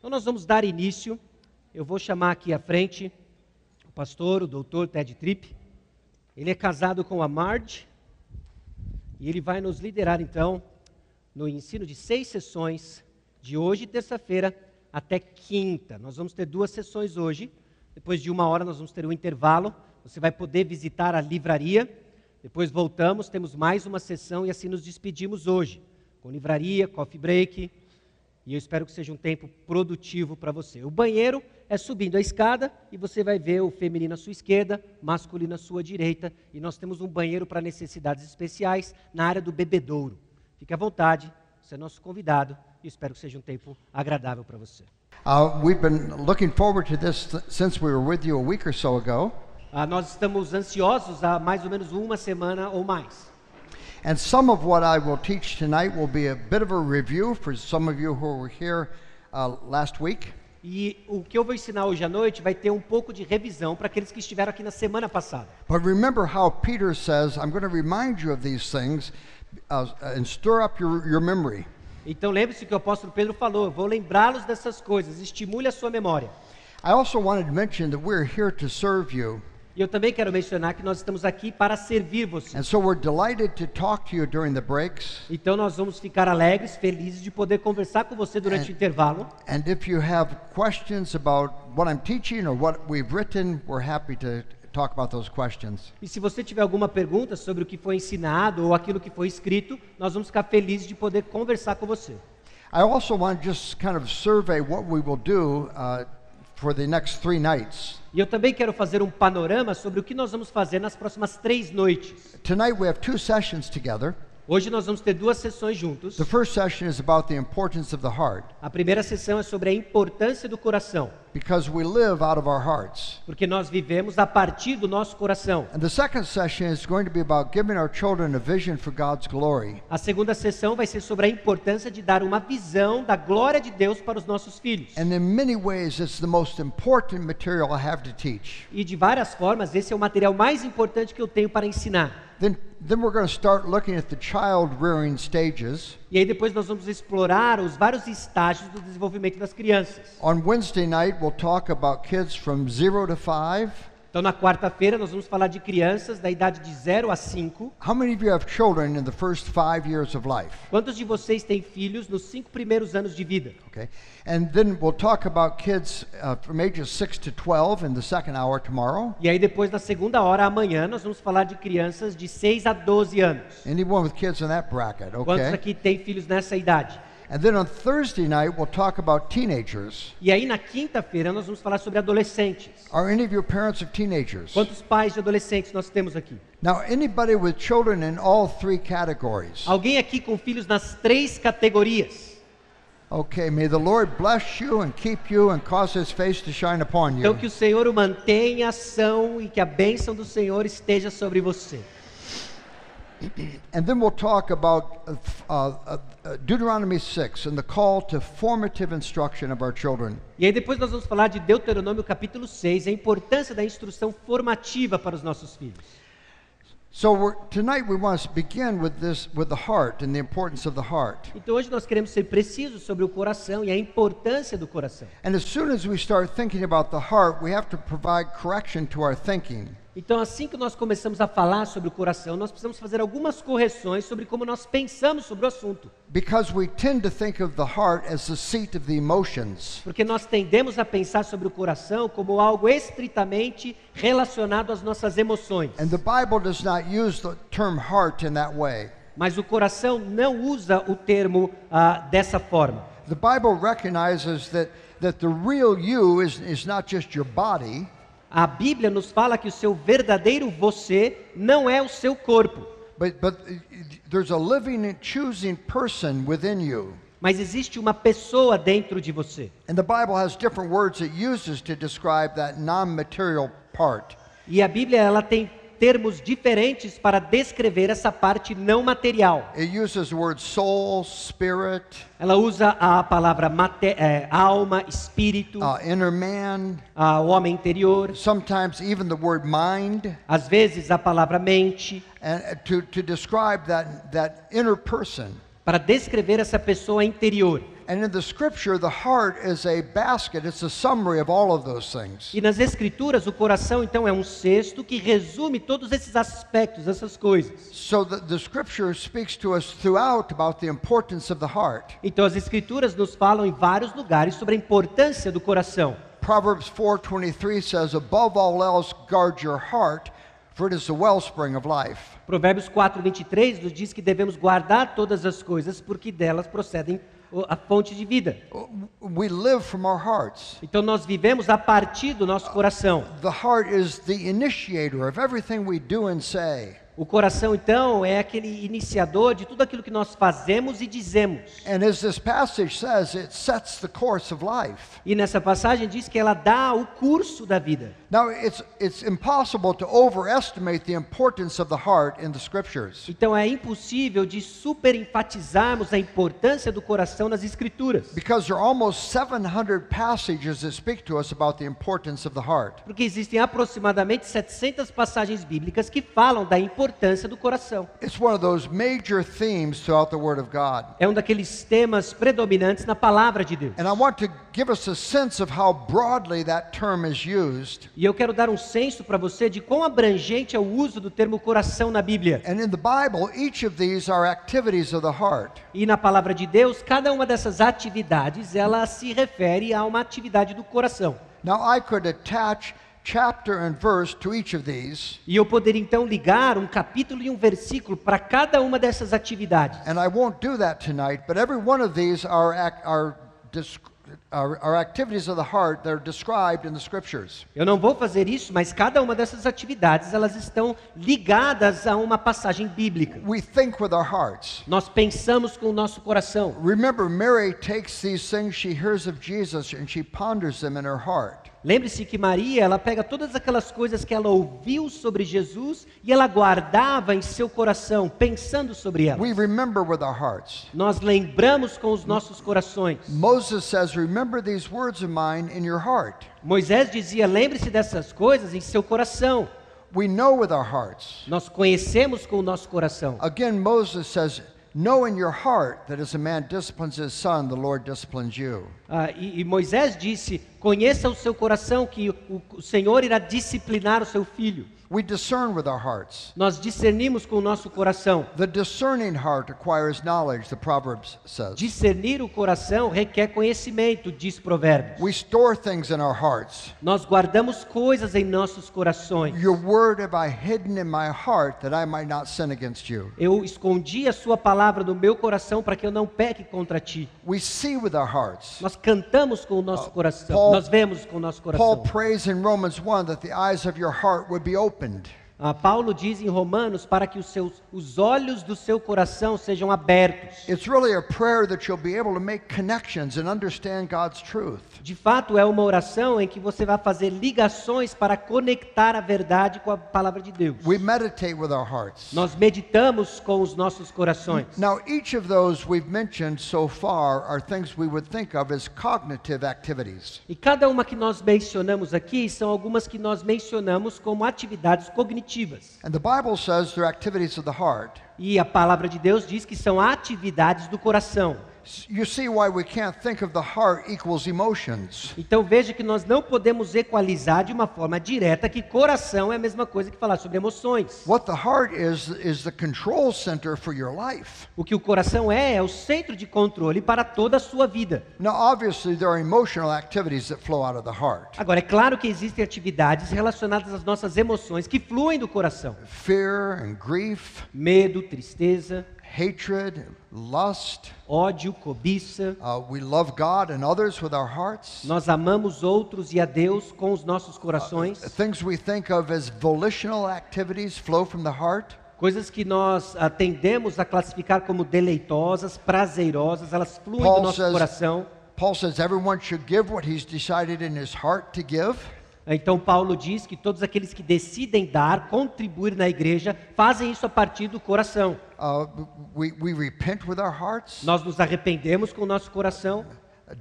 Então nós vamos dar início. Eu vou chamar aqui à frente o pastor, o doutor Ted Tripp. Ele é casado com a Marge e ele vai nos liderar então no ensino de seis sessões de hoje, terça-feira, até quinta. Nós vamos ter duas sessões hoje. Depois de uma hora nós vamos ter um intervalo. Você vai poder visitar a livraria. Depois voltamos, temos mais uma sessão e assim nos despedimos hoje. Com livraria, coffee break. E eu espero que seja um tempo produtivo para você. O banheiro é subindo a escada e você vai ver o feminino à sua esquerda, masculino à sua direita. E nós temos um banheiro para necessidades especiais na área do bebedouro. Fique à vontade, você é nosso convidado e espero que seja um tempo agradável para você. Uh, we've been looking forward to this th- since we were with you a week or so ago. Ah, nós estamos ansiosos há mais ou menos uma semana ou mais. And some of what I will teach tonight will be a bit of a review for some of you who were here uh, last week. E o que eu vou ensinar hoje à noite vai ter um pouco de revisão para aqueles que estiveram aqui na semana passada. But remember how Peter says, I'm going to remind you of these things uh, and stir up your, your memory. Então lembre-se que o apóstolo Pedro falou: eu vou lembrá-los dessas coisas, estimule a sua memória. I also wanted to mention that we're here to serve you. E eu também quero mencionar que nós estamos aqui para servir você. And so we're delighted to talk to you during the breaks. Então nós vamos ficar alegres, felizes de poder conversar com você durante o intervalo. And if you have questions about what I'm teaching or what we've written, we're happy to talk about those questions. E se você tiver alguma pergunta sobre o que foi ensinado ou aquilo que foi escrito, nós vamos ficar felizes de poder conversar com você. I also want to just kind of survey what we will do uh, for the next three nights. E eu também quero fazer um panorama sobre o que nós vamos fazer nas próximas três noites. Tonight we have two sessions together. Hoje nós vamos ter duas sessões juntos. The first session is about the importance of the heart A primeira sessão é sobre a importância do coração, because we live out of our hearts. porque nós vivemos a partir do nosso coração. And the second session is going to be about giving our children a vision for God's glory. A segunda sessão vai ser sobre a importância de dar uma visão da glória de Deus para os nossos filhos. And in many ways, it's the most important material I have to teach. E de várias formas, esse é o material mais importante que eu tenho para ensinar. Then, then we're going to start looking at the child rearing stages. E aí depois nós vamos explorar os vários estágios do desenvolvimento das crianças. On Wednesday night, we'll talk about kids from zero to five. Então na quarta-feira nós vamos falar de crianças da idade de 0 a 5. How many of you have children in the first five years of life? Quantos de vocês têm filhos nos cinco primeiros anos de vida? Okay. And then we'll talk about kids uh, from ages 6 to 12 in the second hour tomorrow. E aí depois na segunda hora amanhã nós vamos falar de crianças de 6 a 12 anos. Anyone with kids in that bracket, Quantos okay? aqui têm filhos nessa idade? And then on Thursday night, we'll talk about teenagers. E aí na quinta-feira nós vamos falar sobre adolescentes. Are any of you parents of teenagers? Quantos pais de adolescentes nós temos aqui? Now, anybody with children in all three categories? Alguém aqui com filhos nas três categorias? Okay, may the Lord bless you and keep you and cause his face to shine upon Então you. que o Senhor o mantenha a ação e que a bênção do Senhor esteja sobre você. And then we'll talk about uh, uh, uh, Deuteronomy 6 and the call to formative instruction of our children. E aí depois nós vamos falar de Deuteronômio capítulo 6, a importância da instrução formativa para os nossos filhos. So we're, tonight we want to begin with this, with the heart and the importance of the heart. Então hoje nós queremos ser precisos sobre o coração e a importância do coração. And as soon as we start thinking about the heart, we have to provide correction to our thinking. Então assim que nós começamos a falar sobre o coração, nós precisamos fazer algumas correções sobre como nós pensamos sobre o assunto. Because we tend to think of the heart as the seat of the emotions. Porque nós tendemos a pensar sobre o coração como algo estritamente relacionado às nossas emoções. And the Bible does not use the term heart in that way. Mas o coração não usa o termo ah, dessa forma. The Bible recognizes that, that the real you is, is not just your body, A Bíblia nos fala que o seu verdadeiro você não é o seu corpo, but, but there's a living and choosing person within you. mas existe uma pessoa dentro de você. And the Bible has different words it uses to describe that non material part. E a Bíblia ela tem termos diferentes para descrever essa parte não material. Soul, spirit, Ela usa a palavra mate- eh, alma, espírito, uh, inner man, ah, o homem interior, sometimes even the word mind, às vezes a palavra mente, and uh, to, to describe that, that inner person. para descrever essa pessoa interior. And in the scripture, the heart is a basket, it's a summary of all of those things. E nas escrituras, o coração então é um cesto que resume todos esses aspectos, essas coisas. So the, the scripture speaks to us throughout about the importance of the heart. Então as escrituras nos falam em vários lugares sobre a importância do coração. Proverbs 4:23 says, "Above all else, guard your heart, for it is the wellspring of life." Provérbios 4, 23 nos diz que devemos guardar todas as coisas, porque delas procedem a fonte de vida. We live from our hearts. Então nós vivemos a partir do nosso coração. The heart is the initiator of everything we do and say. O coração, então, é aquele iniciador de tudo aquilo que nós fazemos e dizemos. And as this passage says, it sets the course of life. E nessa passagem diz que ela dá o curso da vida. Now, it's, it's impossible to overestimate the importance of the heart in the scriptures. Então é impossível de super enfatizarmos a importância do coração nas escrituras. Because there are almost 700 passages that speak to us about the importance of the heart. Porque existem aproximadamente 700 passagens bíblicas que falam da importância do coração. It's one of those major themes throughout the Word of God. É um daqueles temas predominantes na palavra de Deus. And I want to give us a sense of how broadly that term is used. E eu quero dar um senso para você de quão abrangente é o uso do termo coração na Bíblia. And in the Bible, each of these are activities of the heart. E na palavra de Deus, cada uma dessas atividades, ela se refere a uma atividade do coração. Now, I could attach chapter and verse to each of these, E eu poderia então ligar um capítulo e um versículo para cada uma dessas atividades. and I won't do that tonight, but every one of these are, are, disc- are, are activities of the heart that are described in the scriptures. Eu não vou fazer isso, mas cada uma dessas atividades, elas estão ligadas a uma passagem bíblica. We think with our hearts. Nós pensamos com o nosso coração. Remember, Mary takes these things she hears of Jesus and she ponders them in her heart. Lembre-se que Maria, ela pega todas aquelas coisas que ela ouviu sobre Jesus e ela guardava em seu coração, pensando sobre elas. We remember with our hearts. Nós lembramos com os nossos corações. Moses says, Remember these words of mine in your heart. Moisés dizia: lembre-se dessas coisas em seu coração. We know with our hearts. Nós conhecemos com o nosso coração. Again, Moses says, Know in your heart that as a man disciplines his son, the Lord disciplines you. Ah, e, e Moisés disse: conheça o seu coração que o, o Senhor irá disciplinar o seu filho. We discern with our hearts. Nós discernimos com o nosso coração. The discerning heart acquires knowledge, the Proverbs says. Discernir o coração requer conhecimento, diz Provérbios. We store things in our hearts. Nós guardamos coisas em nossos corações. Your word have I hidden in my heart that I might not sin against you. Eu escondi a sua palavra no meu coração para que eu não peque contra ti. We see with our hearts. Nós cantamos com o nosso coração. Paul- Nós vemos com o nosso Paul coração. prays in Romans 1 that the eyes of your heart would be opened. Ah, Paulo diz em Romanos para que os seus os olhos do seu coração sejam abertos. It's really a prayer that you'll be able to make connections and understand God's truth. De fato, é uma oração em que você vai fazer ligações para conectar a verdade com a palavra de Deus. We meditate with our hearts. Nós meditamos com os nossos corações. Now, each of those we've mentioned so far are things we would think of as cognitive activities. E cada uma que nós mencionamos aqui são algumas que nós mencionamos como atividades cognitivas. And the Bible says they're activities of the heart. E a palavra de Deus diz que são atividades do coração. S- You see why we can't think of the heart equals emotions. Então veja que nós não podemos equalizar de uma forma direta que coração é a mesma coisa que falar sobre emoções. What the heart is, is the control center for your life. O que o coração é, é o centro de controle para toda a sua vida. Now, obviously, there are emotional activities that flow out of the heart Agora, é claro que existem atividades relacionadas às nossas emoções que fluem do coração: fear and grief, medo, tristeza, hatred, lust. ódio, cobiça. Uh, we love God and others with our hearts. Nós amamos outros e a Deus com os nossos corações. Things we think of as volitional activities flow from the heart. Coisas que nós ah, tendemos a classificar como deleitosas, prazerosas, elas fluem Paul do nosso says- coração. Paul says everyone should give what he's decided in his heart to give. Então Paulo diz que todos aqueles que decidem dar, contribuir na igreja, fazem isso a partir do coração. Uh, we, we repent with our hearts. Nós nos arrependemos com o nosso coração.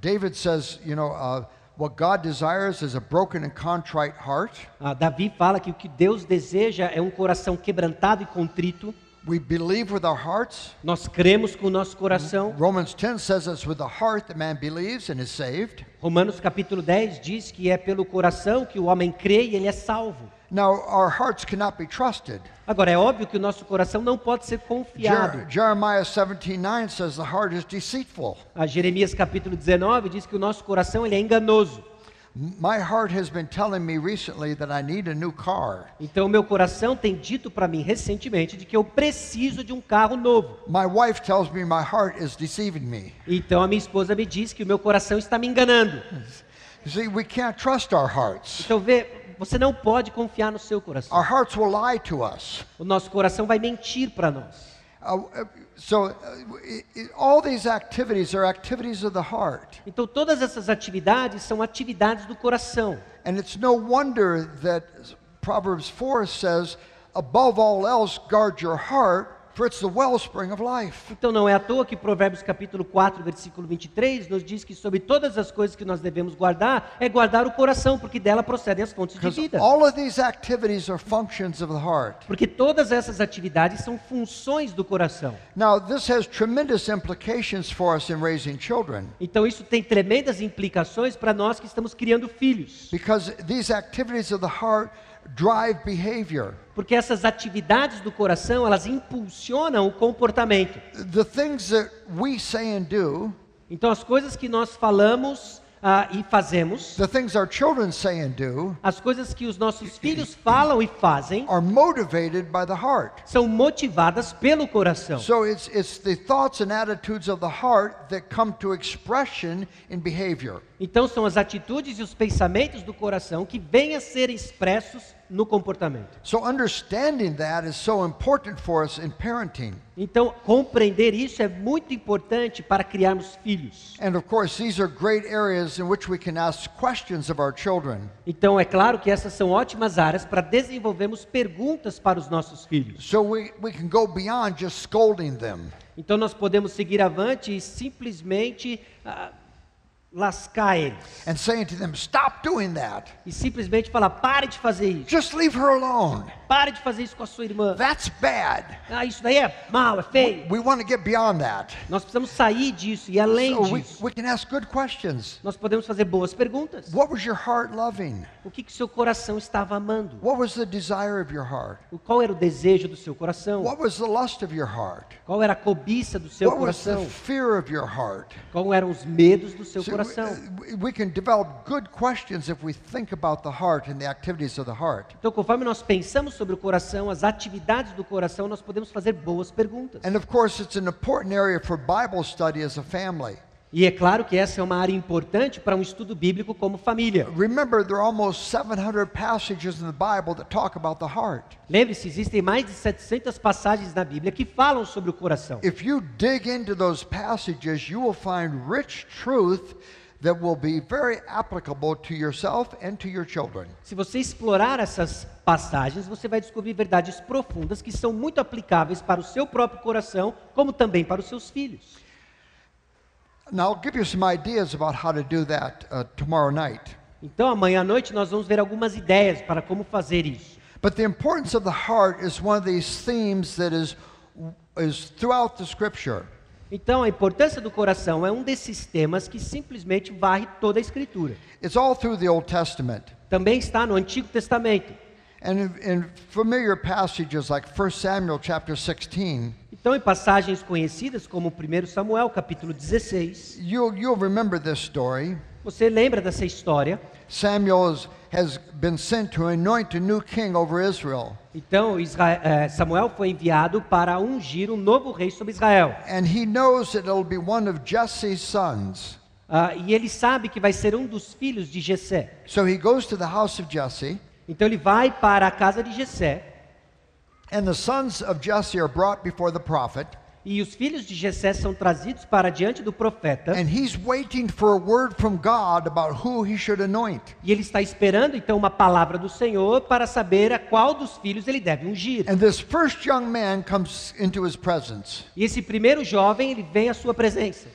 David says, you know, uh, what God desires is a broken and contrite heart. Ah, Davi fala que o que Deus deseja é um coração quebrantado e contrito. We believe with our hearts. Nós cremos com o nosso coração. Romans 10 says it's with the heart that man believes and is saved. Romanos capítulo 10 diz que é pelo coração que o homem crê e ele é salvo. Now, our hearts cannot be trusted. Agora, é óbvio que o nosso coração não pode ser confiado. Jer- Jeremiah 17:9 says the heart is deceitful. A Jeremias capítulo 19 diz que o nosso coração ele é enganoso. Então, meu coração tem dito para mim recentemente de que eu preciso de um carro novo. My wife tells me my heart is deceiving me. Então, a minha esposa me diz que o meu coração está me enganando. See, we can't trust our hearts. Então, vê, você não pode confiar no seu coração. Our hearts will lie to us. O nosso coração vai mentir para nós. Uh, uh, so, uh, all these activities are activities of the heart. Então, todas essas atividades são atividades do coração. And it's no wonder that Proverbs 4 says, above all else, guard your heart, for it's the wellspring of life. Então não é à toa que Provérbios capítulo 4, versículo 23 nos diz que sobre todas as coisas que nós devemos guardar é guardar o coração, porque dela procedem as fontes de vida. all of these activities are functions of the heart. Porque todas essas atividades são funções do coração. Now, this has tremendous implications for us in raising children Então isso tem tremendas implicações para nós que estamos criando filhos. because these activities of the heart drive behavior. Porque essas atividades do coração, elas impulsionam o comportamento. The things that we say and do, Então as coisas que nós falamos ah, e fazemos, the things our children say and do, as coisas que os nossos filhos falam e fazem, are motivated by the heart. são motivadas pelo coração. So it's, it's the thoughts and attitudes of the heart that come to expression in behavior. Então são as atitudes e os pensamentos do coração que vêm a ser expressos no comportamento. So understanding that is so important for us in parenting. Então compreender isso é muito importante para criarmos filhos. And of course, these are great areas in which we can ask questions of our children. Então é claro que essas são ótimas áreas para desenvolvermos perguntas para os nossos filhos. So we, we can go beyond just scolding them. Então nós podemos seguir avante e simplesmente ah, lascar eles and saying to them, Stop doing that. e simplesmente falar: pare de fazer isso, Just leave her alone. Pare de fazer isso com a sua irmã. That's bad. Ah, isso daí é mal, é feio. We want to get beyond that. Nós precisamos sair disso e além So we, disso, we can ask good questions. nós podemos fazer boas perguntas. What was your heart loving? O que que seu coração estava amando? What was the desire of your heart? O- Qual era o desejo do seu coração? What was the lust of your heart? Qual era a cobiça do seu What was the coração? fear of your heart? Qual eram os medos do seu See, coração? we, we can develop good questions if we think about the heart and the activities of the heart. Então, conforme nós pensamos sobre o coração, as atividades do coração, nós podemos fazer boas perguntas. And of course, it's an important area for Bible study as a family. E é claro que essa é uma área importante para um estudo bíblico como família. Remember, there are almost 700 passages in the Bible that talk about the heart. Lembre-se, existem mais de 700 passagens na Bíblia que falam sobre o coração. If you dig into those passages, you will find rich truth that will be very applicable to yourself and to your children. Se você explorar essas passagens, você vai descobrir verdades profundas que são muito aplicáveis para o seu próprio coração, como também para os seus filhos. Now, I'll give you some ideas about how to do that uh, tomorrow night. Então, amanhã à noite nós vamos ver algumas ideias para como fazer isso. But the importance of the heart is one of these themes that is, is throughout the scripture. Então, a importância do coração é um desses temas que simplesmente varre toda a Escritura. It's all through the Old Testament. Também está no Antigo Testamento. And in, in familiar passages like 1 Samuel chapter 16, Então, em passagens conhecidas como 1 Samuel, capítulo 16, you'll, you'll remember this story. Você lembra dessa história? Has been sent to anoint a new king over Israel. Então, Isra- eh, Samuel foi enviado para ungir um novo rei sobre Israel. And he knows that it'll be one of Jesse's sons. Ah, e ele sabe que vai ser um dos filhos de Jessé. So he goes to the house of Jesse, Então ele vai para a casa de Jessé, and the sons of Jesse are brought before the prophet. E os filhos de Jessé são trazidos para diante do profeta, e ele está esperando então uma palavra do Senhor para saber a qual dos filhos ele deve ungir. E esse primeiro jovem, ele vem à sua presença.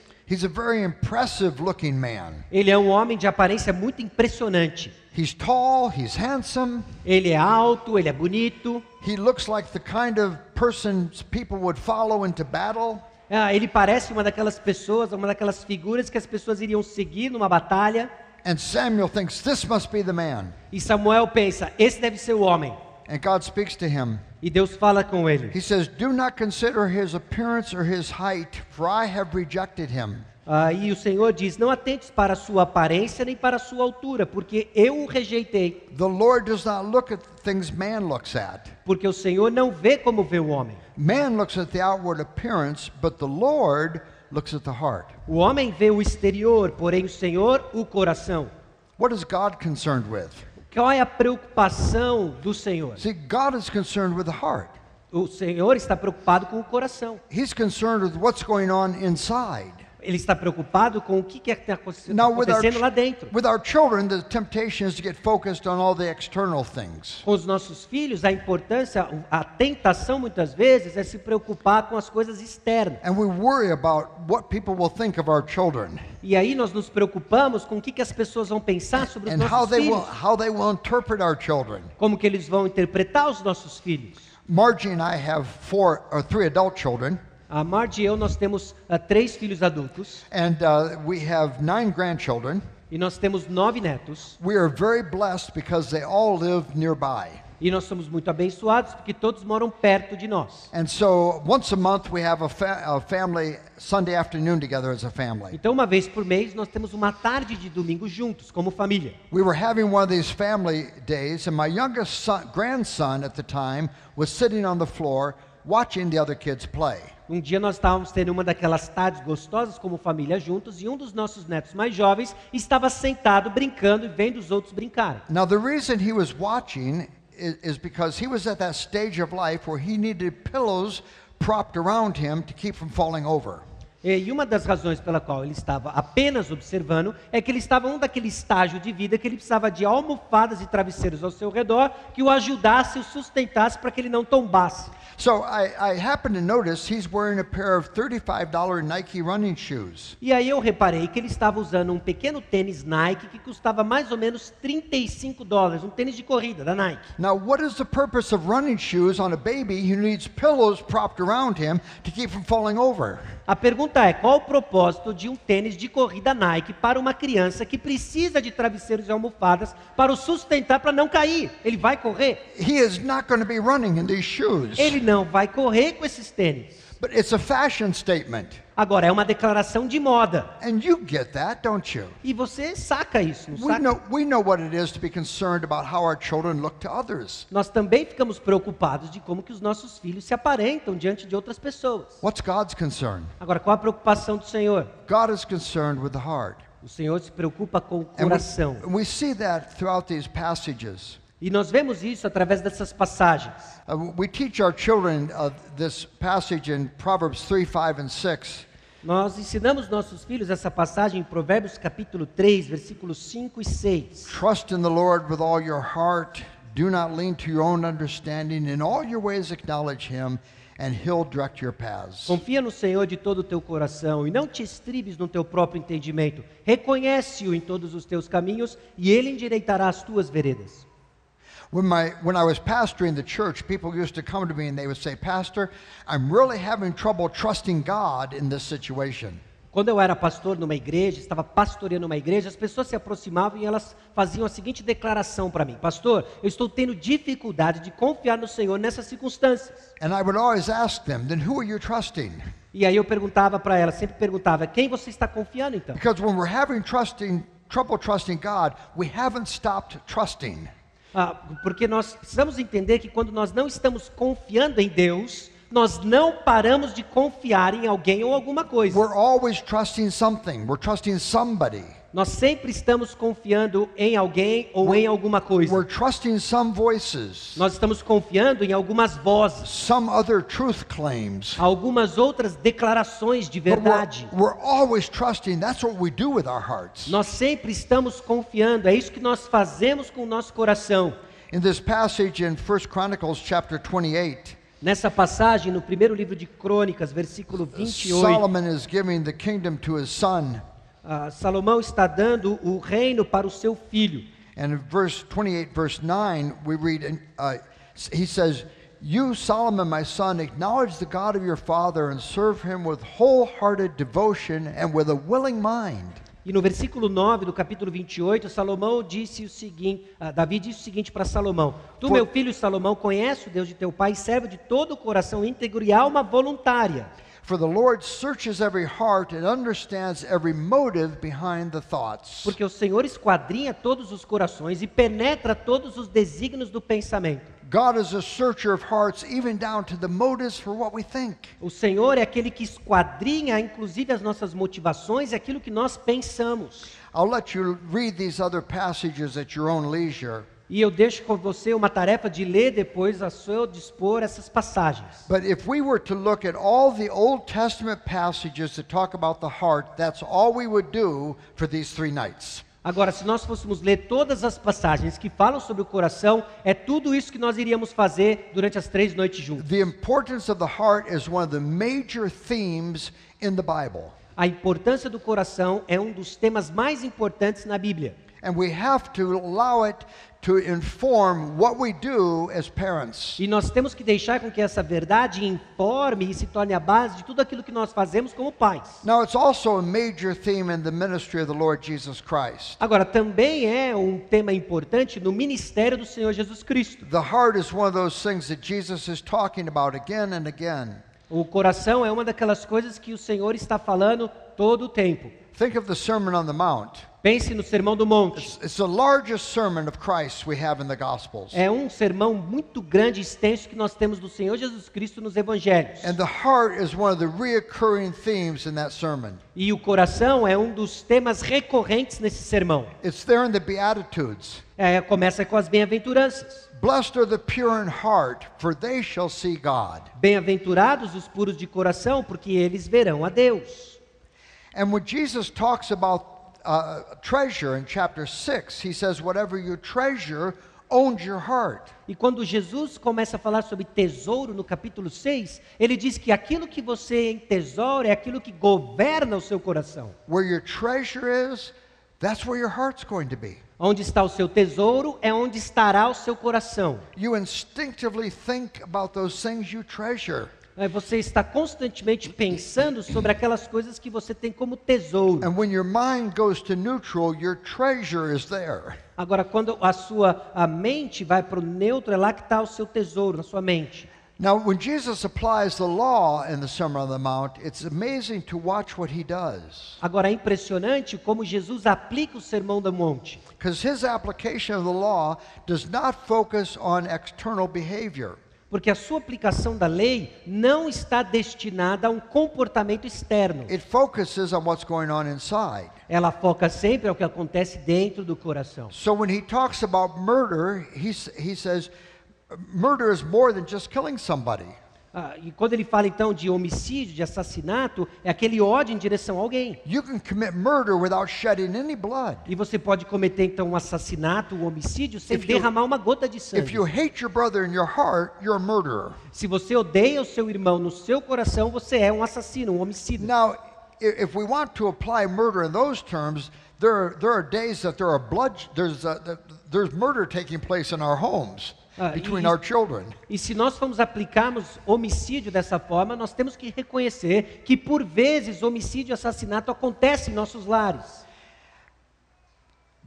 Ele é um homem de aparência muito impressionante. He's tall, he's handsome, Ele é alto, ele é bonito. he looks like the kind of person people would follow into battle. Ah, ele parece uma daquelas pessoas, uma daquelas figuras que as pessoas iriam seguir numa batalha. And Samuel thinks, This must be the man. E Samuel pensa: esse deve ser o homem. And God speaks to him. E Deus fala com ele. He says, Do not consider his appearance or his height, for I have rejected him. Ah, e o Senhor diz: Não atentes para a sua aparência nem para a sua altura, porque eu o rejeitei. The Lord does not look at things man looks at. Porque o Senhor não vê como vê o homem. Man looks at the outward appearance, but the Lord looks at the heart. O homem vê o exterior, porém o Senhor o coração. What is God concerned with? Qual é a preocupação do Senhor? See, God is concerned with the heart. O Senhor está preocupado com o coração. He's concerned with what's going on inside. Ele está preocupado com o que que está Now, with our, acontecendo lá dentro. with our children, the temptation is to get focused on all the external things. Com os nossos filhos, a importância, a tentação muitas vezes é se preocupar com as coisas externas. And we worry about what people will think of our children E aí nós nos preocupamos com o que, que as pessoas vão pensar sobre os and how nossos they will filhos. how they will interpret our children. Como que eles vão interpretar os nossos filhos. Margie and I have four or three adult children, A Marge e eu, nós temos ah, três filhos adultos and uh, we have nine grandchildren. e nós temos nove netos. We are very blessed because they all live nearby. E nós somos muito abençoados porque todos moram perto de nós. And so once a month we have a, fa- a family Sunday afternoon together as a family. Então, uma vez por mês, nós temos uma tarde de domingo juntos, como família. We were having one of these family days, and my youngest son, grandson at the time was sitting on the floor watching the other kids play. Um dia nós estávamos tendo uma daquelas tardes gostosas como família juntos e um dos nossos netos mais jovens estava sentado brincando e vendo os outros brincarem. Now, the reason he was watching is, is because he was at that stage of life where he needed pillows propped around him to keep from falling over. E uma das razões pela qual ele estava apenas observando é que ele estava em um daquele estágio de vida que ele precisava de almofadas e travesseiros ao seu redor que o ajudasse o sustentasse para que ele não tombasse. So I, I happened to notice he's wearing a pair of $35 Nike running shoes. E aí eu reparei que ele estava usando um pequeno tênis Nike que custava mais ou menos 35 dólares, um tênis de corrida da Nike. Now, what is the purpose of running shoes on a baby who needs pillows propped around him to keep from falling over? A pergunta é: qual o propósito de um tênis de corrida Nike para uma criança que precisa de travesseiros e almofadas para o sustentar para não cair? Ele vai correr? He is not going to be running in these shoes. Ele não vai correr com esses tênis. But it's a fashion statement. Agora, é uma declaração de moda. And you get that, don't you? E você saca isso, não We saca? know, we know what it is to be concerned about how our children look to others. Nós também ficamos preocupados de como que os nossos filhos se aparentam diante de outras pessoas. What's God's concern? Agora, qual a preocupação do Senhor? God is concerned with the heart. O Senhor se preocupa com o And coração. we, we see that throughout these passages. E nós vemos isso através dessas passagens. Uh, we teach our children uh, this passage in Proverbs 3, 5, and 6. Nós ensinamos nossos filhos essa passagem em Provérbios capítulo 3, versículos 5 e 6. Trust in the Lord with all your heart. Do not lean to your own understanding. In all your ways acknowledge him, and he'll direct your paths. Confia no Senhor de todo o teu coração e não te estribes no teu próprio entendimento. Reconhece-o em todos os teus caminhos e ele endireitará as tuas veredas. When, my, when I was pastoring the church, people used to come to me and they would say, Pastor, I'm really having trouble trusting God in this situation. Quando eu era pastor numa igreja, estava pastoreando uma igreja, as pessoas se aproximavam e elas faziam a seguinte declaração para mim: Pastor, eu estou tendo dificuldade de confiar no Senhor nessas circunstâncias. And I would always ask them, then who are you trusting? E aí eu perguntava para elas, sempre perguntava: Quem você está confiando então? Because when we're having trusting, trouble trusting God, we haven't stopped trusting. Ah, porque nós precisamos entender que quando nós não estamos confiando em Deus, nós não paramos de confiar em alguém ou alguma coisa. We're always trusting something. We're trusting somebody. Nós sempre estamos confiando em alguém ou em alguma coisa. We're trusting some voices, Nós estamos confiando em algumas vozes, some other truth claims. algumas outras declarações de But we're, verdade. we're always trusting. That's what we do with our hearts. Nós sempre estamos confiando, é isso que nós fazemos com o nosso coração. In this passage in 1 Chronicles chapter 28, Nessa passagem, no primeiro livro de Crônicas, versículo 28, Solomon is giving the kingdom to his son. Ah, Salomão está dando o reino para o seu filho. And in verse 28, verse 9, we read, uh, he says, You, Solomon, my son, acknowledge the God of your father and serve him with wholehearted devotion and with a willing mind. E no versículo 9 do capítulo 28, Salomão disse o seguinte, ah, Davi disse o seguinte para Salomão: Tu, meu filho Salomão, conhece o Deus de teu pai e serve de todo o coração íntegro e alma voluntária. For the Lord searches every heart and understands every motive behind the thoughts. Porque o Senhor esquadrinha todos os corações e penetra todos os desígnios do pensamento. God is a searcher of hearts, even down to the motives for what we think. O Senhor é aquele que esquadrinha, inclusive, as nossas motivações e aquilo que nós pensamos. I'll let you read these other passages at your own leisure. E eu deixo com você uma tarefa de ler depois a seu dispor essas passagens. But if we were to look at all the Old Testament passages that talk about the heart, that's all we would do for these three nights. Agora, se nós fôssemos ler todas as passagens que falam sobre o coração, é tudo isso que nós iríamos fazer durante as três noites juntos. The importance of the heart is one of the major themes in the Bible. A importância do coração é um dos temas mais importantes na Bíblia. And we have to allow it to inform what we do as parents. E nós temos que deixar com que essa verdade informe e se torne a base de tudo aquilo que nós fazemos como pais. Now, it's also a major theme in the ministry of the Lord Jesus Christ. Agora, também é um tema importante no ministério do Senhor Jesus Cristo. The heart is one of those things that Jesus is talking about again and again. O coração é uma daquelas coisas que o Senhor está falando todo o tempo. Think of the Sermon on the Mount. Pense no Sermão do Monte. It's, the largest sermon of Christ we have in the Gospels. É um sermão muito grande e extenso que nós temos do Senhor Jesus Cristo nos evangelhos. And the heart is one of the reoccurring themes in that sermon. E o coração é um dos temas recorrentes nesse sermão. It's there in the Beatitudes. É, começa com as bem-aventuranças. Blessed are the pure in heart, for they shall see God. Bem-aventurados os puros de coração, porque eles verão a Deus. And when Jesus talks about uh, treasure in chapter 6, he says, Whatever you treasure owns your heart. E quando Jesus começa a falar sobre tesouro no capítulo 6, ele diz que aquilo que você entesoura é aquilo que governa o seu coração. Where your treasure is, that's where your heart's going to be. Onde está o seu tesouro é onde estará o seu coração. You instinctively think about those things you treasure. É, Você está constantemente pensando sobre aquelas coisas que você tem como tesouro. And when your mind goes to neutral, your treasure is there. Agora, quando a sua a mente vai para o neutro, é lá que está o seu tesouro, na sua mente. Now, when Jesus applies the law in the Sermon on the Mount, it's amazing to watch what he does. Agora, é impressionante como Jesus aplica o sermão do monte. Because his application of the law does not focus on external behavior. Porque a sua aplicação da lei não está destinada a um comportamento externo. It focuses on what's going on inside. Ela foca sempre ao que acontece dentro do coração. So when he talks about murder, he, he says murder is more than just killing somebody. Ah, e quando ele fala então de homicídio, de assassinato, é aquele ódio em direção a alguém. You can commit murder without shedding any blood. E você pode cometer então um assassinato, um homicídio, sem If you- derramar uma gota de sangue. you hate your brother in your heart, you're a murderer. Se você odeia o seu irmão no seu coração, você é um assassino, um homicida. Now, if we want to apply murder in those terms, there are, there are days that there are blood, there's, uh, th- there's murder taking place in our homes Ah, between e- our children. E se nós formos aplicarmos homicídio dessa forma, nós temos que reconhecer que por vezes homicídio e assassinato acontece em nossos lares.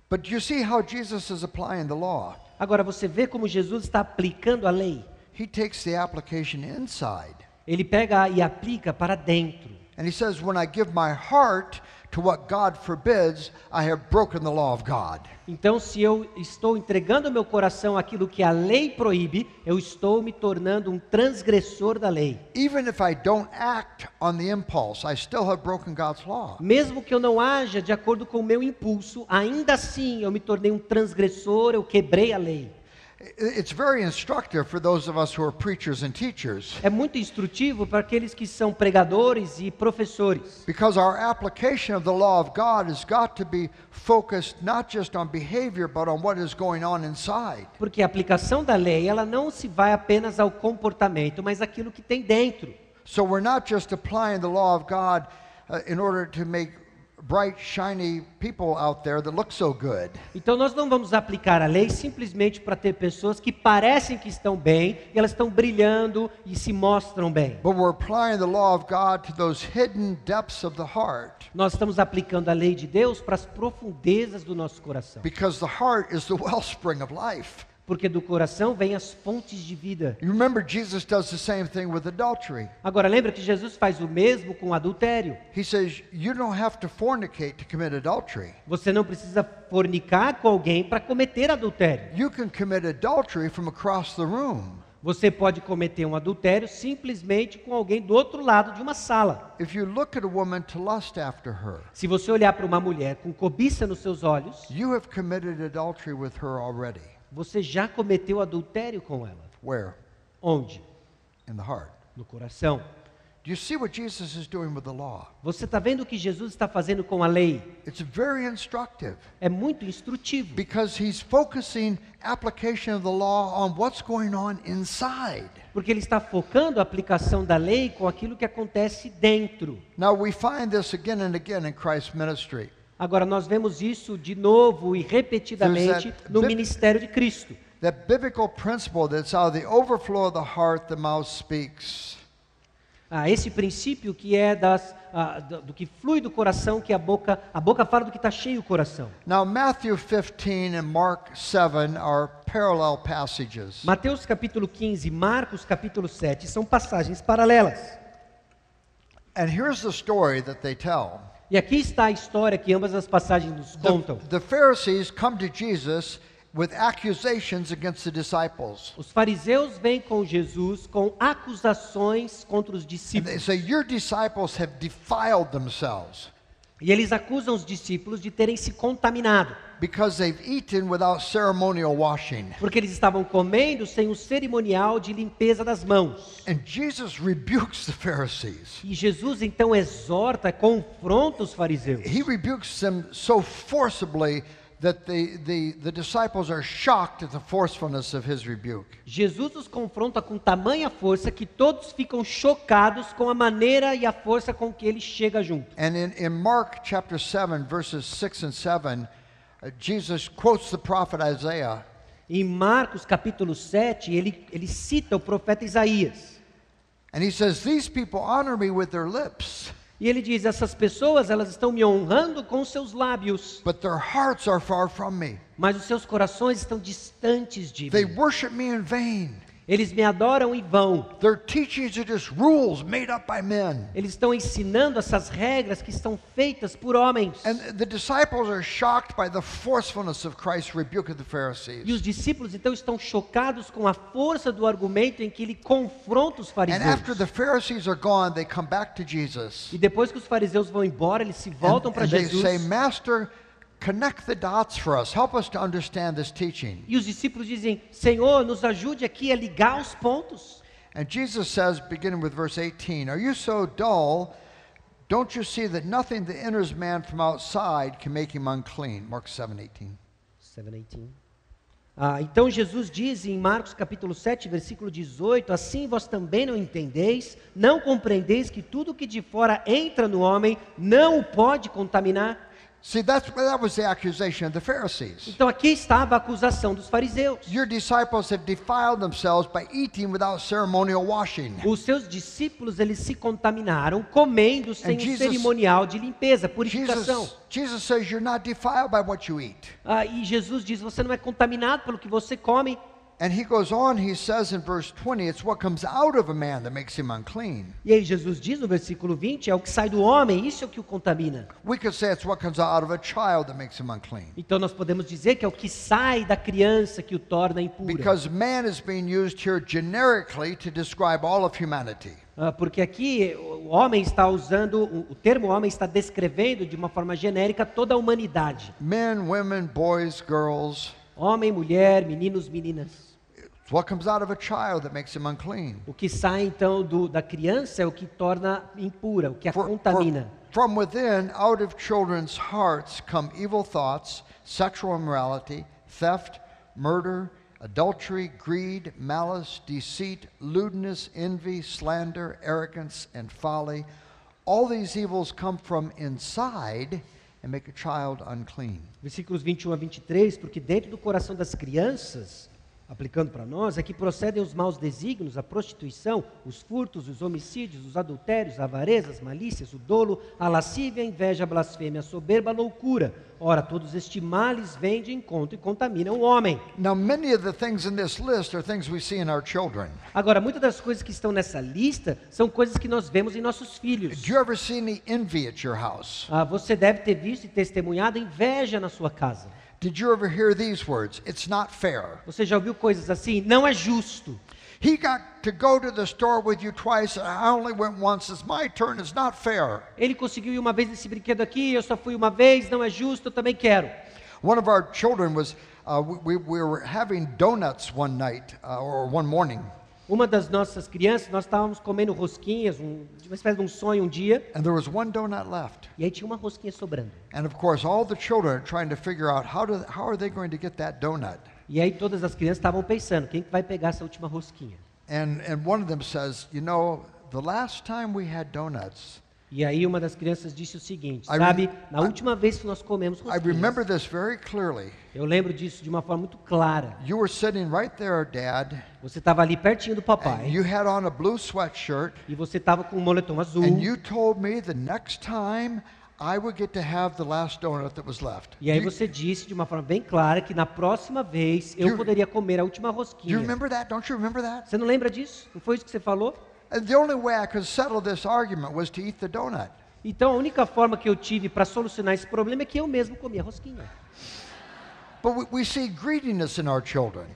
But you see how Jesus is applying the law. Agora você vê como Jesus está aplicando a lei. He takes the application inside. Ele pega e aplica para dentro. And he says, When I give my heart to what God forbids, I have broken the law of God. Então, se eu estou entregando meu coração àquilo que a lei proíbe, eu estou me tornando um transgressor da lei. Even if I don't act on the impulse, I still have broken God's law. Mesmo que eu não haja de acordo com o meu impulso, ainda assim eu me tornei um transgressor, eu quebrei a lei. I- It's very instructive for those of us who are preachers and teachers É muito instrutivo para aqueles que são pregadores e professores. because our application of the law of God has got to be focused not just on behavior but on what is going on inside. Porque a aplicação da lei, ela não se vai apenas ao comportamento, mas aquilo que tem dentro. So we're not just applying the law of God uh, in order to make bright, shiny people out there that look so good. Então nós não vamos aplicar a lei simplesmente para ter pessoas que parecem que estão bem, e elas estão brilhando e se mostram bem. But we're applying the law of God to those hidden depths of the heart Nós estamos aplicando a lei de Deus para as profundezas do nosso coração. because the heart is the wellspring of life. Porque do coração vêm as fontes de vida. You remember Jesus does the same thing with adultery. Agora lembra que Jesus faz o mesmo com adultério. He says, You don't have to fornicate to commit adultery. Você não precisa fornicar com alguém para cometer adultério. You can commit adultery from across the room. Você pode cometer um adultério simplesmente com alguém do outro lado de uma sala. If you look at a woman to lust after her, Se você olhar para uma mulher com cobiça nos seus olhos, você já cometeu adultério com ela. Where? Onde? In the heart. No coração. Do you see what Jesus is doing with the law? Você está vendo o que Jesus está fazendo com a lei? It's very instructive É muito instrutivo. because he's focusing application of the law on what's going on inside. Porque ele está focando a aplicação da lei com aquilo que acontece dentro. Now we find this again and again in Christ's ministry. Agora, nós vemos isso de novo e repetidamente no ministério de Cristo. That biblical principle that's out of the overflow of the heart, the mouth speaks. Ah, esse princípio que é das, ah, do, do que flui do coração, que a boca, a boca fala do que está cheio o coração. Now, Matthew 15 and Mark 7 are parallel passages. Mateus capítulo 15, Marcos capítulo 7 são passagens paralelas. And here's the story that they tell. E aqui está a história que ambas as passagens nos The, contam. the Pharisees come to Jesus with accusations against the disciples. Os fariseus vêm com Jesus com acusações contra os And they discípulos. say, Your disciples have defiled themselves E eles acusam os discípulos de terem se contaminado, because they've eaten without ceremonial washing. porque eles estavam comendo sem o cerimonial de limpeza das mãos. And Jesus rebukes the Pharisees. E Jesus então exorta, confronta os fariseus. He rebukes them so forcibly that the, the, the disciples are shocked at the forcefulness of his rebuke. Jesus os confronta com tamanha força que todos ficam chocados com a maneira e a força com que ele chega junto. And in, in Mark chapter 7, verses 6 and 7, uh, Jesus quotes the prophet Isaiah. Em Marcos capítulo 7, ele, ele cita o profeta Isaías. And he says, These people honor me with their lips, E ele diz: essas pessoas elas estão me honrando com seus lábios, but their hearts are far from me. mas os seus corações estão distantes de They mim. Eles me adoram em vão. Eles estão ensinando essas regras que estão feitas por homens. E os discípulos então estão chocados com a força do argumento em que ele confronta os fariseus. E depois que os fariseus vão embora, eles se voltam para they Jesus. say, Master, connect the dots for us. Help us to understand this teaching. E os discípulos dizem: Senhor, nos ajude aqui a ligar os pontos. And Jesus says, beginning with verse 18, Are you so dull? Don't you see that nothing that enters man from outside can make him unclean? Mark 7 18. 7:18. Ah, então Jesus diz em Marcos capítulo 7, versículo 18: Assim vós também não entendeis, não compreendeis que tudo que de fora entra no homem não o pode contaminar? See, that's, that was the accusation of the Pharisees. Então aqui estava a acusação dos fariseus. Your disciples have defiled themselves by eating without ceremonial washing. Os seus discípulos eles se contaminaram comendo sem o Jesus- cerimonial de limpeza, purificação. Jesus, Jesus says you're not defiled by what you eat. Ah, e Jesus diz: você não é contaminado pelo que você come. And he goes on, he says in verse 20, it's what comes out of a man that makes him unclean. E aí Jesus diz no versículo 20: é o que sai do homem, isso é o que o contamina. We could say it's what comes out of a child that makes him unclean. Então nós podemos dizer que é o que sai da criança que o torna impuro. Because man is being used here generically to describe all of humanity. Ah, porque aqui o homem está usando, o o termo homem está descrevendo de uma forma genérica toda a humanidade. Men, women, boys, girls, Homem, mulher, meninos, meninas. O que sai então do, da criança é o que torna impura, o que a For- for- contamina. from within, out of children's hearts come evil thoughts, sexual immorality, theft, murder, adultery, greed, malice, deceit, lewdness, envy, slander, arrogance, and folly. All these evils come from inside and make a child unclean. Versículos 21 a 23, porque dentro do coração das crianças, aplicando para nós, é que procedem os maus desígnios, a prostituição, os furtos, os homicídios, os adultérios, a avareza, as malícias, o dolo, a lascívia, a inveja, a blasfêmia, a soberba, a loucura. Ora, todos estes males vêm de encontro e contaminam o homem. Now, many of the things in this list are things we see in our children. Agora, muitas das coisas que estão nessa lista são coisas que nós vemos em nossos filhos. Do you ever see any envy at your house? Ah, você deve ter visto e testemunhado inveja na sua casa. Did you ever hear these words? It's not fair. Você já ouviu coisas assim? Não é justo. He got to go to the store with you twice, I only went once. It's my turn. It's not fair. Ele conseguiu ir uma vez nesse brinquedo aqui, eu só fui uma vez, não é justo, eu também quero. One of our children was, uh, we, we were having donuts one night uh, or one morning, Uma das nossas crianças, nós estávamos comendo rosquinhas, um, uma espécie de um sonho um dia, and there was one donut left. e aí tinha uma rosquinha sobrando. And of course, all the children are trying to figure out how, do, how are they going to get that donut. E aí todas as crianças estavam pensando, quem que vai pegar essa última rosquinha? And, and one of them says, You know, the last time we had donuts, E aí uma das crianças disse o seguinte, sabe, na última vez que nós comemos rosquinhas, this very clearly. eu lembro disso de uma forma muito clara. You were sitting right there, Dad, Você estava ali pertinho do papai, you had on a blue sweatshirt, e você estava com um moletom azul, and you told me the next time I would get to have the last donut that was left. e aí você disse de uma forma bem clara que na próxima vez eu poderia comer a última rosquinha. remember that? Don't you remember that? Você não lembra disso? Não foi isso que você falou? The only way I could settle this argument was to eat the donut. Então a única forma que eu tive para solucionar esse problema é que eu mesmo comia rosquinha. But we, we see greediness in our children.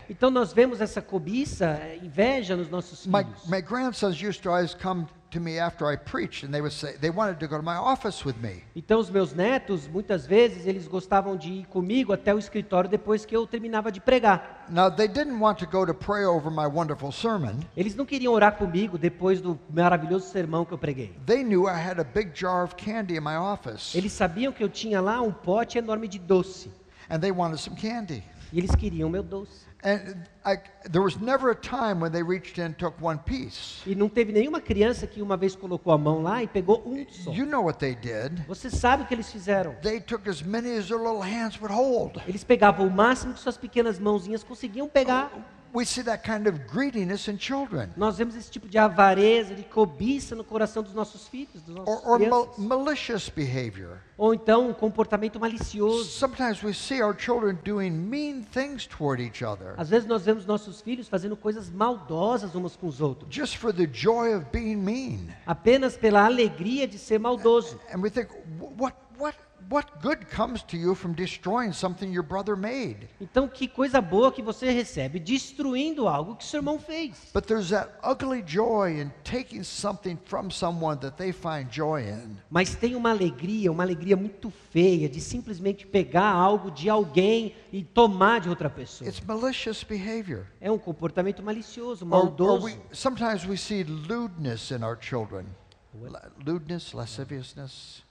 Então nós vemos essa cobiça, eh, inveja nos nossos My, filhos. my grandsons used to always come to me after I preached, and they would say they wanted to go to my office with me. Então os meus netos, muitas vezes, eles gostavam de ir comigo até o escritório depois que eu terminava de pregar. Now, they didn't want to go to pray over my wonderful sermon. Eles não queriam orar comigo depois do maravilhoso sermão que eu preguei. They knew I had a big jar of candy in my office, Eles sabiam que eu tinha lá um pote enorme de doce. And they wanted some candy. E eles queriam meu doce. And I, there was never a time when they reached in and took one piece. E não teve nenhuma criança que uma vez colocou a mão lá e pegou um só. You know what they did. Você sabe o que eles fizeram? They took as many as their little hands would hold. Eles pegavam o máximo que suas pequenas mãozinhas conseguiam pegar. We see that kind of greediness in children. Nós vemos esse tipo de avareza, de cobiça no coração dos nossos filhos, dos nossos Or, or malicious behavior. Ou então um comportamento malicioso. Sometimes we see our children doing mean things toward each other Às vezes nós vemos nossos filhos fazendo coisas maldosas uns com os outros, just for the joy of being mean. apenas pela alegria de ser maldoso. And we think, "Wh- what, what, what good comes to you from destroying something your brother made? Então, que coisa boa que você recebe destruindo algo que seu irmão fez. But there's that ugly joy in taking something from someone that they find joy in. Mas tem uma alegria, uma alegria muito feia de simplesmente pegar algo de alguém e tomar de outra pessoa. It's malicious behavior. É um comportamento malicioso, Or, or maldoso. we, sometimes we see lewdness in our children. What? Lewdness, lasciviousness.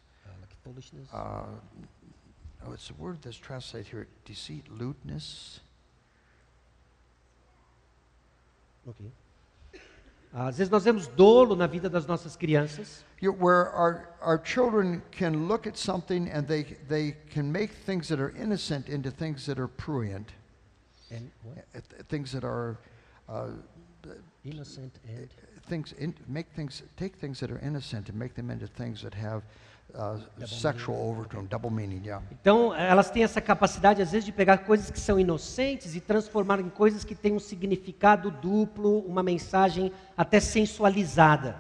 Foolishness. Uh, oh, it's a word that's translated here deceit, lewdness. Ok. Às vezes nós vemos dolo na vida das nossas crianças, You, where our, our children can look at something and they, they can make things that are innocent into things that are prurient, and what? uh, th- things that are uh, innocent and things in, make things take things that are innocent and make them into things that have uh, sexual overtone, double meaning. Yeah. Então, elas têm essa capacidade, às vezes, de pegar coisas que são inocentes e transformar em coisas que têm um significado duplo, uma mensagem até sensualizada.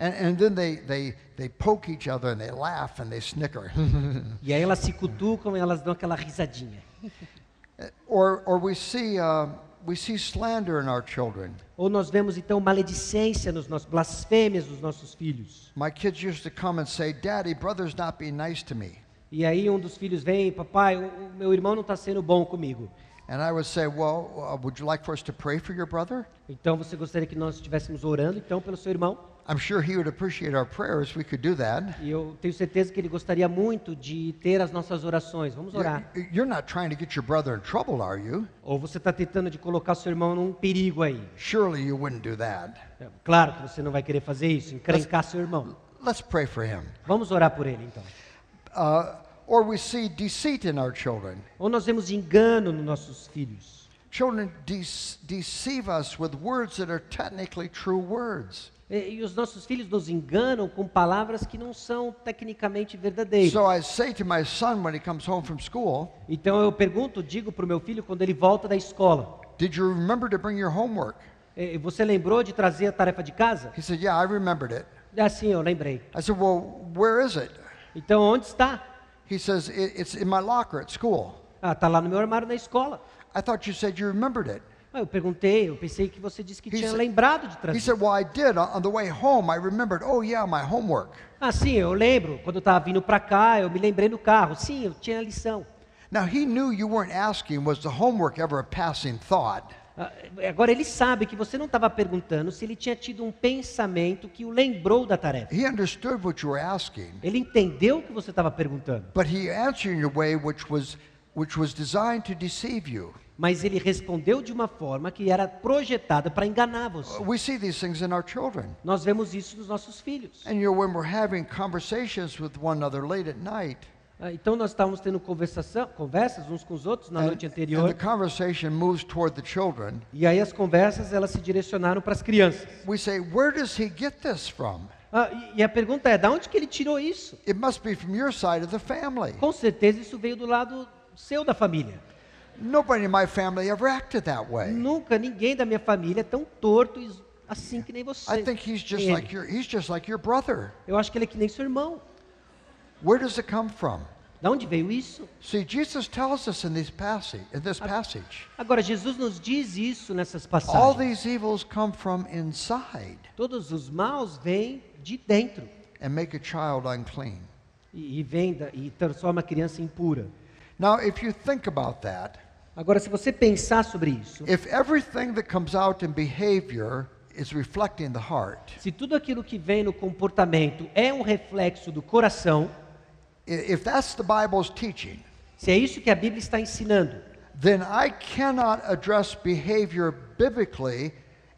And, and then they, they, they poke each other and they laugh and they snicker. E aí elas se cutucam e elas dão aquela risadinha. or, or we see uh, we see slander in our children. Ou nós vemos, então, maledicência nos nossos, blasfêmias dos nossos filhos. My kids used to come and say, "Daddy, brother's not being nice to me." E aí um dos filhos vem, papai, o, meu irmão não está sendo bom comigo. And I would say, Well, uh, would you like for us to pray for your brother? Então você gostaria que nós estivéssemos orando então pelo seu irmão? I'm sure he would appreciate our prayers. We could do that. E eu tenho certeza que ele gostaria muito de ter as nossas orações. Vamos orar. You're, you're not trying to get your brother in trouble, are you? Ou você está tentando de colocar seu irmão num perigo aí? Surely you wouldn't do that. É, Claro que você não vai querer fazer isso, encrencar seu irmão. Let's pray for him. Vamos orar por ele então. Uh, or we see deceit in our children. Ou nós vemos engano nos nossos filhos. Children de- deceive us with words that are technically true words. E, e os nossos filhos nos enganam com palavras que não são tecnicamente verdadeiras. So I say to my son when he comes home from school, Então eu pergunto, digo para o meu filho quando ele volta da escola: Did you remember to bring your homework? "Eh, Você lembrou de trazer a tarefa de casa? He said, Yeah, I remembered it. Ah, sim, eu lembrei. I said, Well, where is it? Então onde está? He says, "It- It's in my locker at school. Ah, está lá no meu armário na escola. I thought you said you remembered it. Ah, eu perguntei, eu pensei que você disse que He tinha said- lembrado de He trazer. said, Well, I did. On on the way home, I remembered, Oh, yeah, my homework. Ah, sim, eu lembro. Quando eu estava vindo para cá, eu me lembrei no carro. Sim, eu tinha a lição. Now, he knew you weren't asking, Was the homework ever a passing thought? Ah, Agora ele sabe que você não estava perguntando se ele tinha tido um pensamento que o lembrou da tarefa. He understood what you were asking, Ele entendeu o que você estava perguntando, but he answered in a way which was, which was designed to deceive you. Mas ele respondeu de uma forma que era projetada para enganar você. Nós vemos isso nos nossos filhos. And you know, when we're having conversations with one another late at night, Ah, Então nós estávamos tendo conversação, conversas uns com os outros na and, noite anterior, conversation moves toward the children, e aí as conversas elas se direcionaram para as crianças. we say, Where does he get this from? Ah, e- e a pergunta é, da onde que ele tirou isso? It must be from your side of the family. Com certeza isso veio do lado seu da família. Nobody in my family ever acted that way. Nunca ninguém da minha família é tão torto assim que nem você. I think he's just ele. like your he's just like your brother. Eu acho que ele é que nem seu irmão. Where does it come from? Da onde veio isso? See, Jesus tells us in this passage, in this passage, Agora Jesus nos diz isso nessas all passagens. these evils come from inside Todos os maus vêm de dentro and make a child unclean. e, e vêm da, e transforma a criança impura. Now, if you think about that, Agora, se você pensar sobre isso, if everything that comes out in behavior is reflecting the heart, se tudo aquilo que vem no comportamento é um reflexo do coração, if that's the Bible's teaching, se é isso que a Bíblia está ensinando, then I cannot address behavior biblically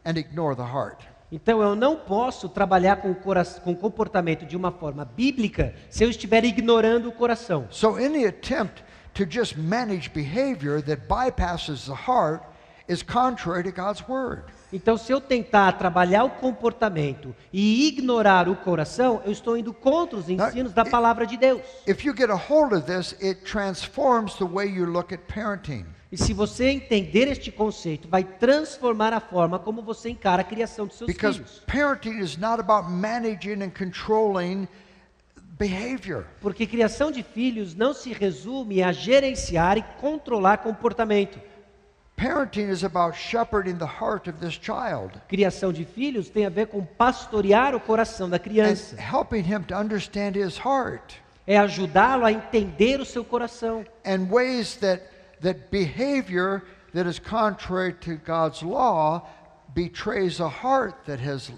and ignore the heart. então eu não posso trabalhar com o, cora- com comportamento de uma forma bíblica se eu estiver ignorando o coração. So, any attempt to just manage behavior that bypasses the heart is contrary to God's word. Então, se eu tentar trabalhar o comportamento e ignorar o coração, eu estou indo contra os ensinos da palavra de Deus. If you get a hold of this, it transforms the way you look at parenting. E se você entender este conceito, vai transformar a forma como você encara a criação dos seus Because filhos. parenting is not about managing and controlling behavior. Porque criação de filhos não se resume a gerenciar e controlar comportamento. Parenting is about shepherding the heart of this child Criação de filhos tem a ver com pastorear o coração da and criança. helping him to understand his heart É ajudá-lo a entender o seu coração. and ways that that behavior that is contrary to God's law betrays a heart that has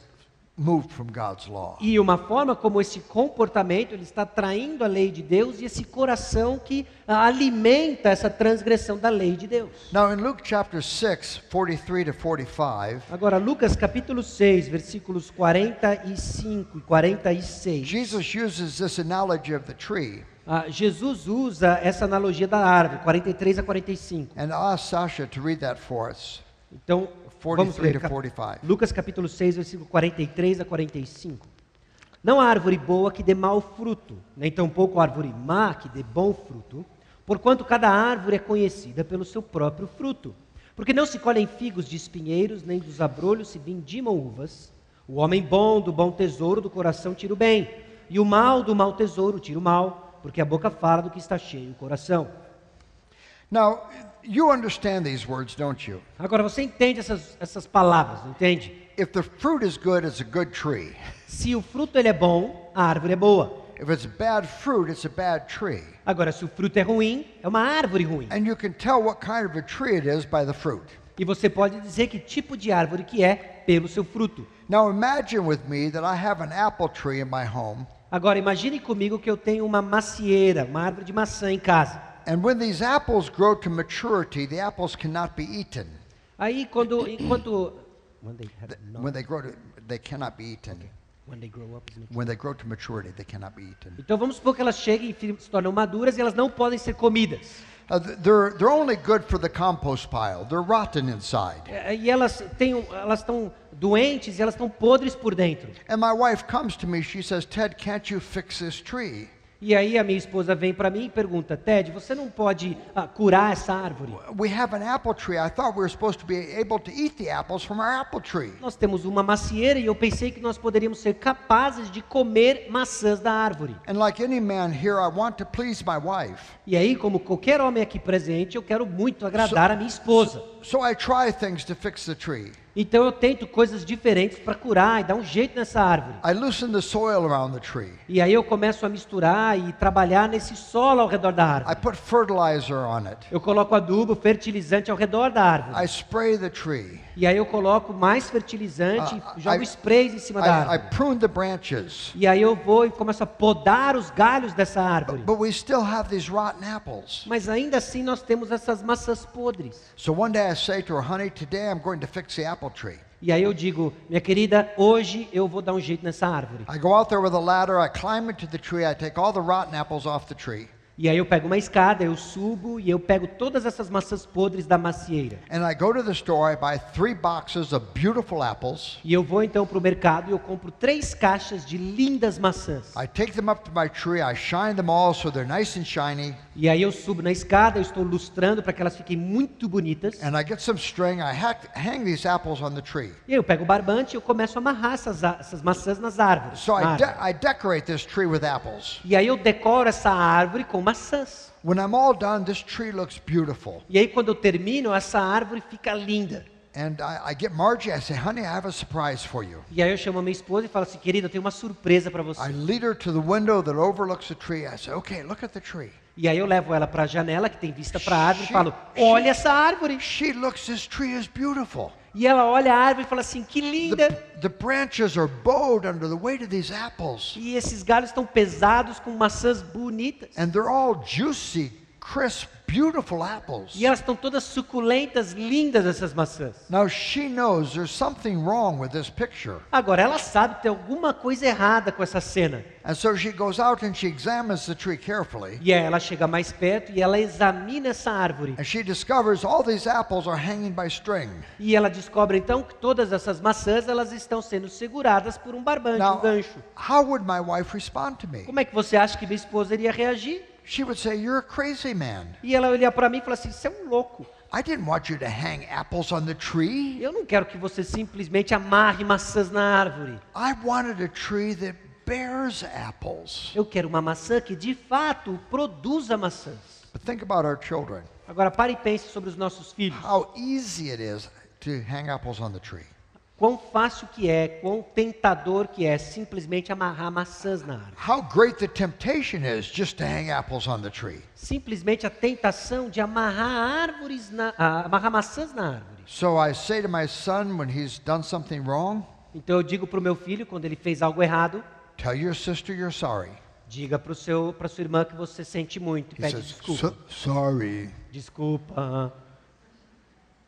moved from God's law. E uma forma como esse comportamento ele está traindo a lei de Deus e esse coração que ah, alimenta essa transgressão da lei de Deus. Now in Luke chapter 6, 43 to 45, Agora, Lucas capítulo 6, versículos 45 e 46. Jesus uses this analogy of the tree. Ah, Jesus usa essa analogia da árvore, 43 a 45. And I asked Sasha to read that for us. Então, vamos 43 ler. to cap- 45. Lucas capítulo 6, versículo 43 a 45. Não há árvore boa que dê mau fruto, nem tampouco árvore má que dê bom fruto, porquanto cada árvore é conhecida pelo seu próprio fruto. Porque não se colhem figos de espinheiros, nem dos abrolhos se vindimam uvas. O homem bom do bom tesouro do coração tira o bem, e o mal do mau tesouro tira o mal, porque a boca fala do que está cheio o coração. Now, you understand these words, don't you? Agora você entende essas, essas palavras, entende? If the fruit is good, it's a good tree. Se o fruto ele é bom, a árvore é boa. If it's bad fruit, it's a bad tree. Agora, se o fruto é ruim, é uma árvore ruim. And you can tell what kind of a tree it is by the fruit. E você pode dizer que tipo de árvore que é pelo seu fruto. Now imagine with me that I have an apple tree in my home, Agora, imagine comigo que eu tenho uma macieira, uma árvore de maçã em casa. And when these apples grow to maturity, the apples cannot be eaten. Aí, quando, enquanto... When they, have not- When they grow to, they cannot be eaten. when they grow up? When they grow to maturity, they cannot be eaten. Então vamos supor que elas cheguem e se tornam maduras e elas não podem ser comidas. Uh, th- they're, they're only good for the compost pile. They're rotten inside. É, E elas têm, elas estão doentes e elas estão podres por dentro. And my wife comes to me, she says, Ted, can't you fix this tree? E aí a minha esposa vem para mim e pergunta, Ted, você não pode ah, curar essa árvore? We have an apple tree. I thought we were supposed to be able to eat the apples from our apple tree. Nós temos uma macieira e eu pensei que nós poderíamos ser capazes de comer maçãs da árvore. And like any man here, I want to please my wife. E aí, como qualquer homem aqui presente, eu quero muito agradar a minha esposa. So I try things to fix the tree. Então eu tento coisas diferentes para curar e dar um jeito nessa árvore. I loosen the soil around the tree. E aí eu começo a misturar e trabalhar nesse solo ao redor da I árvore. put fertilizer on it. Eu coloco adubo, fertilizante ao redor da árvore. I. E aí eu coloco mais fertilizante, e jogo I- sprays em cima da I, I árvore. prune the branches. E aí eu vou e começo a podar os galhos dessa árvore. But we still have these rotten apples. Mas ainda assim nós temos essas maçãs podres. So one day I say to her, honey, today I'm going to fix the apple tree. E aí eu digo, minha querida, hoje eu vou dar um jeito nessa árvore. I go out there with a ladder, I climb into the tree, I take all the rotten apples off the tree, E aí eu pego uma escada, eu subo e eu pego todas essas maçãs podres da macieira. and I go to the store, I buy three boxes of beautiful apples. E eu vou então para o mercado e eu compro três caixas de lindas maçãs. I take them up to my tree, I shine them all so they're nice and shiny, E aí eu subo na escada, eu estou lustrando para que elas fiquem muito bonitas. and I get some string, I hack, hang these apples on the tree. E eu pego o barbante e eu começo a amarrar essas, essas maçãs nas árvores. So I, de-. I decorate this tree with apples. E aí eu decoro essa árvore com maçãs. When I'm all done, this tree looks beautiful. E aí quando eu termino, essa árvore fica linda. And I, I get Margie, I say, honey, I have a surprise for you. E aí eu chamo a minha esposa e falo assim, querida, eu tenho uma surpresa para I você. lead her to the window that overlooks the tree. I say, okay, look at the tree. E aí eu levo ela para a janela que tem vista para a árvore e falo, olha essa árvore. She looks, this tree is beautiful. E ela olha a árvore e fala assim, que linda. The, the branches are bowed under the weight of these apples. E esses galhos estão pesados com maçãs bonitas. And they're all juicy, crisp, beautiful apples. E elas estão todas suculentas, lindas essas maçãs. Now she knows there's something wrong with this picture. Agora ela sabe que tem alguma coisa errada com essa cena. And so she goes out and she examines the tree carefully. E aí ela chega mais perto e ela examina essa árvore. And she discovers all these apples are hanging by string. E ela descobre então que todas essas maçãs elas estão sendo seguradas por um barbante, um Now, gancho. how would my wife respond to me? Como é que você acha que minha esposa iria reagir? She would say, You're a crazy man. E ela olhar para mim e falar assim: "Você é um louco. I didn't want you to hang apples on the tree. Eu não quero que você simplesmente amarre maçãs na árvore. I wanted a tree that bears apples. Eu quero uma maçã que de fato produza maçãs." But think about our children. Agora pare e pense sobre os nossos filhos. How easy it is to hang apples on the tree. Quão fácil que é, quão tentador que é simplesmente amarrar maçãs na árvore. How great the temptation is just to hang apples on the tree. Simplesmente a tentação de amarrar árvores na, ah, amarrar maçãs na árvore. So I say to my son when he's done something wrong, Então eu digo para o meu filho quando ele fez algo errado, tell your sister you're sorry. diga para seu para sua irmã que você sente muito e pede says, desculpa. "So- sorry. Desculpa.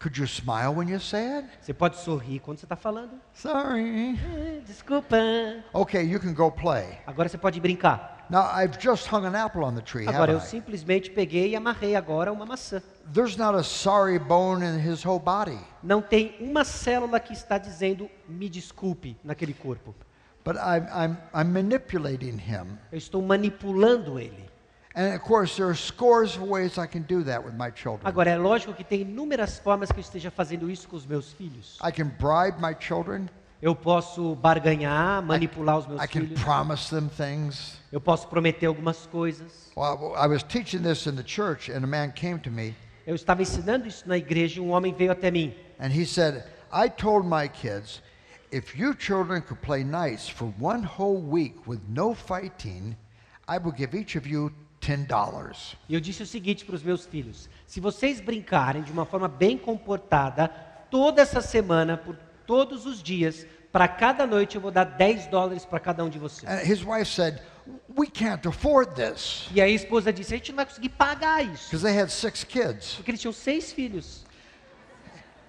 Could you smile when you say it? Você pode sorrir quando você está falando. Sorry. "É, desculpa. Okay, you can go play. Agora você pode brincar. Now I've just hung an apple on the tree, Agora eu I? simplesmente peguei e amarrei agora uma maçã. There's not a sorry bone in his whole body. Não tem uma célula que está dizendo me desculpe naquele corpo. But I'm, I'm, I'm manipulating him. Eu estou manipulando ele. And of course, there are scores of ways I can do that with my children. Agora é lógico que tem inúmeras formas que eu esteja fazendo isso com os meus filhos. I can bribe my children. Eu posso barganhar, manipular os meus I can promise them things. Eu posso prometer algumas coisas. Well, I was teaching this in the church, and a man came to me, Eu estava ensinando isso na igreja e um homem veio até mim. and he said, I told my kids, if you children could play nice for one whole week with no fighting, I will give each of you $10. E eu disse o seguinte para os meus filhos: se vocês brincarem de uma forma bem comportada, toda essa semana, por todos os dias, para cada noite eu vou dar 10 dólares para cada um de vocês. And his wife said, We can't afford this. E aí a esposa disse: a gente não vai conseguir pagar isso. Because they had six kids. Porque eles tinham seis filhos.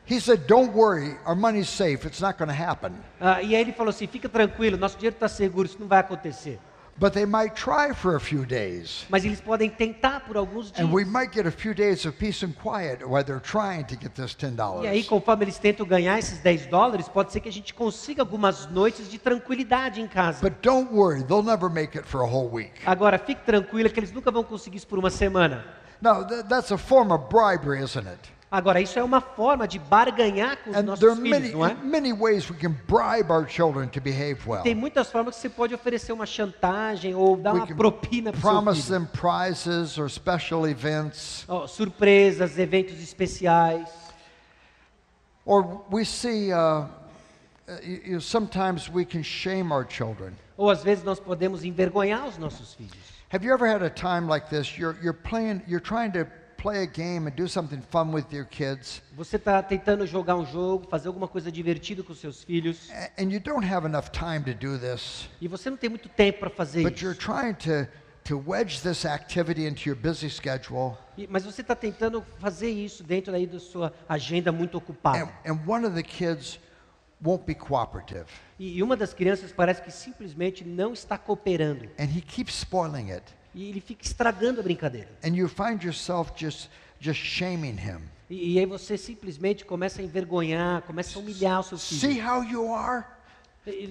He said, Don't worry, our money's safe. It's not going to happen. Ah, e aí ele falou assim: fica tranquilo, nosso dinheiro está seguro, isso não vai acontecer. But they might try for a few days. Mas eles podem tentar por alguns dias. And we might get a few days of peace and quiet while they're trying to get this $10. E aí, conforme eles tentam ganhar esses 10 dólares, pode ser que a gente consiga algumas noites de tranquilidade em casa. But don't worry, they'll never make it for a whole week. Agora, fique tranquila que eles nunca vão conseguir isso por uma semana. Now, th- that's a form of bribery, isn't it? Agora, isso é uma forma de barganhar com os And nossos there are filhos, many, não é? many ways we can bribe our children to behave well. Tem muitas formas que você pode oferecer uma chantagem ou dar We uma propina para o seu promise filho. them prizes or special events. Ó, surpresas, eventos especiais. Or we see, uh, uh, you, you, sometimes we can shame our children. Ou às vezes nós podemos envergonhar os nossos filhos. Have you ever had a time like this? You're, you're playing, you're trying to play a game and do something fun with your kids, Você está tentando jogar um jogo, fazer alguma coisa divertida com seus filhos, and you don't have enough time to do this, e você não tem muito tempo para fazer but you're isso. trying to, to wedge this activity into your busy schedule. E- Mas você está tentando fazer isso dentro aí da sua agenda muito ocupada. And, and one of the kids won't be cooperative, E e uma das crianças parece que simplesmente não está cooperando. and he keeps spoiling it. E ele fica estragando a brincadeira. And you find yourself just, just shaming him. E, e aí você simplesmente começa a envergonhar, começa a humilhar o seu See filho. how you are?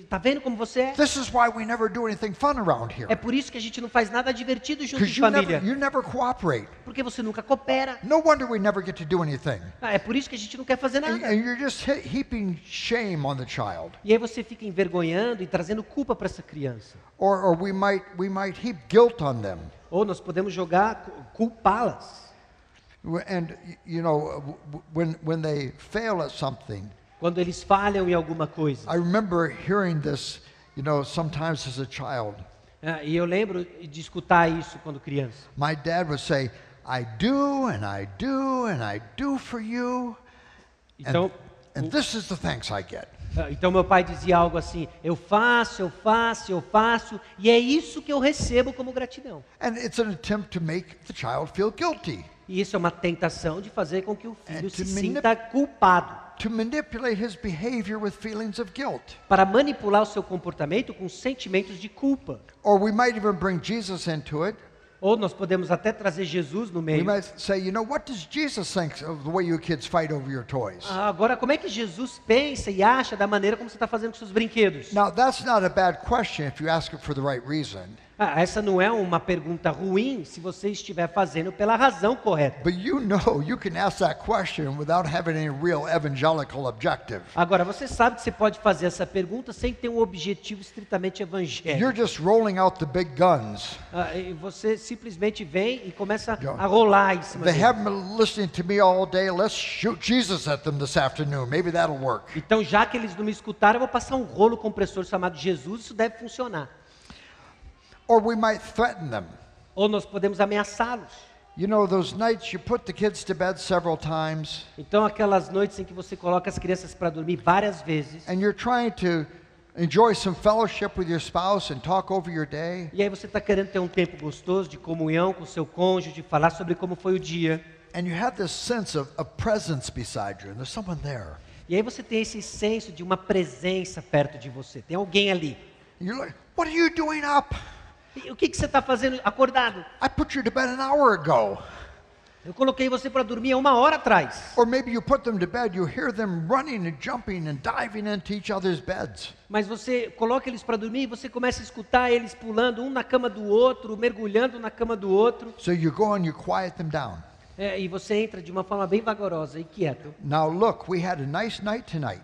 Tá vendo como você é? This is why we never do anything fun around here. É por isso que a gente não faz nada divertido junto Because de you never, família. you never cooperate. Porque você nunca coopera. No wonder we never get to do anything. Ah, é por isso que a gente não quer fazer And, nada. and you're just he- heaping shame on the child. E aí você fica envergonhando e trazendo culpa para essa criança. Or, or we, might, we might heap guilt on them. Ou nós podemos jogar, cu- culpá-las. And, you know, when, when they fail at something, Quando eles falham em alguma coisa. I remember hearing this, you know, sometimes as a child. Ah, e eu lembro de escutar isso quando criança. My dad would say, I do and I do and I do for you. Então, And, and this is the thanks I get. ah, então meu pai dizia algo assim: eu faço, eu faço, eu faço, e é isso que eu recebo como gratidão. And it's an attempt to make the child feel guilty, E isso é uma tentação de fazer com que o filho É, se sinta culpado, to manipulate his behavior with feelings of guilt. para manipular o seu comportamento com sentimentos de culpa. Or we might even bring Jesus into it. Ou nós podemos até trazer Jesus no We meio. might say, you know, what does Jesus think of the way you kids fight over your toys? Agora, como é que Jesus pensa e acha da maneira como você está fazendo com seus brinquedos? Now, that's not a bad question if you ask it for the right reason. Ah, essa não é uma pergunta ruim se você estiver fazendo pela razão correta. But you know you can ask that question without having any real evangelical objective. Agora, você sabe que você pode fazer essa pergunta sem ter um objetivo estritamente You're evangélico. just rolling out the big guns. Ah, você simplesmente vem e começa a rolar em cima They haven't been listening to me all day. Let's shoot Jesus at them this afternoon. Maybe that'll work. Então, já que eles não me escutaram, eu vou passar um rolo compressor chamado Jesus, isso deve funcionar. Or we might threaten them. Ou nós podemos ameaçá-los. You know, those nights you put the kids to bed several times Então, aquelas noites em que você coloca as crianças para dormir várias vezes, and you're trying to enjoy some fellowship with your spouse and talk over your day. e aí você está querendo ter um tempo gostoso de comunhão com seu cônjuge, falar sobre como foi o dia. And you have this sense of, of presence beside you, and there's someone there. E aí você tem esse senso de uma presença perto de você, tem alguém ali. And you're like, What are you doing up? O que, que você está fazendo acordado? I put you to bed an hour ago. Eu coloquei você para dormir uma hora atrás. Or maybe you put them to bed, you hear them running and jumping and diving into each other's beds. Mas você coloca eles para dormir e você começa a escutar eles pulando um na cama do outro, mergulhando na cama do outro. So you go and you quiet them down. É, e você entra de uma forma bem vagarosa e quieto. Now, look, we had a nice night tonight.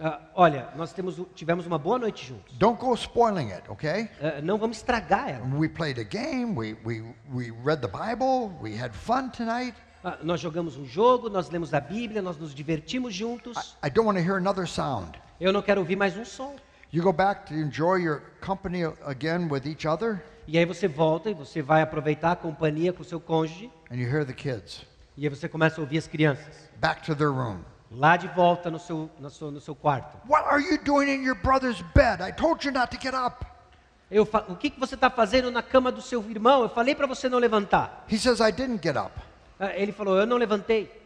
Ah, olha, nós temos, tivemos uma boa noite juntos. Don't go spoiling it, okay? Ah, não vamos estragar ela. We played a game, we, we, we read the Bible, we had fun tonight. Ah, nós jogamos um jogo, nós lemos a Bíblia, nós nos divertimos juntos. I don't want to hear another sound. Eu não quero ouvir mais um som. You go back to enjoy your company again with each other. E aí você volta e você vai aproveitar a companhia com seu cônjuge. and you hear the kids E aí você começa a ouvir as crianças. back to their room. Lá de volta no seu, no seu, no seu quarto. What are you doing in your brother's bed? I told you not to get up. Eu o que, que você está fazendo na cama do seu irmão? Eu falei para você não levantar. He says, I didn't get up. Ah, Ele falou, eu não levantei.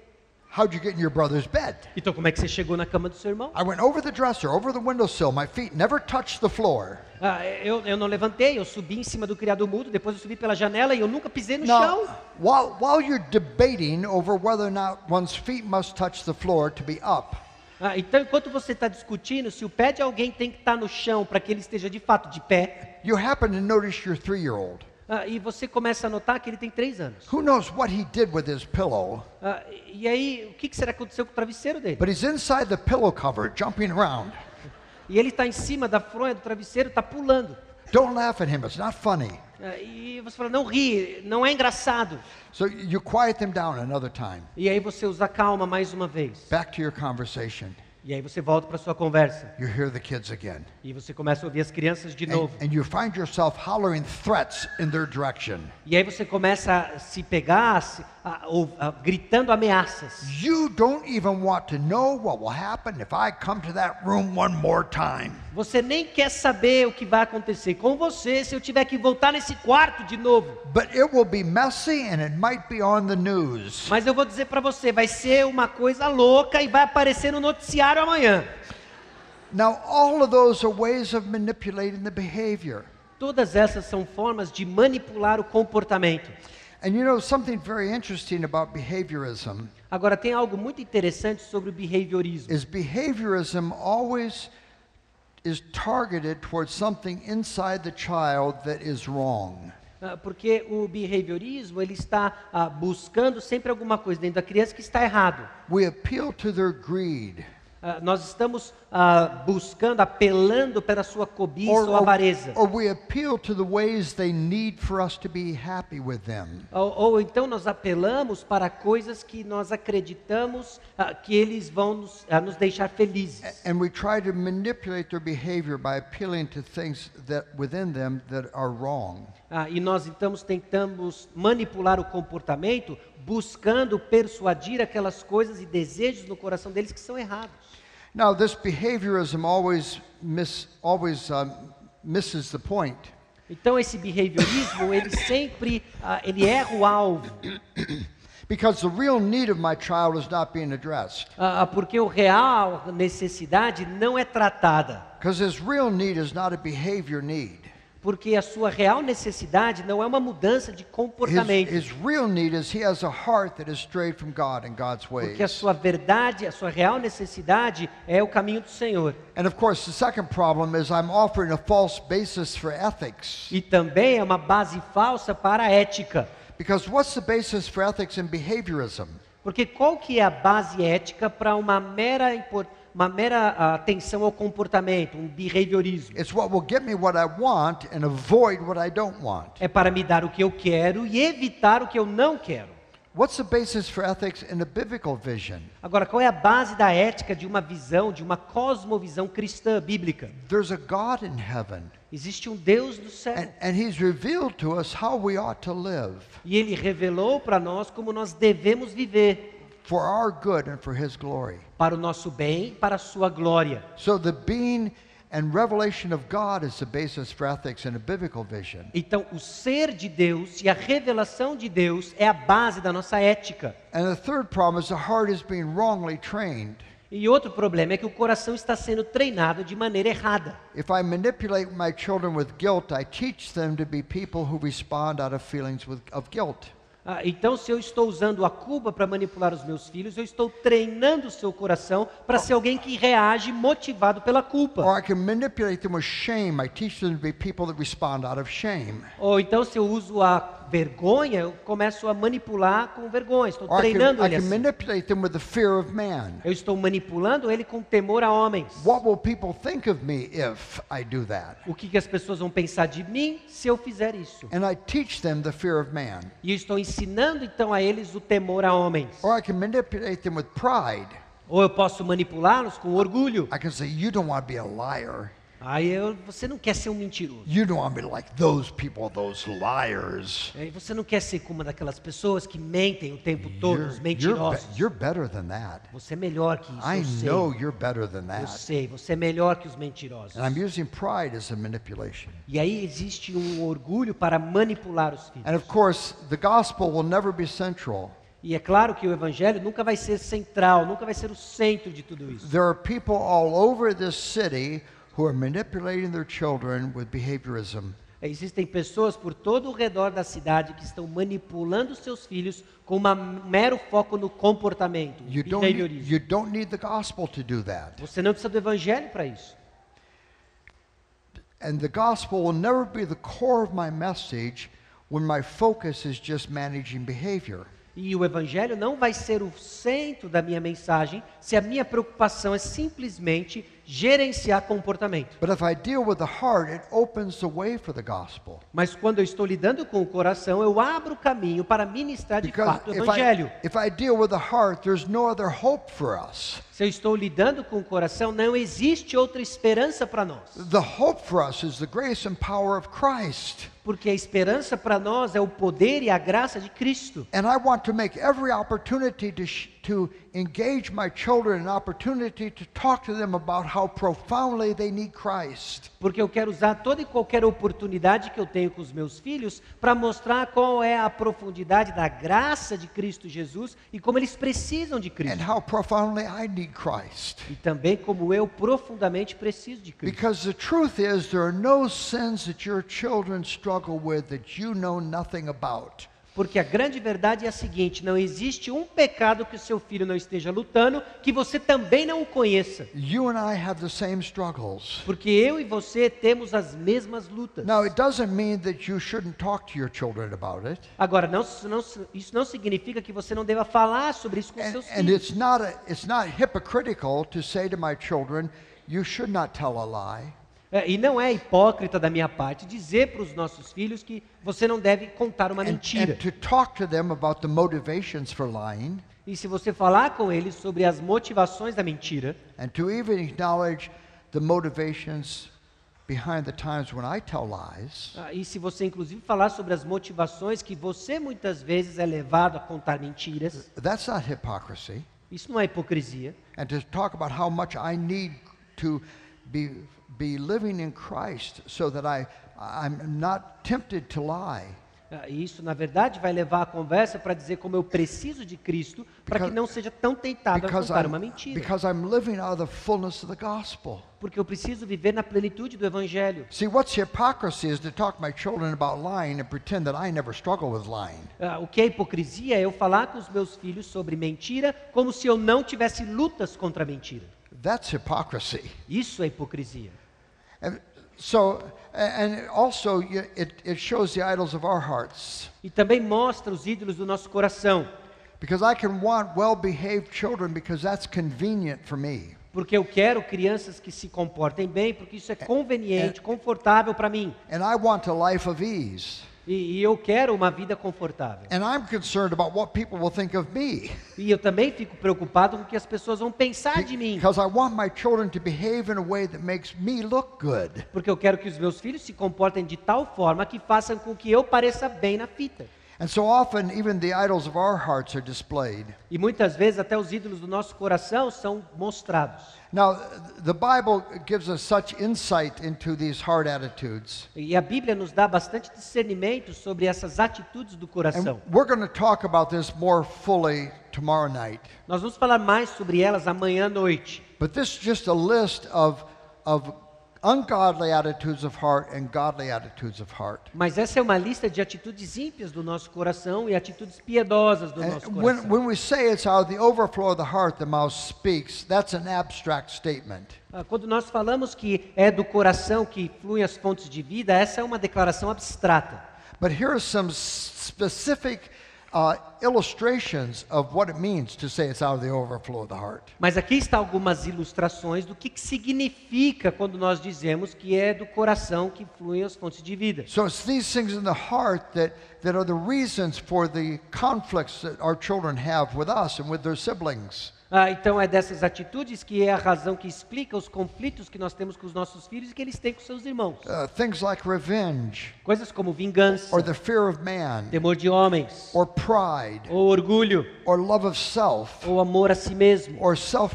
How'd you get in your brother's bed? Então como é que você chegou na cama do seu irmão? I went over the dresser, over the windowsill. My feet never touched the floor. Ah, eu, eu não levantei, eu subi em cima do criado mudo, depois eu subi pela janela e eu nunca pisei no Now, chão. while, while you're debating over whether or not one's feet must touch the floor to be up, Ah, então, enquanto você está discutindo se o pé de alguém tem que estar no chão para que ele esteja de fato de pé, you happen to notice your three year old. Ah, e você começa a notar que ele tem três anos. Who knows what he did with his pillow? Ah, e aí, o que, será que aconteceu com o travesseiro dele? But he's inside the pillow cover, jumping around. E ele está em cima da fronha do travesseiro, está pulando. Don't laugh at him, it's not funny. Ah, e você fala, não ri, não é engraçado. So you quiet them down another time. E aí você usa calma mais uma vez. Back to your conversation. E aí você volta para sua conversa. You hear the kids again. E você começa a ouvir as crianças de And, novo. and you find yourself hollering threats in their direction. E aí você começa a se pegar, a- ou- a- gritando ameaças. You don't even want to know what will happen if I come to that room one more time. Você nem quer saber o que vai acontecer com você se eu tiver que voltar nesse quarto de novo. But it will be messy and it might be on the news. Mas eu vou dizer para você, vai ser uma coisa louca e vai aparecer no noticiário amanhã. Now, all of those are ways of manipulating the behavior. Todas essas são formas de manipular o comportamento. And you know something very interesting about behaviorism Agora tem algo muito interessante sobre o behaviorismo. is behaviorism always is targeted towards something inside the child that is wrong. Ah, Porque o behaviorismo ele está ah, buscando sempre alguma coisa dentro da criança que está errado. We appeal to their greed. Ah, nós estamos ah, buscando, apelando pela sua cobiça Or, ou avareza. or we appeal to the ways they need for us to be happy with them. Ou, ou então nós apelamos para coisas que nós acreditamos ah, que eles vão nos, nos deixar felizes. And we try to manipulate their behavior by appealing to things that within them that are wrong. Ah, e nós então tentamos manipular o comportamento, buscando persuadir aquelas coisas e desejos no coração deles que são errados. Now, this behaviorism always miss, always um, misses the point. Então esse behaviorismo ele sempre ah, ele erra o alvo, Because the real need of my child is not being addressed. Ah, porque o real necessidade não é tratada, Because his real need is not a behavior need. Porque a sua real necessidade não é uma mudança de comportamento. his real need is he has a heart that is strayed from God and God's Porque a sua verdade, a sua real necessidade é o caminho do Senhor. And of course, the second problem is I'm offering a false basis for ethics. E também é uma base falsa para a ética. Because what's the basis for ethics in behaviorism? Porque qual que é a base ética para uma mera, impor- uma mera ah, atenção ao comportamento, um behaviorismo? É para me dar o que eu quero e evitar o que eu não quero. What's the basis for ethics in a biblical vision? Agora, qual é a base da ética de uma visão, de uma cosmovisão cristã bíblica? There's a God in heaven, Existe um Deus do céu. and, and He's revealed to us how we ought to live E Ele revelou para nós como nós devemos viver, for our good and for His glory. para o nosso bem, para a sua glória. So the being and revelation of God is the basis for ethics in a biblical vision. Então, o ser de Deus e a revelação de Deus é a base da nossa ética. And the third problem is the heart is being wrongly trained. E outro problema é que o coração está sendo treinado de maneira errada. If I manipulate my children with guilt, Ah, então, se eu estou usando a culpa para manipular os meus filhos, eu estou treinando o seu coração para ser alguém que reage motivado pela culpa. Or I can manipulate them with shame. I teach them to be people that respond out of shame. Ou então, se eu uso a vergonha, eu começo a manipular com vergonha. Estou Or I can, treinando I ele can assim. manipulate them with the fear of man. Eu estou manipulando ele com temor a homens. What will people think of me if I do that? O que, que as pessoas vão pensar de mim se eu fizer isso? And I teach them the fear of man. E eu estou ensinando então a eles o temor a homens. Or I can manipulate them with pride. Ou eu posso manipulá-los com orgulho. I can say, You don't want to be a liar. Aí eu- você não quer ser um mentiroso. You don't want to be like those people, those liars. Aí você não quer ser como uma daquelas pessoas que mentem o tempo todo, You're, os you're, mentirosos. be- you're better than that. Você é melhor que isso, I eu sei. know you're better than Eu that. sei, você é melhor que os mentirosos. And I'm using pride as a manipulation. E aí existe um orgulho para manipular os filhos. And of course, the gospel will never be central. E é claro que o evangelho nunca vai ser central, nunca vai ser o centro de tudo isso. There are people all over this city who are manipulating their children with behaviorism. Existem pessoas por todo o redor da cidade que estão manipulando seus filhos com um mero foco no comportamento, You don't, need, you don't need the gospel to do that. Você não precisa do evangelho para isso. And the gospel will never be the core of my message when my focus is just managing behavior. E o evangelho não vai ser o centro da minha mensagem se a minha preocupação é simplesmente gerenciar comportamento. But if I deal with the heart, it opens the way for the gospel. Mas quando eu estou lidando com o coração, eu abro o caminho para ministrar de Because fato o evangelho. I, if I deal with the heart, there's no other hope for us. Se eu estou lidando com o coração, não existe outra esperança para nós. The hope for us is the grace and power of Christ. Porque a esperança para nós é o poder e a graça de Cristo. And I want to make every opportunity to, to engage my children, an opportunity to talk to them about how profoundly they need Christ. Porque eu quero usar toda e qualquer oportunidade que eu tenho com os meus filhos para mostrar qual é a profundidade da graça de Cristo Jesus e como eles precisam de and Cristo. how profoundly I need Christ. E também como eu profundamente preciso de Cristo. Because the truth is, there are no sins that your children struggle with that you know nothing about. Porque a grande verdade é a seguinte: não existe um pecado que o seu filho não esteja lutando que você também não o conheça. You and I have the same struggles. Porque eu e você temos as mesmas lutas. Now, it doesn't mean that you shouldn't talk to your children about it. Agora, não, não- isso não significa que você não deva falar sobre isso com And, seus and filhos. it's not a, it's not hypocritical to say to my children, you should not tell a lie. É, e não é hipócrita da minha parte dizer para os nossos filhos que você não deve contar uma mentira. E se você falar com eles sobre as motivações da mentira, and to even acknowledge the motivations behind the times when I tell lies, ah, e se você inclusive falar sobre as motivações que você muitas vezes é levado a contar mentiras, that's not hypocrisy. isso não é hipocrisia. And to talk about how much I need to be, be living in Christ so that I, I'm not tempted to lie. Ah, Isso, na verdade, vai levar a conversa para dizer como eu preciso de Cristo para que não seja tão tentado a contar I'm, uma mentira. because I'm living out of the fullness of the gospel. Porque eu preciso viver na plenitude do Evangelho. See, what's hypocrisy is to talk my children about lying and pretend that I never struggle with lying. Ah, o que é hipocrisia é eu falar com os meus filhos sobre mentira como se eu não tivesse lutas contra a mentira. That's hypocrisy. Isso é hipocrisia. And so, and also, it, it shows the idols of our hearts. E também mostra os ídolos do nosso coração. Because I can want well behaved children because that's convenient for me. Porque eu quero crianças que se comportem bem, porque isso é conveniente, confortável para mim. And I want a life of ease. E, e eu quero uma vida confortável. And I'm concerned about what people will think of me. E eu também fico preocupado com o que as pessoas vão pensar de mim. Because I want my children to behave in a way that makes me look good. Porque eu quero que os meus filhos se comportem de tal forma que façam com que eu pareça bem na fita. And so often, even the idols of our hearts are displayed. E muitas vezes até os ídolos do nosso coração são mostrados. Now, the Bible gives us such insight into these heart attitudes. E a Bíblia nos dá bastante discernimento sobre essas atitudes do coração. And we're going to talk about this more fully tomorrow night. Nós vamos falar mais sobre elas amanhã à noite. But this is just a list of, of ungodly attitudes of heart and godly attitudes of heart. Mas essa é uma lista de atitudes ímpias do nosso coração e atitudes piedosas do And nosso when, coração. when we say it's out of the overflow of the heart the mouth speaks, that's an abstract statement. Ah, Quando nós falamos que é do coração que fluem as fontes de vida, essa é uma declaração abstrata. But here are some specific uh, illustrations of what it means to say it's out of the overflow of the heart. Mas aqui está algumas ilustrações do que, que significa quando nós dizemos que é do coração que fluem as fontes de vida. So it's these things in the heart that, that are the reasons for the conflicts that our children have with us and with their siblings. Ah, então é dessas atitudes que é a razão que explica os conflitos que nós temos com os nossos filhos e que eles têm com seus irmãos. Uh, things like revenge, Coisas como vingança, or the fear of man, temor de homens, or pride, ou orgulho, or love of self, ou amor a si mesmo, or self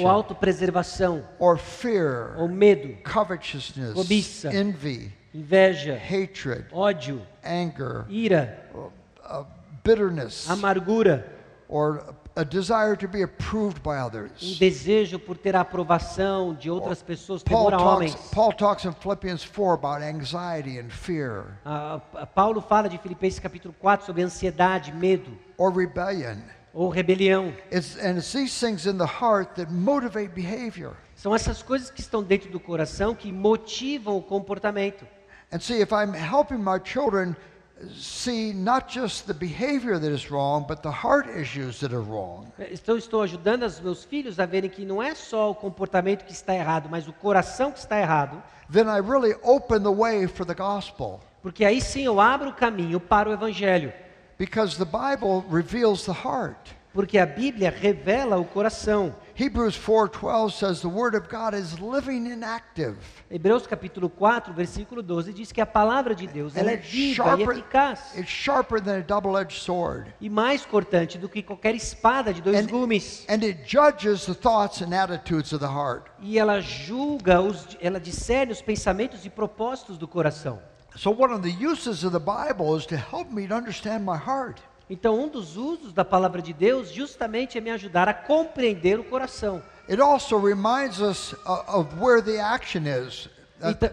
ou autopreservação, or fear, ou medo, covetousness, Cobiça. envy, inveja, hatred, ódio, anger, ira, uh, bitterness, amargura, or a desire to be approved by um others. desejo por ter a aprovação de outras pessoas, Paul temor a homens. Paul talks in Philippians 4 about anxiety and fear Ah, ah, Paulo fala de Filipenses capítulo 4 sobre ansiedade, medo or rebellion. ou rebelião. It's, and it's these things in the heart that motivate behavior. São essas coisas que estão dentro do coração que motivam o comportamento. And see, if I'm helping my children see not just the behavior that is wrong, but the heart issues that are wrong, Então estou ajudando os meus filhos a verem que não é só o comportamento que está errado, mas o coração que está errado, then I really open the way for the gospel. porque aí sim eu abro o caminho para o evangelho, Because the Bible reveals the heart. porque a Bíblia revela o coração. Hebrews 4:12 says the word of God is living and active. Hebreus capítulo 4, versículo 12 diz que a palavra de Deus ela é viva e eficaz it's sharper than a double-edged sword. e mais cortante do que qualquer espada de dois And, gumes. and it judges the thoughts and attitudes of the heart. E ela julga, os, ela discerne os pensamentos e propósitos do coração. So one of the uses of the Bible is to help me to understand my heart. Então, um dos usos da palavra de Deus justamente é me ajudar a compreender o coração. It also reminds us uh, of where the action is. E, Uh, ta-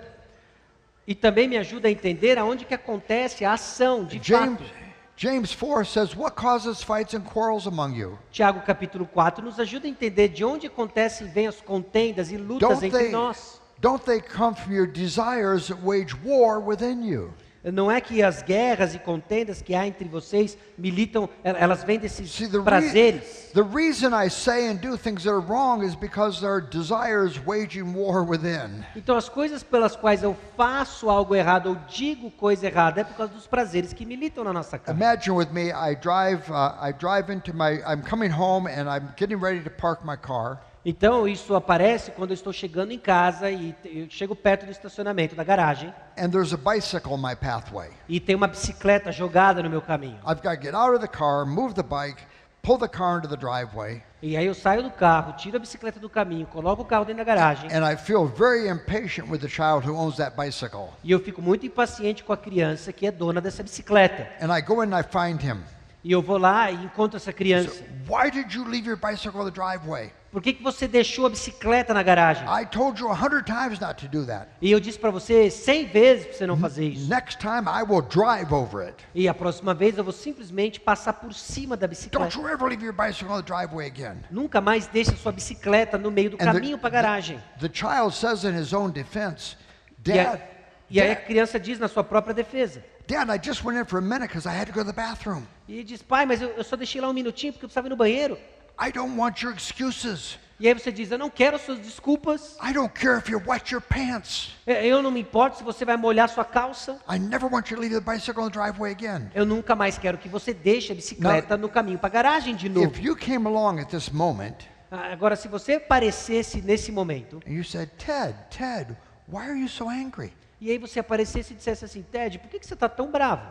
e também me ajuda a entender aonde que acontece a ação, de James, fato. James 4 says, What causes fights and quarrels among you? Tiago capítulo 4 nos ajuda a entender de onde acontecem vem as contendas e lutas Don't entre they, nós. don't they come from your desires that wage war within you? Não é que as guerras e contendas que há entre vocês militam, el- elas vêm desses See, the, re- prazeres. the reason I say and do things that are wrong is because there are desires waging war within. Então, as coisas pelas quais eu faço algo errado ou digo coisa errada é por causa dos prazeres que militam na nossa carne. Imagine with me, I drive, uh, I drive into my, I'm coming home and I'm getting ready to park my car. Então, isso aparece quando eu estou chegando em casa e eu chego perto do estacionamento da garagem and there's a bicycle in my pathway. e tem uma bicicleta jogada no meu caminho. I've got to get out of the car, move the bike, pull the car into the driveway, E aí eu saio do carro, tiro a bicicleta do caminho, coloco o carro dentro da garagem and I feel very impatient with the child who owns that bicycle. e eu fico muito impaciente com a criança que é dona dessa bicicleta. And I go and I find him. E eu vou lá e encontro essa criança. Why did you leave your bicycle in the driveway? Por que, que você deixou a bicicleta na garagem? I told you a hundred times not to do that. E eu disse para você cem vezes para você não fazer isso. Next time I will drive over it. E a próxima vez eu vou simplesmente passar por cima da Don't bicicleta. you ever leave your bicycle in the driveway again. Nunca mais deixe a sua bicicleta no meio do And the- caminho para a garagem. The child says in his own defense, E, a- Dad, e aí a criança diz na sua própria defesa. Dad, I just went in for a minute because I had to go to the bathroom. E diz, pai, mas eu, eu só deixei lá um minutinho porque eu precisava ir no banheiro. I don't want your excuses. E aí você diz, eu não quero as suas desculpas. I don't care if you wet your pants. É, Eu não me importo se você vai molhar sua calça. I never want you to leave the bicycle in the driveway again. Eu nunca mais quero que você deixe a bicicleta no caminho para a garagem de novo. If you came along at this moment Ah, Agora, se você aparecesse nesse momento, and you said, Ted, Ted, why are you so angry? e aí você aparecesse e dissesse assim, Ted, por que, que você está tão bravo?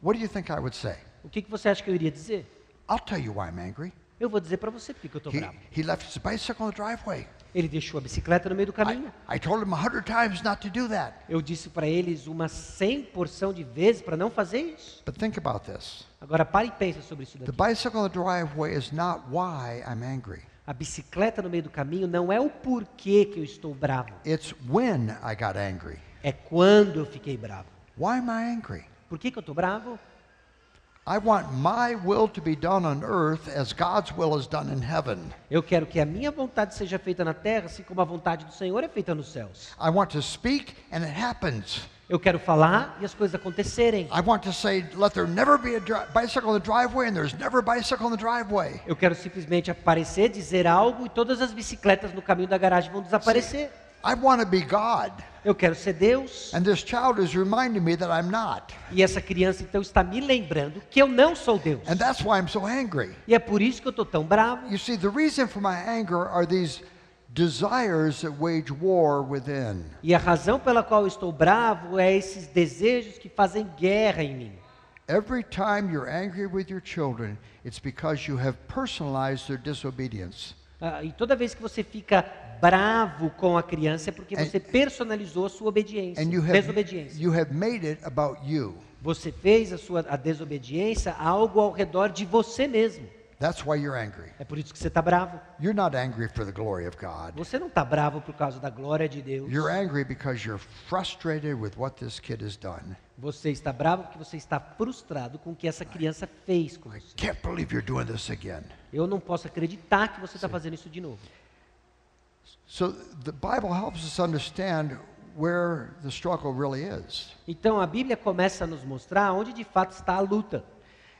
What do you think I would say? O que, que você acha que eu iria dizer? I'll tell you why I'm angry. Eu vou dizer para você por que eu estou He, bravo. he left his bicycle in the driveway. Ele deixou a bicicleta no meio do I, caminho. I told him a hundred times not to do that. Eu disse para eles uma 100 porção de vezes para não fazer isso. But think about this. Agora pare e pense sobre isso The daqui. bicycle in the driveway is not why I'm angry. A bicicleta no meio do caminho não é o porquê que eu estou bravo. It's when I got angry. É quando eu fiquei bravo. Why am I angry? Por que, que eu estou bravo? Eu quero que a minha vontade seja feita na terra, assim como a vontade do Senhor é feita nos céus. I want to speak and it happens. Eu quero falar e as coisas acontecerem. I want to say, let there never be a dri- bicycle in the driveway, and there's never a bicycle in the driveway. Eu quero simplesmente aparecer, dizer algo e todas as bicicletas no caminho da garagem vão desaparecer. I want to be God. Eu quero ser Deus. And this child is reminding me that I'm not. E essa criança então está me lembrando que eu não sou Deus. And that's why I'm so angry. E é por isso que eu estou tão bravo. You see, the reason for my anger are these desires that wage war within. E a razão pela qual eu estou bravo é esses desejos que fazem guerra em mim. Every time you're angry with your children, it's because you have personalized their disobedience. Ah, e toda vez que você fica bravo com a criança é porque And- você personalizou a sua obediência, And you have, desobediência. you have made it about you. Você fez a sua a desobediência algo ao redor de você mesmo. That's why you're angry. É por isso que você está bravo. You're not angry for the glory of God. Você não está bravo por causa da glória de Deus. You're angry because you're frustrated with what this kid has done. Você está bravo porque você está frustrado com o que essa criança fez com você. Can't believe you're doing this again. Eu não posso acreditar que você está fazendo isso de novo. Então a Bíblia começa a nos mostrar onde de fato está a luta.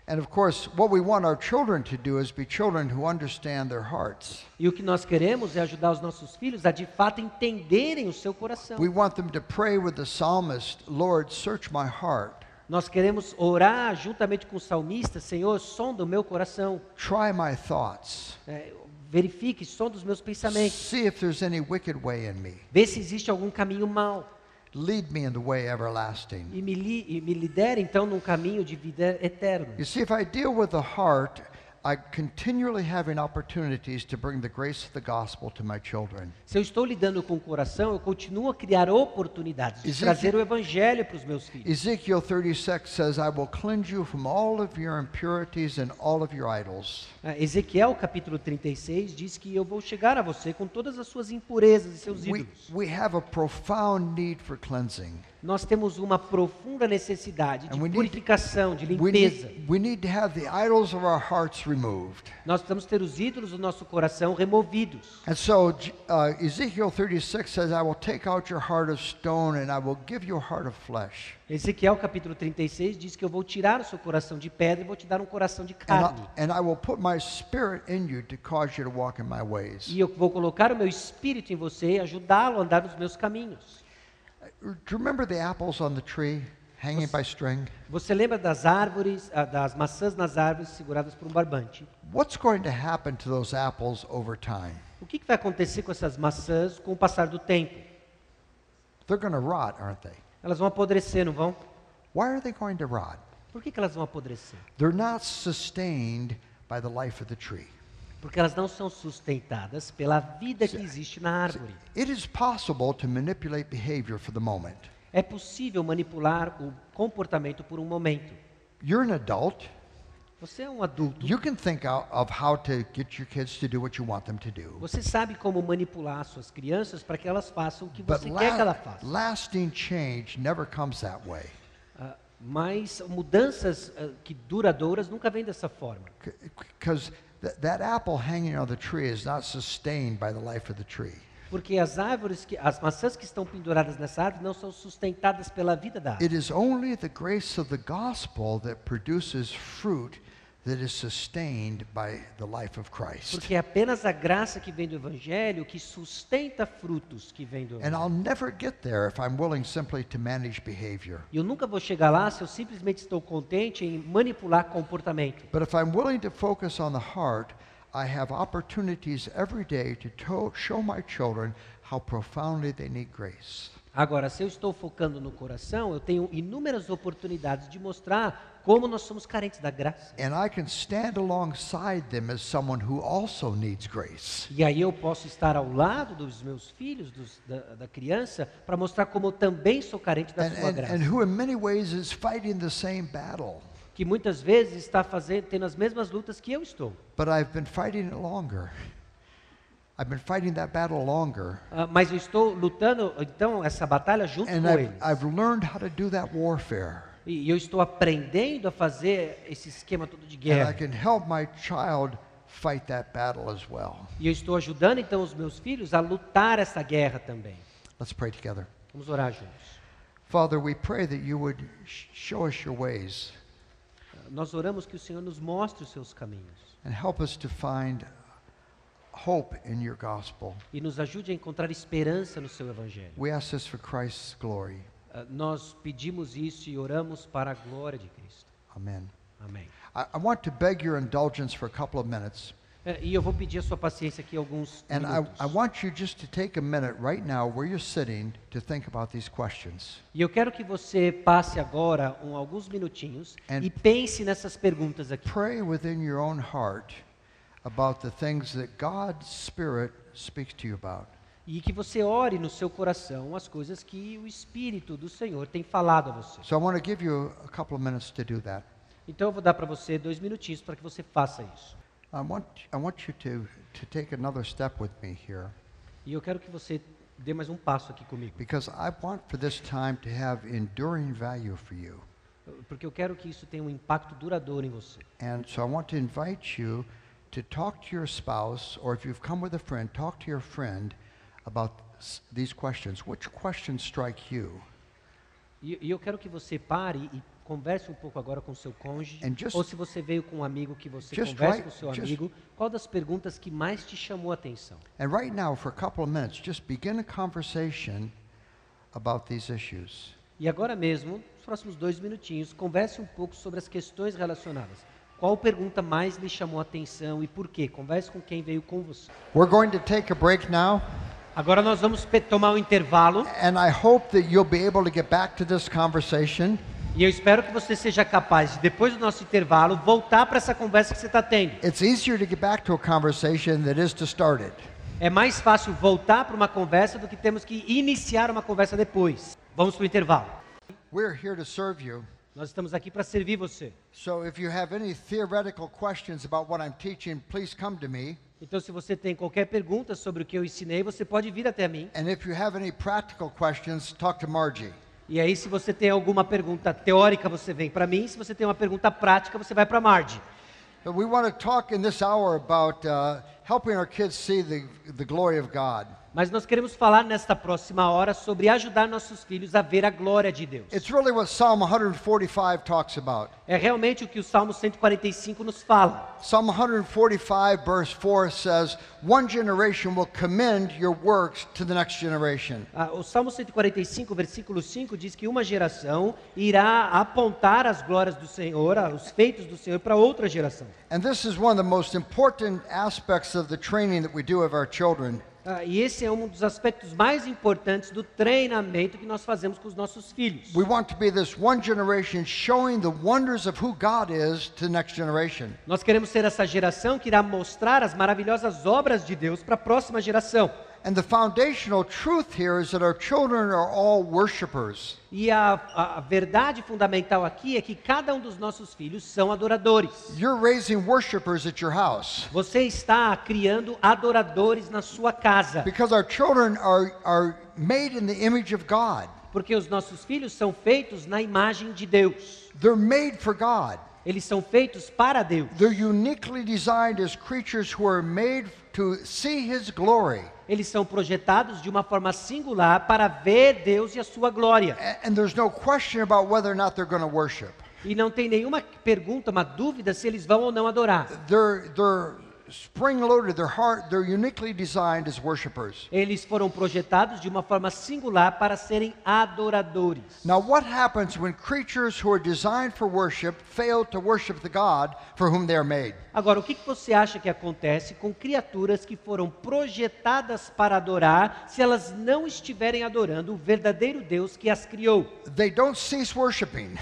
And of course, what we want our children to do is be children who understand their hearts. E o que nós queremos é ajudar os nossos filhos a de fato entenderem o seu coração. We want them to pray with the psalmist, Lord, search my heart, Nós queremos orar juntamente com o salmista, Senhor, sonda o meu coração, try my thoughts, é, verifique, sonda os meus pensamentos, see if there's any wicked way in me. vê se existe algum caminho mau Lead me in the way everlasting. e me, li, e me lidere então num caminho de vida eterno. You see, if I deal with the heart, I continually having opportunities to bring the grace of the gospel to my children. Se eu estou lidando com o coração, eu continuo a criar oportunidades de trazer o evangelho para os meus filhos. Ezekiel 36 says, I will cleanse you from all of your impurities and all of your idols. Ah, Ezequiel capítulo 36 diz que eu vou chegar a você com todas as suas impurezas e seus We, ídolos. we have a profound need for cleansing. Nós temos uma profunda necessidade de purificação, de limpeza. need, we need to have the idols of our hearts removed. Nós precisamos ter os ídolos do nosso coração removidos. And so uh, Ezekiel 36 says, I will take out your heart of stone and I will give you a heart of flesh. Ezequiel capítulo 36 diz que eu vou tirar o seu coração de pedra e vou te dar um coração de And carne. I, and I will put my spirit in you to cause you to walk in my ways. E eu vou colocar o meu espírito em você e ajudá-lo a andar nos meus caminhos. Você lembra das árvores, ah, das maçãs nas árvores seguradas por um barbante? What's going to happen to those apples over time? O que que vai acontecer com essas maçãs com o passar do tempo? They're going to rot, aren't they? Elas vão apodrecer, não vão? Why are they going to rot? Por que, que elas vão apodrecer? They're not sustained by the life of the tree. Porque elas não são sustentadas pela vida que existe na árvore. It is possible to manipulate behavior for the moment. É possível manipular o comportamento por um momento. You're an adult. Você é um adulto. You can think out of how to get your kids to do what you want them to do. Você sabe como manipular suas crianças para que elas façam o que But você quer que ela la- faça. lasting change never comes that way. Ah, mas mudanças ah, que duradouras nunca vêm dessa forma. Because th- that apple hanging on the tree is not sustained by the life of the tree. Porque as árvores, que, as maçãs que estão penduradas nessa árvore não são sustentadas pela vida da árvore. It is only the grace of the gospel that produces fruit that is sustained by the life of Christ. Porque é apenas a graça que vem do Evangelho que sustenta frutos que vêm do And I'll never get there if I'm willing simply to manage behavior. Eu nunca vou chegar lá se eu simplesmente estou contente em manipular comportamento. But if I'm willing to focus on the heart, I have opportunities every day to show my children how profoundly they need grace. Agora, se eu estou focando no coração, eu tenho inúmeras oportunidades de mostrar como nós somos carentes da graça. And I can stand alongside them as someone who also needs grace. E aí eu posso estar ao lado dos meus filhos, dos- da, da criança, para mostrar como eu também sou carente da And, sua and, graça. and who, in many ways, is fighting the same battle. Que muitas vezes está fazendo, tendo as mesmas lutas que eu estou. I've been fighting that battle longer. Ah, mas eu estou lutando, então, essa batalha junto And com I've, eles. I've learned how to do that warfare. E eu estou aprendendo a fazer esse esquema todo de And I guerra. can help my child fight that battle as well. E eu estou ajudando, então, os meus filhos a lutar essa guerra também. Let's pray together. Vamos orar juntos. Father, we pray that you would sh- show us your ways Nós oramos que o Senhor nos mostre os seus caminhos. and help us to find hope in your gospel. e nos ajude a encontrar esperança no seu evangelho. We ask this for Christ's glory. Ah, Nós pedimos isso e oramos para a glória de Cristo. Amen. Amém. I, I want to beg your indulgence for a couple of minutes. É, E eu vou pedir a sua paciência aqui alguns And I, minutos. I want you just to take a minute right now where you're sitting to think about these questions. E eu quero que você passe agora um, alguns minutinhos And- e pense nessas perguntas aqui. Pray within your own heart about the things that God's Spirit speaks to you about. E que você ore no seu coração as coisas que o Espírito do Senhor tem falado a você. So I want to give you a couple of minutes to do that. Então eu vou dar para você dois minutinhos para que você faça isso. I want, I want you to, to take another step with me here E eu quero que você dê mais um passo aqui comigo. because I want for this time to have enduring value for you. Porque eu quero que isso tenha um impacto duradouro em você. And so I want to invite you to talk to your spouse, or if you've come with a friend, talk to your friend about these questions. Which questions strike you? E, e eu quero que você pare e converse um pouco agora com seu cônjuge. And just- ou se você veio com um amigo que você converse right- com seu just- amigo. Qual das perguntas que mais te chamou a atenção? And right now, for a couple of minutes, just begin a conversation about these issues. E agora mesmo, nos próximos dois minutinhos, converse um pouco sobre as questões relacionadas. Qual pergunta mais lhe chamou a atenção e por quê? Converse com quem veio com você. We're going to take a break now, Agora nós vamos tomar um intervalo and I hope that you'll be able to get back to this conversation e eu espero que você seja capaz de, depois do nosso intervalo, voltar para essa conversa que você está tendo. It's easier to get back to a conversation than it is to start it. É mais fácil voltar para uma conversa do que temos que iniciar uma conversa depois. Vamos para o intervalo. Nós estamos aqui para servir você. So if you have any theoretical questions about what I'm teaching, please come to me. Então, se você tem qualquer pergunta sobre o que eu ensinei, você pode vir até mim. And if you have any practical questions, talk to Margie. E aí, se você tem alguma pergunta teórica, você vem para mim. Se você tem uma pergunta prática, você vai para a Marge. But we want to talk in this hour about uh, helping our kids see the, the glory of God. Mas nós queremos falar nesta próxima hora sobre ajudar nossos filhos a ver a glória de Deus. It's really what Psalm 145 talks about. É realmente o que o Salmo 145 nos fala. Psalm 145, verse 4 says, One generation will commend your works to the next generation. Ah, O Salmo 145, versículo 5 diz que uma geração irá apontar as glórias do Senhor, ah, os feitos do Senhor para outra geração. And this is one of the most important aspects of the training that we do of our children. Ah, E esse é um dos aspectos mais importantes do treinamento que nós fazemos com os nossos filhos. We want to be this one generation showing the wonders of who God is to the next generation. Nós queremos ser essa geração que irá mostrar as maravilhosas obras de Deus para a próxima geração. And the foundational truth here is that our children are all worshipers. E a, a- verdade fundamental aqui é que cada um dos nossos filhos são adoradores. You're raising worshipers at your house Você está criando adoradores na sua casa, because our children are, are made in the image of God. porque os nossos filhos são feitos na imagem de Deus. They're made for God. Eles são feitos para Deus. They're uniquely designed as creatures who are made to see His glory. Eles são projetados de uma forma singular para ver Deus e a sua glória. And there's no question about whether or not they're going to worship. E não tem nenhuma pergunta, uma dúvida se eles vão ou não adorar. They're, they're spring loaded, their heart, they're uniquely designed as worshipers. Eles foram projetados de uma forma singular para serem adoradores. Now, what happens when creatures who are designed for worship fail to worship the God for whom they are made? Agora, o que que você acha que acontece com criaturas que foram projetadas para adorar, se elas não estiverem adorando o verdadeiro Deus que as criou? They don't cease worshiping.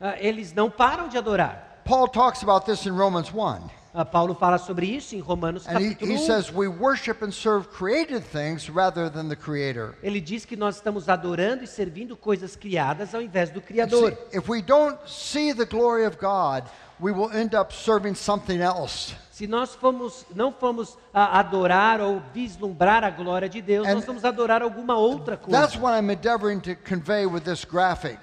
Ah, Eles não param de adorar. Paul talks about this in Romans 1. Ah, Paulo fala sobre isso em Romanos capítulo he 1. says, We worship and serve created things rather than the Creator. Ele diz que nós estamos adorando e servindo coisas criadas ao invés do Criador. if we don't see the glory of God, we will end up serving something else. Se nós fomos, não fomos ah, adorar ou vislumbrar a glória de Deus, And nós vamos adorar alguma outra That's coisa. what I'm endeavoring to convey with this graphic.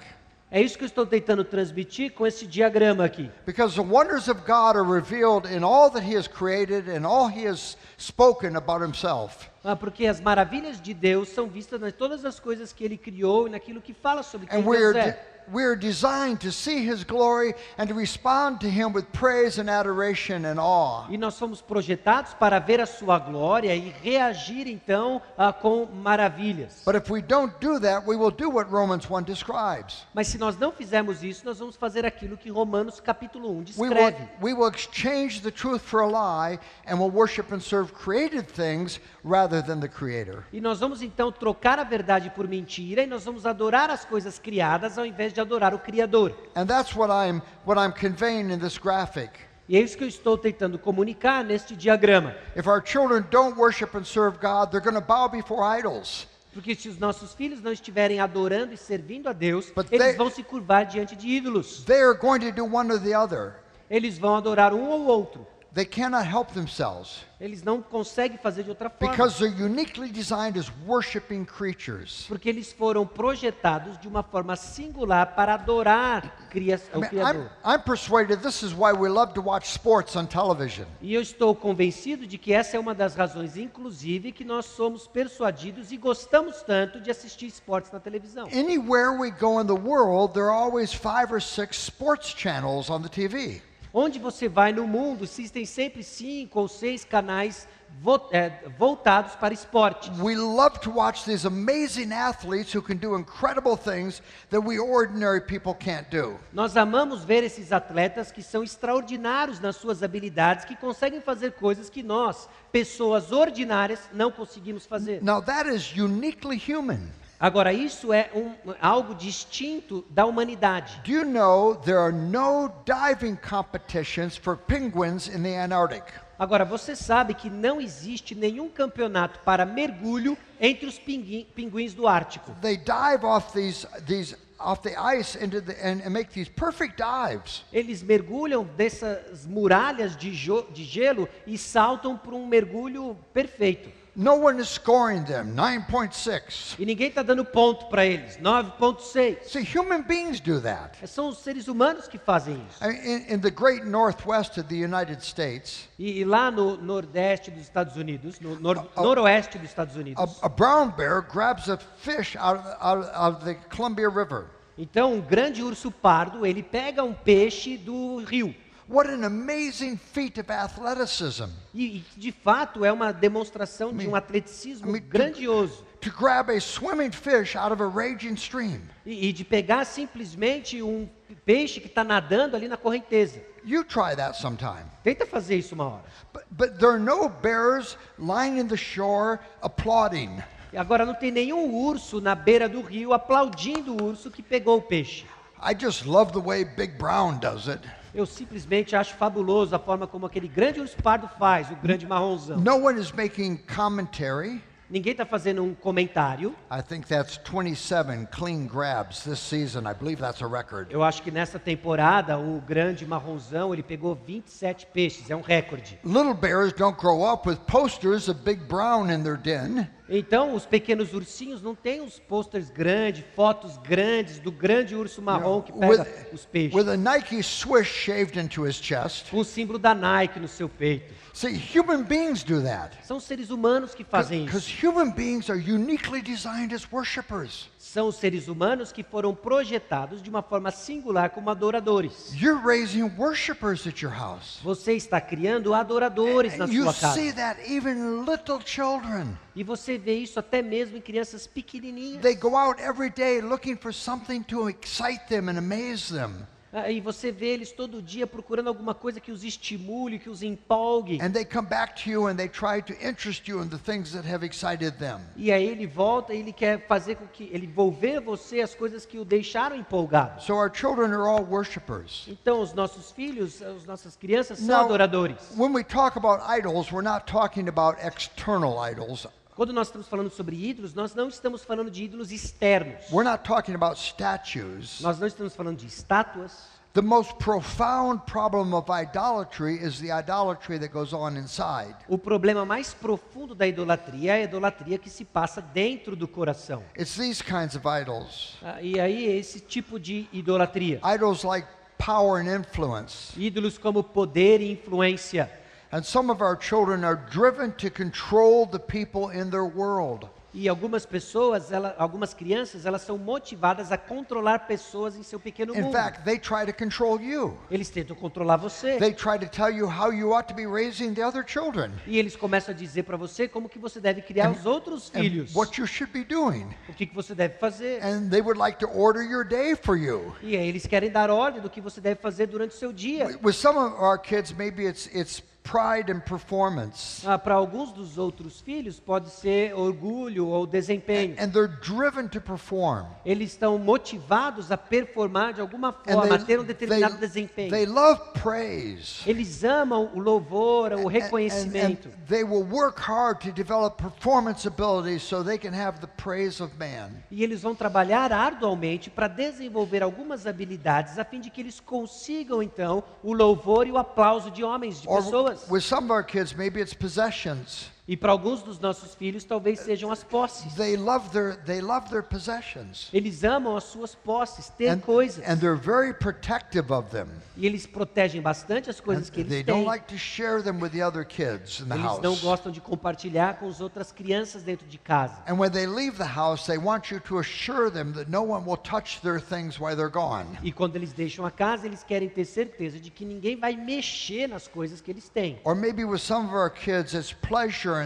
É isso que eu estou tentando transmitir com esse diagrama aqui. Because the wonders of God are revealed in all that He has created and all He has spoken about Himself. Ah, porque as maravilhas de Deus são vistas em todas as coisas que Ele criou e naquilo que fala sobre quem And we're, Deus de- é. we are designed to see His glory and to respond to Him with praise and adoration and awe. E nós fomos projetados para ver a sua glória e reagir então ah, com maravilhas. But if we don't do that, we will do what Romans 1 describes. Mas se nós não fizermos isso, nós vamos fazer aquilo que Romanos capítulo 1 We will, descreve. we will exchange the truth for a lie and will worship and serve created things rather than the Creator. E nós vamos então trocar a verdade por mentira e nós vamos adorar as coisas criadas ao invés de adorar o Criador. And that's what I'm, what I'm conveying in this graphic. E é isso que eu estou tentando comunicar neste diagrama. If our children don't worship and serve God, they're going to bow before idols. Porque se os nossos filhos não estiverem adorando e servindo a Deus, But eles they- vão se curvar diante de ídolos. They are going to do one or the other. Eles vão adorar um ou outro. They cannot help themselves Eles não conseguem fazer de outra forma. because they're uniquely designed as worshiping creatures. Porque eles foram projetados de uma forma singular para adorar cria- I o mean, Criador. I'm, I'm persuaded this is why we love to watch sports on television. E eu estou convencido de que essa é uma das razões, inclusive, que nós somos persuadidos e gostamos tanto de assistir esportes na televisão. Anywhere we go in the world, there are always five or six sports channels on the TV. Onde você vai no mundo, existem sempre cinco ou seis canais vo- eh, voltados para esporte. We love to watch these amazing athletes who can do incredible things that we ordinary people can't do. Nós amamos ver esses atletas que são extraordinários nas suas habilidades, que conseguem fazer coisas que nós, pessoas ordinárias, não conseguimos fazer. Now, that is uniquely human. Agora, isso é um- algo distinto da humanidade. Do you know there are no diving competitions for penguins in the Antarctic? Agora, você sabe que não existe nenhum campeonato para mergulho entre os pingui- pinguins do Ártico. They dive off these, these off the ice into the, and, and make these perfect dives. Eles mergulham dessas muralhas de, de gelo e saltam para um mergulho perfeito. No one is scoring them. 9.6. E ninguém está dando ponto para eles. 9,6. See, human beings do that. São os seres humanos que fazem isso. In, in the great northwest of the United States, E, e lá no nordeste dos Estados Unidos, no nor- noroeste dos Estados a, Unidos, a brown bear grabs a fish out of, out of- out of the Columbia River. então um grande urso pardo, ele pega um peixe do rio. What an amazing feat of athleticism E, de fato é uma demonstração de um atleticismo grandioso. to grab a swimming fish out of a raging stream. E, e de pegar simplesmente um peixe que está nadando ali na correnteza. You try that sometime. Tenta fazer isso uma hora. But, but there are no bears lying in the shore applauding. E agora não tem nenhum urso na beira do rio aplaudindo o urso que pegou o peixe. I just love the way Big Brown does it. Eu simplesmente acho fabuloso a forma como aquele grande urso pardo faz, o grande marronzão. No one is making commentary. Ninguém está fazendo um comentário. I think that's 27 clean grabs this season. I believe that's a record. Eu acho que nessa temporada o grande marronzão ele pegou 27 peixes, é um recorde. Little bears don't grow up with posters of Big Brown in their den. Então os pequenos ursinhos não têm os posters grandes, fotos grandes do grande urso marrom que pega os peixes. with a Nike swish shaved into his chest. Com o símbolo da Nike no seu peito. See, human beings do that. São seres humanos que fazem Because isso. human beings are uniquely designed as worshipers. São seres humanos que foram projetados de uma forma singular como adoradores. You're raising worshipers at your house. Você está criando adoradores na you sua see casa. that even in little children. E você vê isso até mesmo em crianças pequenininhas. They go out every day looking for something to excite them and amaze them. Ah, E você vê eles todo dia procurando alguma coisa que os estimule, que os empolgue. And they come back to you and they try to interest you in the things that have excited them. E aí ele volta e ele quer fazer com que ele envolver você as coisas que o deixaram empolgado. So our children are all worshipers. Então os nossos filhos, as nossas crianças são Now, adoradores. when we talk about idols, we're not talking about external idols. Quando nós estamos falando sobre ídolos, nós não estamos falando de ídolos externos. We're not talking about statues. Nós não estamos falando de estátuas. The most profound problem of idolatry is the idolatry that goes on inside. O problema mais profundo da idolatria é a idolatria que se passa dentro do coração. It's these kinds of idols. Ah, E aí esse tipo de idolatria. Idols like power and influence. Ídolos como poder e influência. And some of our children are driven to control the people in their world. E algumas pessoas, ela- algumas crianças, elas são motivadas a controlar pessoas em seu pequeno In mundo. fact, they try to control you. Eles tentam controlar você. They try to tell you how you ought to be raising the other children E eles começam a dizer para você como que você deve criar os outros and filhos. what you should be doing. O que, que você deve fazer. And they would like to order your day for you. E eles querem dar ordem do que você deve fazer durante o seu dia. With some of our kids, maybe it's it's pride and performance. Ah, para alguns dos outros filhos pode ser orgulho ou desempenho. And they're driven to perform. Eles estão motivados a performar de alguma And forma, a they, ter um determinado they, desempenho. they love praise. Eles amam o louvor, o And- and- reconhecimento. and they will work hard to develop performance abilities so they can have the praise of man. E eles vão trabalhar arduamente para desenvolver algumas habilidades a fim de que eles consigam então o louvor e o aplauso de homens, de Or pessoas. With some of our kids, maybe it's possessions. E para alguns dos nossos filhos talvez sejam as posses. They love their they love their possessions. Eles amam as suas posses, ter And, coisas. and they're very protective of them. E eles protegem bastante as coisas And que they eles don't têm. like to share them with the other kids in the Eles não house. gostam de compartilhar com as outras crianças dentro de casa. And when they leave the house, they want you to assure them that no one will touch their things while they're gone. E quando eles deixam a casa, eles querem ter certeza de que ninguém vai mexer nas coisas que eles têm. Or maybe with some of our kids, it's pleasure.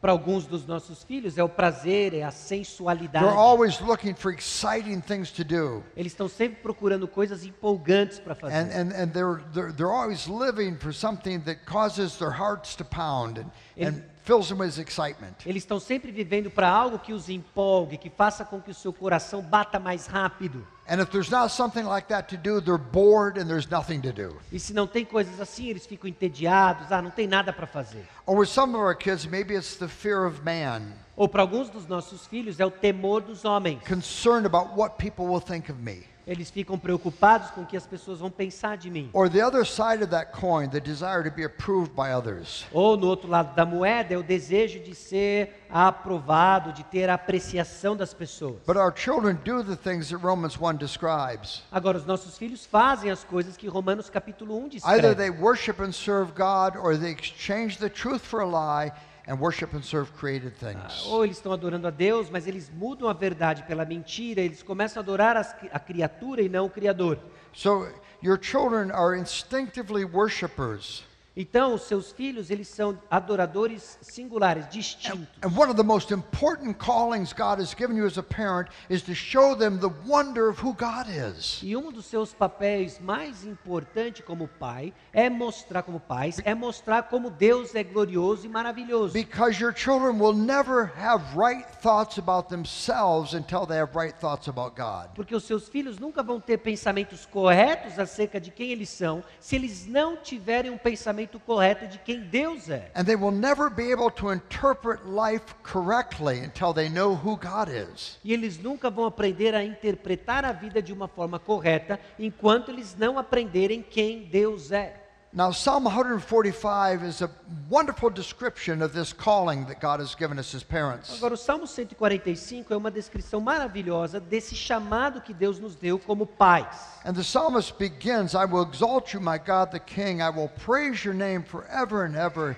Para alguns dos nossos filhos é o prazer, é a sensualidade. They're always looking for exciting things to do. Eles estão sempre procurando coisas empolgantes para And, fazer. and, and they're, they're, they're always living for something that causes their hearts to pound and, and fills them with excitement. Eles estão sempre vivendo para algo que os empolgue, que faça com que o seu coração bata mais rápido. And if there's not something like that to do, they're bored and there's nothing to do. E se não tem coisas assim, eles ficam entediados, ah, não tem nada para fazer. Or with some of our kids, maybe it's the fear of man, Ou para alguns dos nossos filhos é o temor dos homens. concerned about what people will think of me. Eles ficam preocupados com o que as pessoas vão pensar de mim. Or the other side of that coin, the desire to be approved by others. Ou no outro lado da moeda é o desejo de ser aprovado, de ter a apreciação das pessoas. But our children do the things that Romans 1 describes. Agora, os nossos filhos fazem as coisas que Romanos capítulo 1 Either descreve. they worship and serve God, or they exchange the truth for a lie and worship and serve created things. Ou eles estão adorando a Deus, mas eles mudam a verdade pela mentira, eles começam a adorar as- a criatura e não o Criador. So your children are instinctively worshipers. Então, os seus filhos, eles são adoradores singulares, distintos. And one of the most important callings God has given you as a parent is to show them the wonder of who God is. E um dos seus papéis mais importantes como pai é mostrar como pais, é mostrar como Deus é glorioso e maravilhoso. Because your children will never have right thoughts about themselves until they have right thoughts about God. Porque os seus filhos nunca vão ter pensamentos corretos acerca de quem eles são, se eles não tiverem um pensamento correto de quem Deus é. And they will never be able to interpret life correctly until they know who God is. E eles nunca vão aprender a interpretar a vida de uma forma correta enquanto eles não aprenderem quem Deus é. Now, Psalm 145 is a wonderful description of this calling that God has given us as parents. Agora, o Salmo 145 é uma descrição maravilhosa desse chamado que Deus nos deu como pais. And the psalmist begins I will exalt you, my God the King. I will praise your name forever and ever.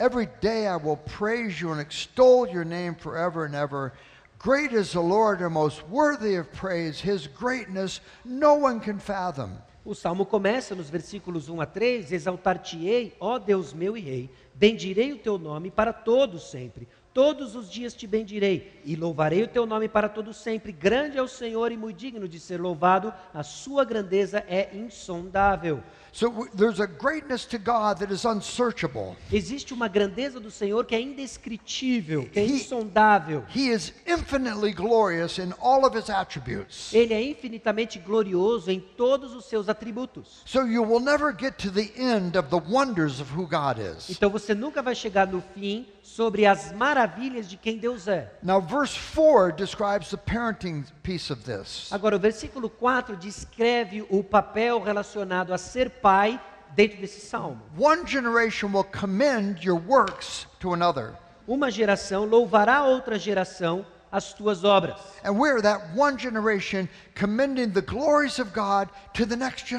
Every day I will praise you and extol your name forever and ever. Great is the Lord and most worthy of praise. His greatness no one can fathom. O salmo começa nos versículos 1 a 3: Exaltar-te-ei, ó Deus meu e Rei, bendirei o teu nome para todos sempre. Todos os dias te bendirei e louvarei o teu nome para todos sempre. Grande é o Senhor e muito digno de ser louvado, a sua grandeza é insondável. So w- there's a greatness to God that is unsearchable. Existe uma grandeza do Senhor que é indescritível, que é He- insondável. He is infinitely glorious in all of his attributes. Ele é infinitamente glorioso em todos os seus atributos. So you will never get to the end of the wonders of who God is. Então você nunca vai chegar no fim sobre as maravilhas de quem Deus é. Now, verse 4 describes the parenting piece of this. Agora, o versículo 4 descreve o papel relacionado a ser pai dentro desse salmo. One generation will commend your works to another. Uma geração louvará outra geração as tuas obras. And we're that one generation commending the glories of God to the next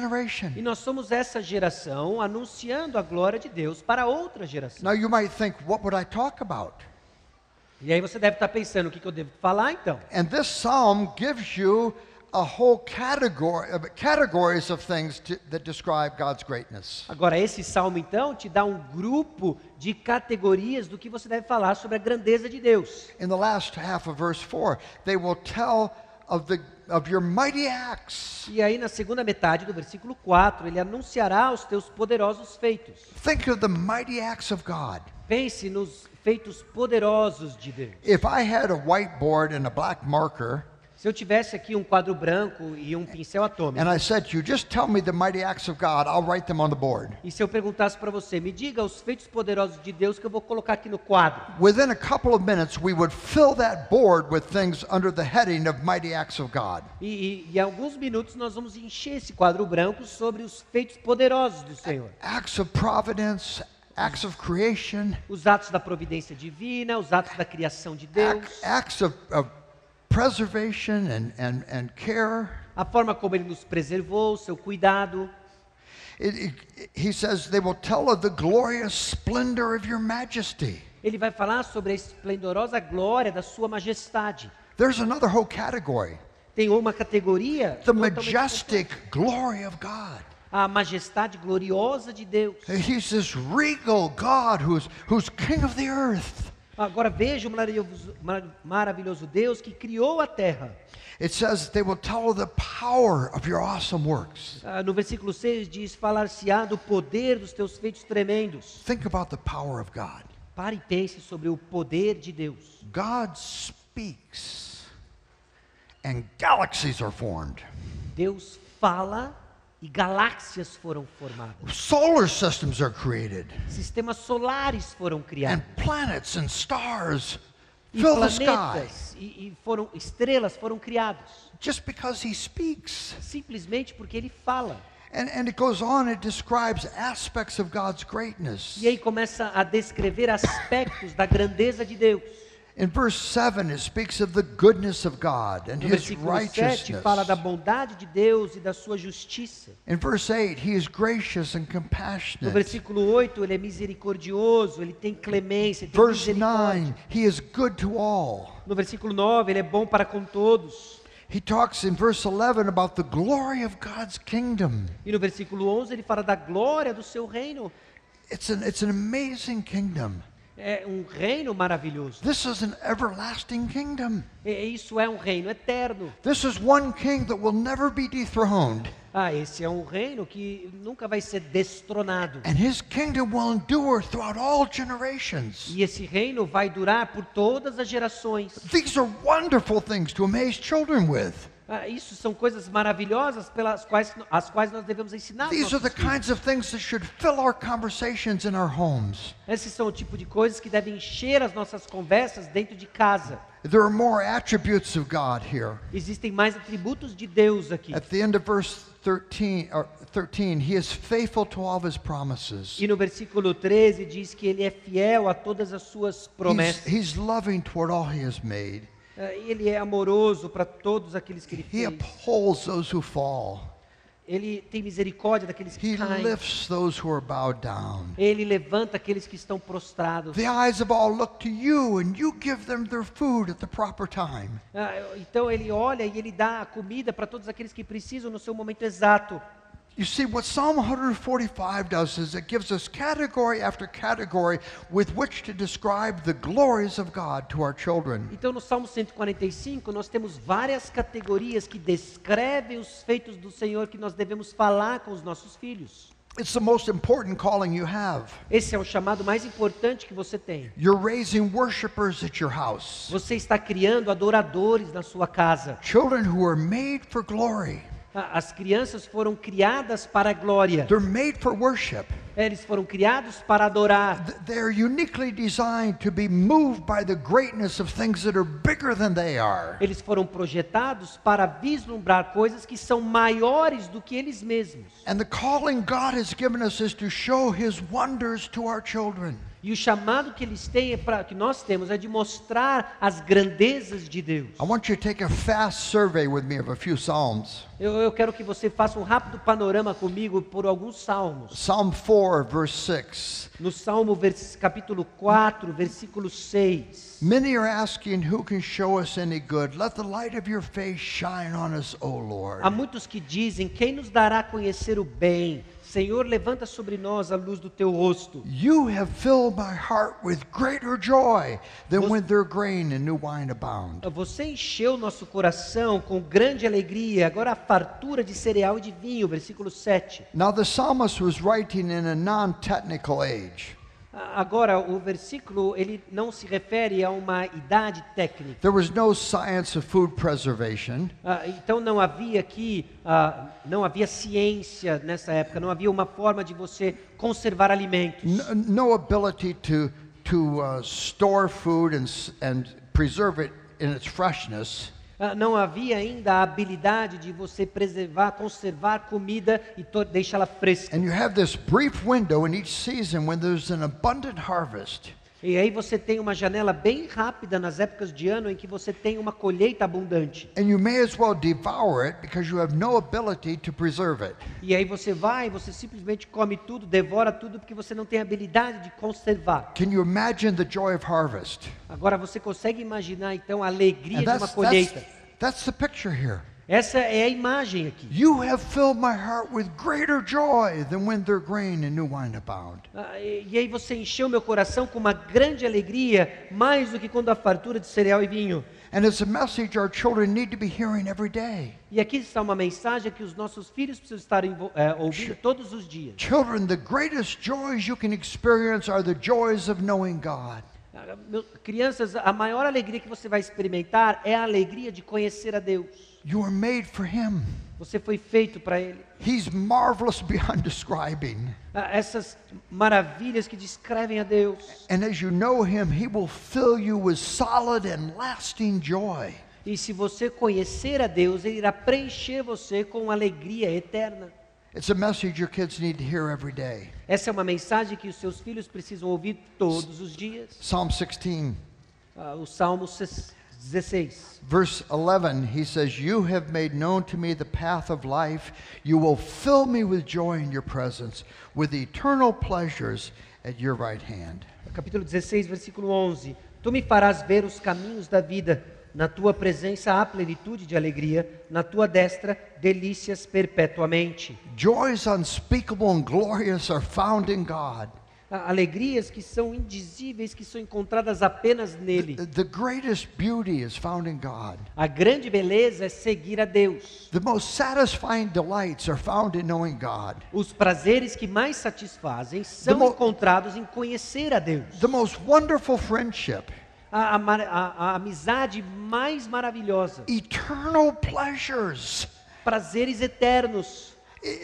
E nós somos essa geração anunciando a glória de Deus para outra geração. Now, you might think, what would I talk about? E aí você deve estar pensando o que, que eu devo falar então. And this psalm gives you a whole category of categories of things to, that describe God's greatness. Agora, esse salmo então te dá um grupo de categorias do que você deve falar sobre a grandeza de Deus. In the last half of verse 4, they will tell of the of your mighty acts. E aí na segunda metade do versículo 4, ele anunciará os teus poderosos feitos. Think of the mighty acts of God. Pense nos feitos poderosos de Deus. If I had a whiteboard and a black marker, Se eu tivesse aqui um quadro branco e um pincel atômico, and I said to you, just tell me the mighty acts of God, I'll write them on the board. e se eu perguntasse para você, me diga os feitos poderosos de Deus que eu vou colocar aqui no quadro. Within a couple of minutes, we would fill that board with things under the heading of mighty acts of God. E, e em alguns minutos nós vamos encher esse quadro branco sobre os feitos poderosos do Senhor. Acts of providence, acts of creation, Os atos da providência divina, os atos da criação de Deus, ac- acts of, of preservation and, and, and care. a forma como Ele nos preservou, seu cuidado. It, it, he says they will tell of the glorious splendor of your majesty. Ele vai falar sobre a esplendorosa glória da sua majestade. There's another whole category Tem uma categoria, the majestic glory of God. A majestade gloriosa de Deus. He's this regal God who's, who's king of the earth. Agora veja o maravilhoso, mar- maravilhoso Deus que criou a terra. It says they will tell the power of your awesome works. Ah, no versículo 6 diz: Falar-se-á do poder dos teus feitos tremendos. Think about the power of God. Pare e pense sobre o poder de Deus. God speaks, and galaxies are formed. Deus fala e galáxias foram formadas. Solar systems are created, Sistemas solares foram and criados. planets and stars E fill the sky planetas e, e foram estrelas foram criados. just because He speaks. Simplesmente porque ele fala. And, and it goes on, it describes aspects of God's greatness. E aí começa a descrever aspectos da grandeza de Deus. In verse 7, it speaks of the goodness of God and No His righteousness. fala da bondade de Deus e da sua justiça. In verse 8, He is gracious and No compassionate. versículo 8, ele é misericordioso, ele tem clemência, ele tem Verse 9, He is good to all. No versículo 9, ele é bom para com todos. He talks in verse 11 about the glory of God's kingdom. E no versículo 11, ele fala da glória do seu reino. It's an, it's an amazing kingdom. É um reino maravilhoso. This is an everlasting kingdom. E isso é um reino eterno. This is one king that will never be dethroned, Ah, esse é um reino que nunca vai ser destronado. and his kingdom will endure throughout all generations. E esse reino vai durar por todas as gerações. These are wonderful things to amaze children with. Ah, isso são coisas maravilhosas pelas quais as quais nós devemos ensinar. These are the kinds of things that should fill our conversations in our homes. Esses são o tipo de coisas que devem encher as nossas conversas dentro de casa. There are more attributes of God here. Existem mais atributos de Deus aqui. At the end of verse 13, or 13, he is faithful to all of his promises. E no versículo 13 diz que ele é fiel a todas as suas He's, promessas. he's loving toward all he has made. E Ele é amoroso para todos aqueles que ele He fez. upholds those who fall. Ele tem misericórdia daqueles que He caem. lifts those who are bowed down. Ele levanta aqueles que estão prostrados. The eyes of all look to you, and you give them their food at the proper time. Ah, então ele olha e ele dá a comida para todos aqueles que precisam no seu momento exato. You see, what Psalm 145 does is it gives us category after category with which to describe the glories of God to our children. Então no Salmo 145 nós temos várias categorias que descrevem os feitos do Senhor que nós devemos falar com os nossos filhos. It's the most important calling you have. Esse é o chamado mais importante que você tem. You're raising worshipers at your house, Você está criando adoradores na sua casa. children who are made for glory. As crianças foram criadas para a glória. They're made for worship. Eles foram criados para adorar. Th- They're uniquely designed to be moved by the greatness of things that are bigger than they are. Eles foram projetados para vislumbrar coisas que são maiores do que eles mesmos. And the calling God has given us is to show his wonders to our children. E o chamado que eles têm, é pra, que nós temos, é de mostrar as grandezas de Deus. I want you to take a fast survey with me of a few Psalms. Eu, eu quero que você faça um rápido panorama comigo por alguns salmos. Psalm 4, verse 6. No Salmo vers- capítulo 4, versículo 6. Many are asking who can show us any good. Let the light of your face shine on us, O Lord. Há muitos que dizem: Quem nos dará a conhecer o bem? Senhor, levanta sobre nós a luz do teu rosto. You have filled my heart with greater joy than when their grain and new wine abound. Você encheu nosso coração com grande alegria, agora fartura de cereal e de vinho, versículo 7. Now, the psalmist was writing in a non technical age. Agora, o versículo, ele não se refere a uma idade técnica. There was no science of food preservation. Ah, então não havia aqui, ah, não havia ciência nessa época, não havia uma forma de você conservar alimentos. no, no ability to to uh, store food and and preserve it in its freshness. Ah, Não havia ainda a habilidade de você preservar, conservar comida e deixá-la fresca. And you have this brief window in each season when there's an abundant harvest. E aí você tem uma janela bem rápida nas épocas de ano em que você tem uma colheita abundante. E aí você vai, você simplesmente come tudo, devora tudo porque você não tem habilidade de conservar. Can you imagine the joy of harvest? Agora você consegue imaginar então a alegria de uma that's, that's, colheita? that's the picture here. Essa é a imagem aqui. You have filled my heart with greater joy than when their grain and new wine abound. Ah, E e aí você encheu meu coração com uma grande alegria, mais do que quando a fartura de cereal e vinho. And it's a message our children need to be hearing every day. E aqui está uma mensagem que os nossos filhos precisam estar eh, ouvindo todos os dias. Children, the greatest joys you can experience are the joys of knowing God. Ah, Crianças, a maior alegria que você vai experimentar é a alegria de conhecer a Deus. You are made for Him. Você foi feito para Ele. He's marvelous beyond describing. Ah, Essas maravilhas que descrevem a Deus. And as you know Him, He will fill you with solid and lasting joy. E se você conhecer a Deus, Ele irá preencher você com alegria eterna. It's a message your kids need to hear every day. Essa é uma mensagem que os seus filhos precisam ouvir todos os dias. Psalm 16, Ah, o Salmo 16. Verse 11, he says, You have made known to me the path of life. You will fill me with joy in your presence, with eternal pleasures at your right hand. Capítulo 16, versículo 11. Tu me farás ver os caminhos da vida. Na tua presença há plenitude de alegria. Na tua destra, delícias perpetuamente. Joys unspeakable and glorious are found in God. Alegrias que são indizíveis, que são encontradas apenas nele. The greatest beauty is found in God. A grande beleza é seguir a Deus. The most satisfying delights are found in knowing God. Os prazeres que mais satisfazem são encontrados em conhecer a Deus. The most wonderful friendship, A, a a- a amizade mais maravilhosa. eternal pleasures. Prazeres eternos.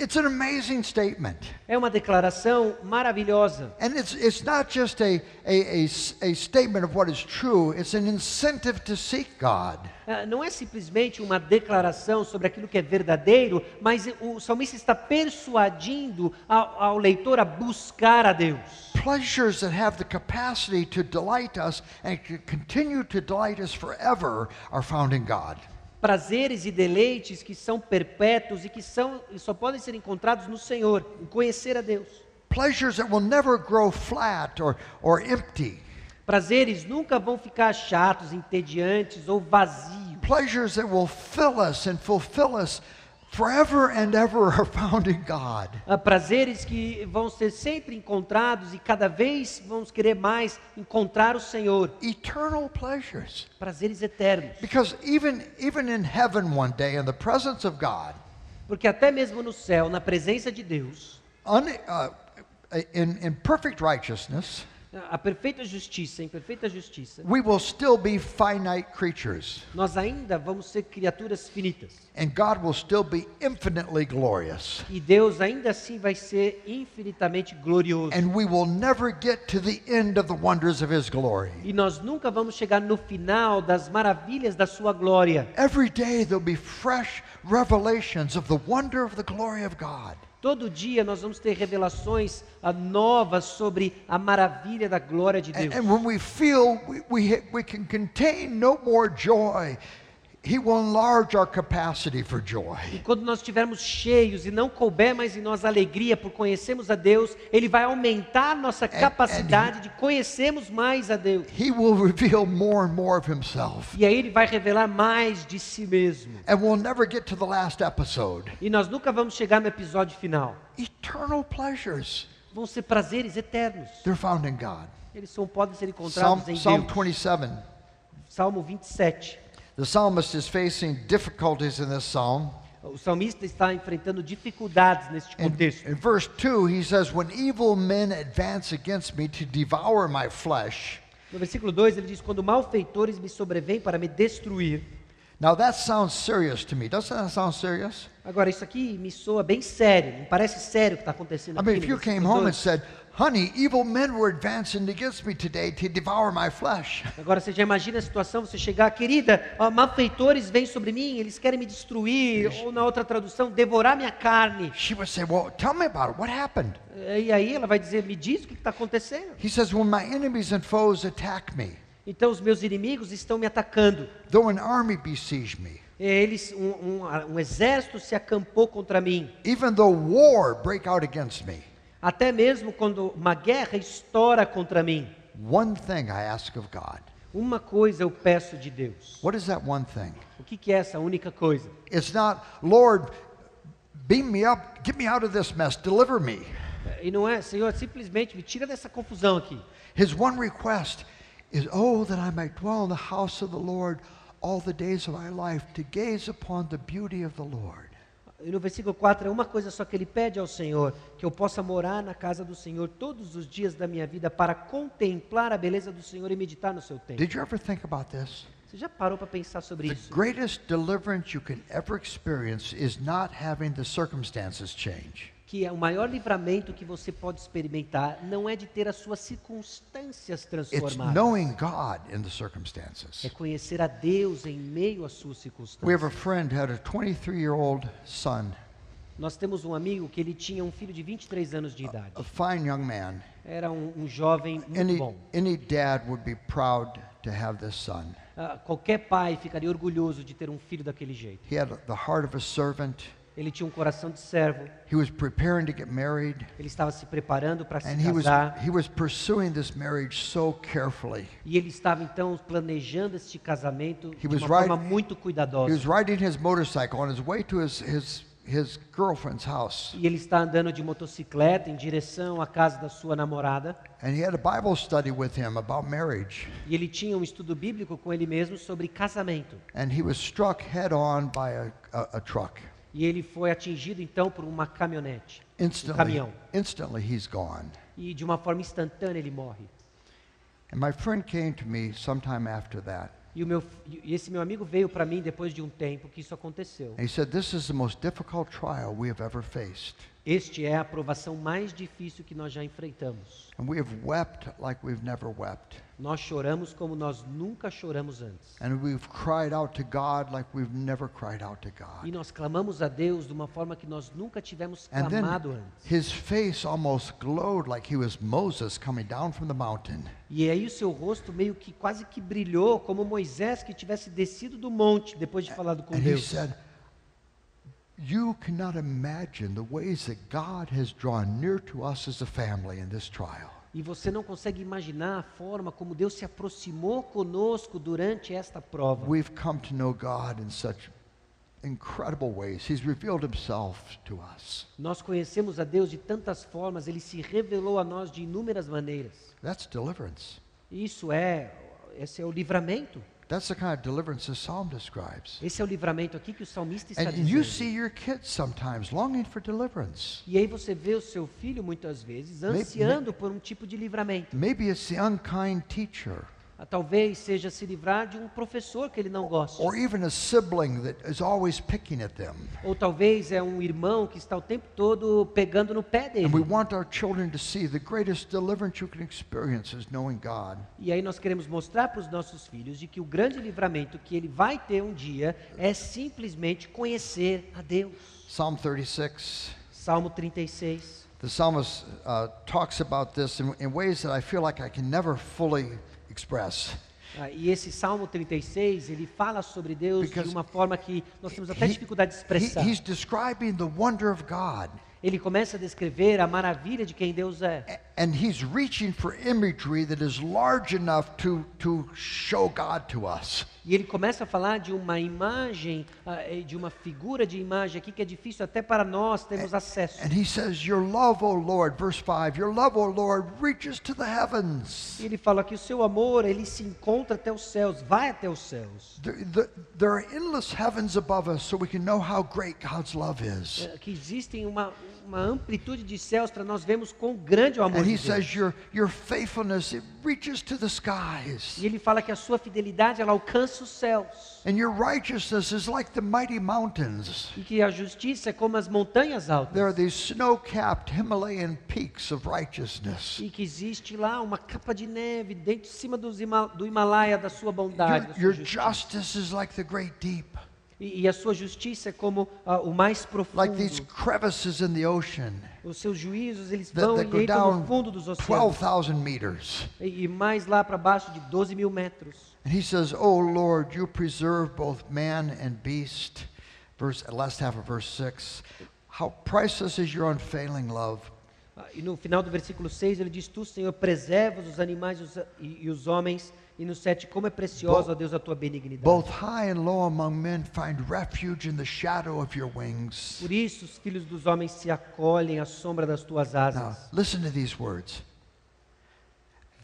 It's an amazing statement. É uma declaração maravilhosa. And it's, it's not just a, a, a a statement of what is true, it's an incentive to seek God. Ah, Não é simplesmente uma declaração sobre aquilo que é verdadeiro, mas o salmista está persuadindo ao, ao leitor a buscar a Deus. Pleasures that have the capacity to delight us and continue to delight us forever are found in God. Prazeres e deleites que são perpétuos e que são, e só podem ser encontrados no Senhor, em conhecer a Deus. Pleasures that will never grow flat or, or empty. Prazeres nunca vão ficar chatos, entediantes ou vazios. Pleasures that will fill us and fulfill us forever and ever are found in God. Prazeres que vão ser sempre encontrados e cada vez vamos querer mais encontrar o Senhor. Eternal pleasures. Prazeres eternos. Because even, even in heaven one day, in the presence of God, Porque até mesmo no céu, na presença de Deus, un, uh, in, in perfect righteousness, a perfeita justiça, em perfeita justiça, we will still be finite creatures. nós ainda vamos ser criaturas finitas. And God will still be infinitely glorious. E Deus ainda assim vai ser infinitamente glorioso. And we will never get to the end of the wonders of His glory. E nós nunca vamos chegar no final das maravilhas da sua glória. Every day there'll be fresh revelations of the wonder of the glory of God. Todo dia nós vamos ter revelações ah, novas sobre a maravilha da glória de And, Deus. and when we feel we, we, we can contain no more joy, He will enlarge our capacity for joy. E quando nós estivermos cheios e não couber mais em nós alegria por conhecermos a Deus, Ele vai aumentar nossa capacidade de conhecermos mais a Deus. He will reveal more and more of Himself. E aí Ele vai revelar mais de si mesmo. And we'll never get to the last episode. E nós nunca vamos chegar no episódio final. Eternal pleasures, Vão ser prazeres eternos. they're found in God. Eles são, podem ser Psalm, encontrados em Psalm Deus. 27. Salmo 27. The psalmist is facing difficulties in this psalm. O salmista está enfrentando dificuldades neste In, contexto. in verse 2, he says, When evil men advance against me to devour my flesh. No versículo 2 ele diz: Quando malfeitores me sobrevêm para me destruir. Now that sounds serious to me. Doesn't that sound serious? Agora, isso aqui me soa bem sério, me parece sério o que está acontecendo I aqui. mean, no if you came home and 2. said, Honey, evil men were advancing against me today to devour my flesh. Agora você já imagina a situação, você chegar, querida, ó, malfeitores vêm sobre mim, eles querem me destruir, ou na outra tradução, devorar minha carne. She would say, Well, tell me about it. What happened? E aí ela vai dizer, me diz o que está acontecendo. He says, When my enemies and foes attack me, Então os meus inimigos estão me atacando. though an army besiege me, Eles, um, um, um exército se acampou contra mim. even though war break out against me, Até mesmo quando uma guerra estoura contra mim. one thing I ask of God. Uma coisa eu peço de Deus. What is that one thing? O que, que é essa única coisa? It's not, Lord, beam me up, get me out of this mess, deliver me. E não é, Senhor, simplesmente me tira dessa confusão aqui. His one request is, Oh, that I might dwell in the house of the Lord all the days of my life, to gaze upon the beauty of the Lord. E no versículo 4 é uma coisa só que ele pede ao Senhor: que eu possa morar na casa do Senhor todos os dias da minha vida para contemplar a beleza do Senhor e meditar no seu templo. Did you ever think about this? Você já parou para pensar sobre The isso? greatest deliverance you can ever experience is not having the circumstances change. Que o maior livramento que você pode experimentar não é de ter as suas circunstâncias transformadas. knowing God in the circumstances. É conhecer a Deus em meio às suas We have a circunstâncias. friend who had a 23 year old son, Nós temos um amigo que ele tinha um filho de 23 anos de idade. a fine young man. Era um, um jovem muito Any, bom. any dad would be proud to have this son. Ah, qualquer pai ficaria orgulhoso de ter um filho daquele jeito. He had the heart of a servant. Ele tinha um coração de servo. He was preparing to get married, Ele estava se preparando para se and he was, casar. he was pursuing this marriage so carefully. E ele estava então planejando este casamento He de was uma forma muito He cuidadosa. was riding his motorcycle on his way to his, his, his girlfriend's house. E ele está andando de motocicleta em direção à casa da sua namorada. And he had a Bible study with him about marriage. E ele tinha um estudo bíblico com ele mesmo sobre casamento. And he was struck head on by a, a, a truck. E ele foi atingido então por uma caminhonete, um Instantly, caminhão. instantly he's gone. E de uma forma instantânea ele morre. And my friend came to me sometime after that. E, meu, e esse meu amigo veio para mim depois de um tempo que isso aconteceu. And he said, This is the most difficult trial we have ever faced. Este é a aprovação mais difícil que nós já enfrentamos. And we have wept like we've never wept. Nós choramos como nós nunca choramos antes. And we've cried out to God like we've never cried out to E nós clamamos a Deus de uma forma que nós nunca tivemos clamado then antes. his face almost glowed like he was Moses coming down from the mountain. E aí o seu rosto meio que quase que brilhou, como Moisés que tivesse descido do monte depois de falado com And he Deus. said, You cannot imagine the ways that God has drawn near to us as a family in this trial. E você não consegue imaginar a forma como Deus se aproximou conosco durante esta prova. We've come to know God in such incredible ways. He's revealed himself to us. Nós conhecemos a Deus de tantas formas, ele se revelou a nós de inúmeras maneiras. That's deliverance. Isso é, esse é o livramento. That's the kind of deliverance the psalm describes. Esse é o livramento aqui que o salmista está And you dizendo. see your kids sometimes longing for deliverance. E aí você vê o seu filho muitas vezes Maybe- ansiando por um tipo de livramento. Maybe it's the unkind teacher Talvez seja se livrar de um professor que ele não gosta. or even a sibling that is always picking at them. Ou talvez é um irmão que está o tempo todo pegando no pé dele. And we want our children to see the greatest deliverance you can experience is knowing God. E aí nós queremos mostrar para os nossos filhos de que o grande livramento que ele vai ter um dia é simplesmente conhecer a Deus. Psalm 36. Salmo 36. The psalmist uh, talks about this in, in ways that I feel like I can never fully express. Ah, e esse Salmo 36, ele fala sobre Deus Because de uma forma que nós temos até He- dificuldade de he- he's describing the wonder of God. Ele começa a descrever a maravilha de quem Deus é. And he's reaching for imagery that is large enough to, to show God to us. E ele começa a falar de uma imagem, ah, eh, de uma figura de imagem aqui que é difícil até para nós termos acesso. And he says, Your love, O Lord, verse 5, your love, O Lord, reaches to the heavens. E ele fala que o seu amor, ele se encontra até os céus, vai até os céus. There, the, there are endless heavens above us so we can know how great God's love is. Eh, Que existem uma, uma amplitude de céus para nós vermos quão grande é o amor And de he Deus. says, your, your faithfulness, it reaches to the skies. E ele fala que a sua fidelidade, ela alcança os céus. And your righteousness is like the mighty mountains. E que a justiça é como as montanhas There are altas. these snow capped Himalayan peaks of righteousness. E que existe lá uma capa de neve dentro de cima do Himalaia da sua bondade. Your, da sua your justice is like the great deep, E, e a sua justiça é como ah, o mais profundo. like these crevices in the ocean Os seus juízos, eles that, vão that e entram no fundo dos oceanos. 12,000 meters. E, e mais lá para baixo de 12 mil metros. And he says, Oh Lord, you preserve both man and beast. Verse, last half of verse 6. How priceless is your unfailing love. Ah, E no final do versículo 6 ele diz: Tu, Senhor, preservas os animais e os homens. E no 7, como é preciosa, ó Deus, a tua benignidade. Both high and low among men find refuge in the shadow of your wings. Por isso os filhos dos homens se acolhem à sombra das tuas Now, asas. listen to these words.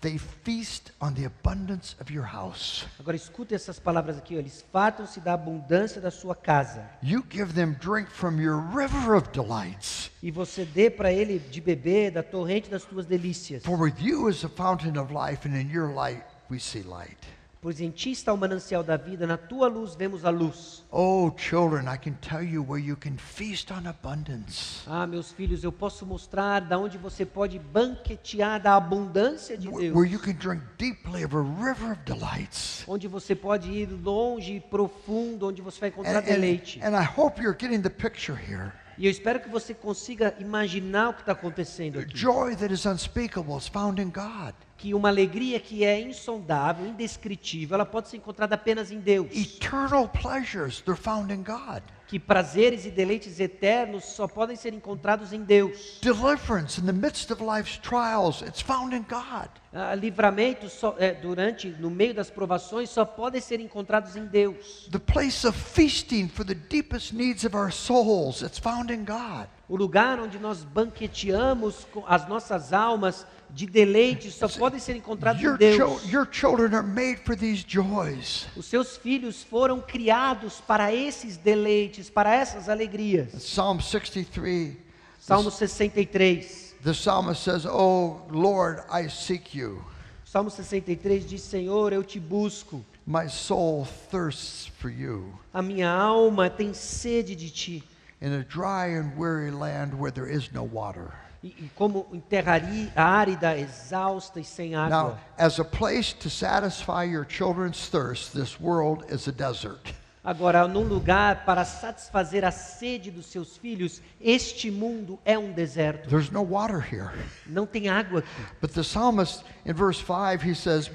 They feast on the abundance of your house. Agora escuta essas palavras aqui, ó. eles fartam-se da abundância da sua casa. You give them drink from your river of delights. E você dê para ele de beber da torrente das tuas delícias. For with you is the fountain of life, and in your light we see light. Pois em ti está o manancial da vida, na tua luz vemos a luz. Oh, children, I can tell you where you can feast on abundance. Ah, meus filhos, eu posso mostrar da onde você pode banquetear da abundância de wh- Where Deus. you can drink deeply of a river of delights. Onde você pode ir longe e profundo, onde você vai And, encontrar and, deleite. and I hope you're getting the picture here. E eu espero que você consiga imaginar o que está acontecendo aqui. Joy that is unspeakable is found in God. Que uma alegria que é insondável, indescritível, ela pode ser encontrada apenas em Deus. Eternal pleasures, they're found in God. Que prazeres e deleites eternos só podem ser encontrados em Deus. Deliverance in the midst of life's trials, it's found in God. Ah, livramentos só, é, durante, no meio das provações, só podem ser encontrados em Deus. The place of feasting for the deepest needs of our souls, it's found in God. O lugar onde nós banqueteamos as nossas almas de deleite só podem ser encontrados em Deus. your children are made for these joys. Os seus filhos foram criados para esses deleites, para essas alegrias. Psalm 63, Salmo 63. the psalmist says, Oh Lord, I seek you. Salmo 63 diz: Senhor, eu te busco. My soul thirsts for you. A minha alma tem sede de ti. In a dry and weary land where there is no water. E, e como em terraria árida, exausta e sem água. Now, as a place to satisfy your children's thirst, this world is a desert. Agora, num lugar para satisfazer a sede dos seus filhos, este mundo é um deserto. There's no water here. Não tem água aqui. But the psalmist in verse 5, he says,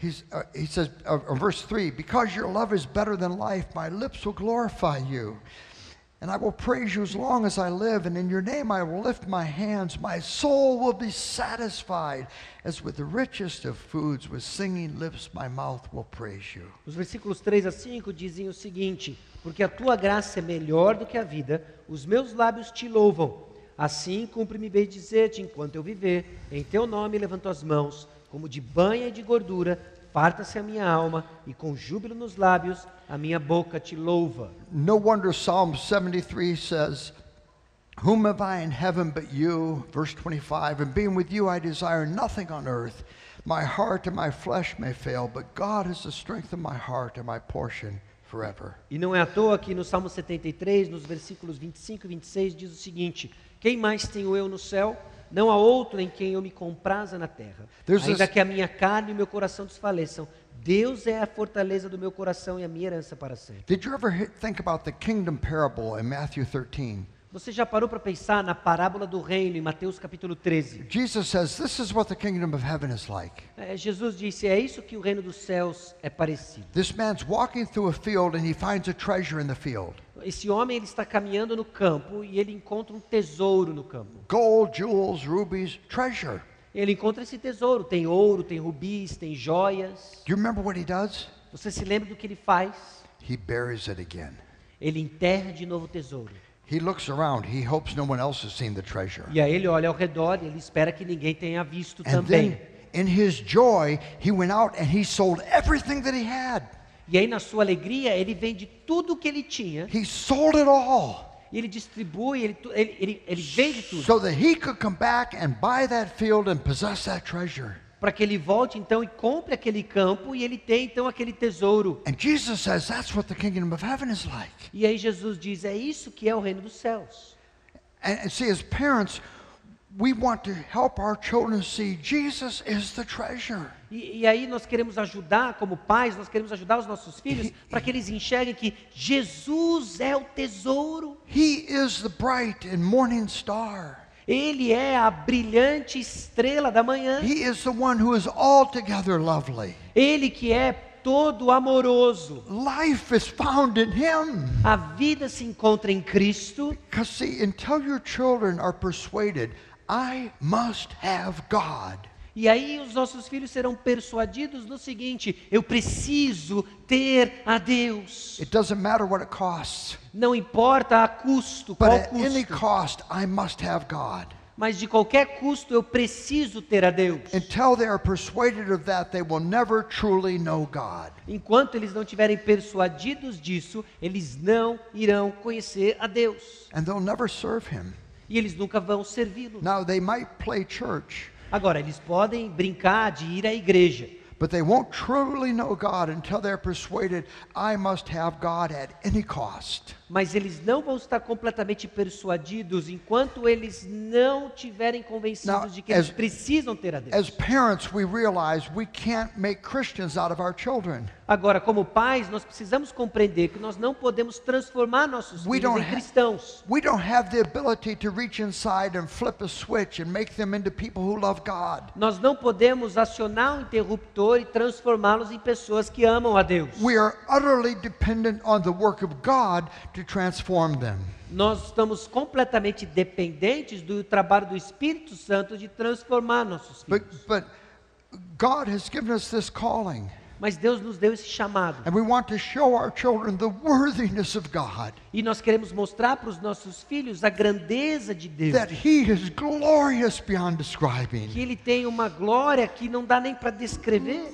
he's, uh, he says, uh, verse 3, because your love is better than life, my lips will glorify you. And I will praise you as long as I live, and in your name I will lift my hands. My soul will be satisfied, as with the richest of foods, with singing lips my mouth will praise you. Os versículos 3 a 5 dizem o seguinte: Porque a tua graça é melhor do que a vida, os meus lábios te louvam. Assim cumpre-me bem dizer-te, enquanto eu viver, em teu nome levanto as mãos, como de banha e de gordura, farta-se a minha alma, e com júbilo nos lábios, a minha boca te louva. No wonder Psalm 73 says, Whom have I in heaven but you? Verse 25, and being with you I desire nothing on earth. My heart and my flesh may fail, but God is the strength of my heart and my portion forever. E não é à toa que no Salmo 73, nos versículos 25 e 26, diz o seguinte: Quem mais tenho eu no céu? Não há outro em quem eu me compraza na terra. There's Ainda this- que a minha carne e o meu coração desfaleçam, Deus é a fortaleza do meu coração e a minha herança para sempre. Did you ever think about the kingdom parable in Matthew 13? Você já parou para pensar na parábola do reino em Mateus capítulo 13? Jesus says, This is what the kingdom of heaven is like. É, Jesus disse: É isso que o reino dos céus é parecido. This man's walking through a field and he finds a treasure in the field Esse homem ele está caminhando no campo e ele encontra um tesouro no campo. gold, jewels, rubies, treasure. Ele encontra esse tesouro, tem ouro, tem rubis, tem joias. Do you remember what he does? Você se lembra do que ele faz? He buries it again. Ele enterra de novo o tesouro. He looks around. He hopes no one else has seen the treasure. E aí ele olha ao redor e ele espera que ninguém tenha visto And também. then, in his joy, he went out and he sold everything that he had. E aí na sua alegria ele vende tudo o que ele tinha He sold it all e ele distribui, ele, ele, ele, ele vende tudo. so that he could come back and buy that field and possess that treasure. Para que ele volte então e compre aquele campo e ele tenha então aquele tesouro. And Jesus says that's what the kingdom of heaven is like. E aí Jesus diz: é isso que é o reino dos céus. And, see, as parents, we want to help our children see Jesus is the treasure. E, e aí nós queremos ajudar, como pais, nós queremos ajudar os nossos filhos para que eles enxerguem que Jesus é o tesouro. He is the bright and morning star. Ele é a brilhante estrela da manhã. He is the one who is altogether lovely. Ele que é todo amoroso. Life is found in Him. A vida se encontra em Cristo. Because, see, until your children are persuaded, I must have God. E aí os nossos filhos serão persuadidos no seguinte: eu preciso ter a Deus. It doesn't matter what it costs, Não importa a custo, but qual at any custo, cost, I must have God. mas de qualquer custo eu preciso ter a Deus. Until they are persuaded of that, they will never truly know God. Enquanto eles não tiverem persuadidos disso, eles não irão conhecer a Deus. And they'll never serve Him. E eles nunca vão servi-lo. Now, they might play church, Agora, eles podem brincar de ir à igreja, but they won't truly know God until they're persuaded, I must have God at any cost. Mas eles não vão estar completamente persuadidos enquanto eles não tiverem convencidos Now, de que eles as- precisam ter a Deus. As parents, we realize we can't make Christians out of our children. Agora, como pais, nós precisamos compreender que nós não podemos transformar nossos We filhos don't em cristãos. We don't have the ability to reach inside and flip a switch and make them into people who love God. Nós não podemos acionar um interruptor e transformá-los em pessoas que amam a Deus. We are utterly dependent on the work of God to transform them. Nós estamos completamente dependentes do trabalho do Espírito Santo de transformar nossos But, filhos. but God has given us this calling, Mas Deus nos deu esse chamado. and we want to show our children the worthiness of God, E nós queremos mostrar para os nossos filhos a grandeza de Deus. that He is glorious beyond describing. Que Ele tem uma glória que não dá nem para descrever.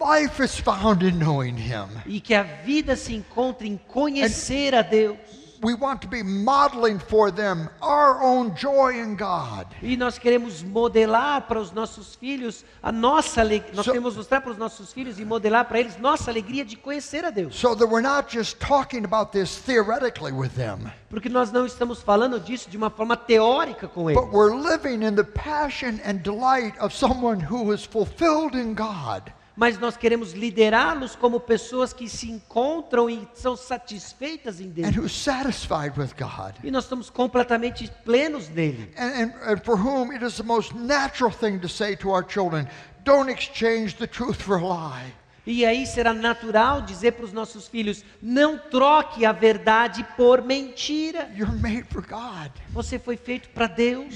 E que a vida se encontra em conhecer a Deus. We want to be modeling for them our own joy in God. E nós queremos modelar para os nossos filhos a nossa alegria. Nós So- queremos mostrar para os nossos filhos e modelar para eles nossa alegria de conhecer a Deus. So that we're not just talking about this theoretically with them, Porque nós não estamos falando disso de uma forma teórica com eles. but we're living in the passion and delight of someone who is fulfilled in God. Mas nós queremos liderá-los como pessoas que se encontram e são satisfeitas em Deus. and who's satisfied with God, E nós estamos completamente plenos nele. and, and, and for whom it is the most natural thing to say to our children, don't exchange the truth for a lie. E aí será natural dizer para os nossos filhos: não troque a verdade por mentira. You're made for God. Você foi feito para Deus.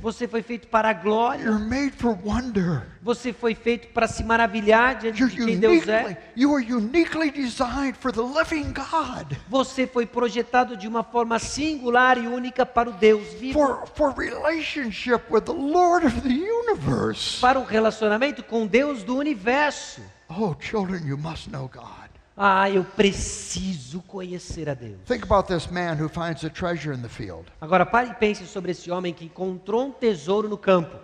Você foi feito para a glória. You're made for wonder. Você foi feito para se maravilhar diante de quem Deus é. you are uniquely designed for the living God, Você foi projetado de uma forma singular e única para o Deus vivo. for, for relationship with the Lord of the universe. Para um relacionamento com Deus do universo. Oh, children, you must know God. Ah, eu preciso conhecer a Deus. Think about this man who finds a treasure in the field. Agora pare e pense sobre esse homem que encontrou um tesouro no campo.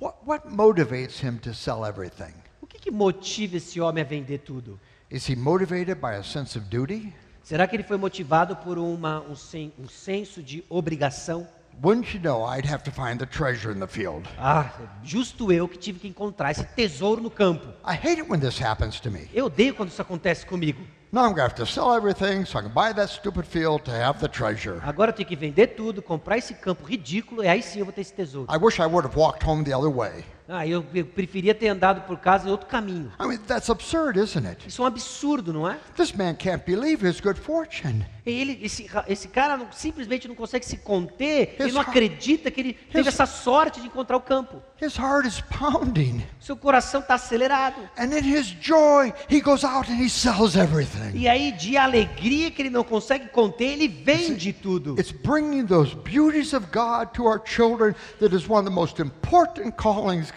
What, what motivates him to sell everything? O que, que motiva esse homem a vender tudo? Is he motivated by a sense of duty? Será que ele foi motivado por uma, um, sen- um senso de obrigação? Wouldn't you know I'd have to find the treasure in the field? Ah, justo eu que tive que encontrar esse tesouro no campo. I hate it when this happens to me. Eu odeio quando isso acontece comigo. Now I'm going to have to sell everything so I can buy that stupid field to have the treasure. Agora eu tenho que vender tudo, comprar esse campo ridículo, e aí sim eu vou ter esse tesouro. I wish I would have walked home the other way. Ah, eu, eu preferia ter andado por casa em outro caminho. I mean, that's absurd, isn't it? Isso é um absurdo, não é? This man can't believe his good fortune. Ele, esse, esse cara não- simplesmente não consegue se conter, ele His não heart- acredita que ele teve his- essa sorte de encontrar o campo. His heart is pounding. Seu coração está acelerado. And in his joy, he goes out and he sells everything. E aí, de alegria que ele não consegue conter, ele vende tudo. It's bringing those beauties of God to our children that is one of the most important callings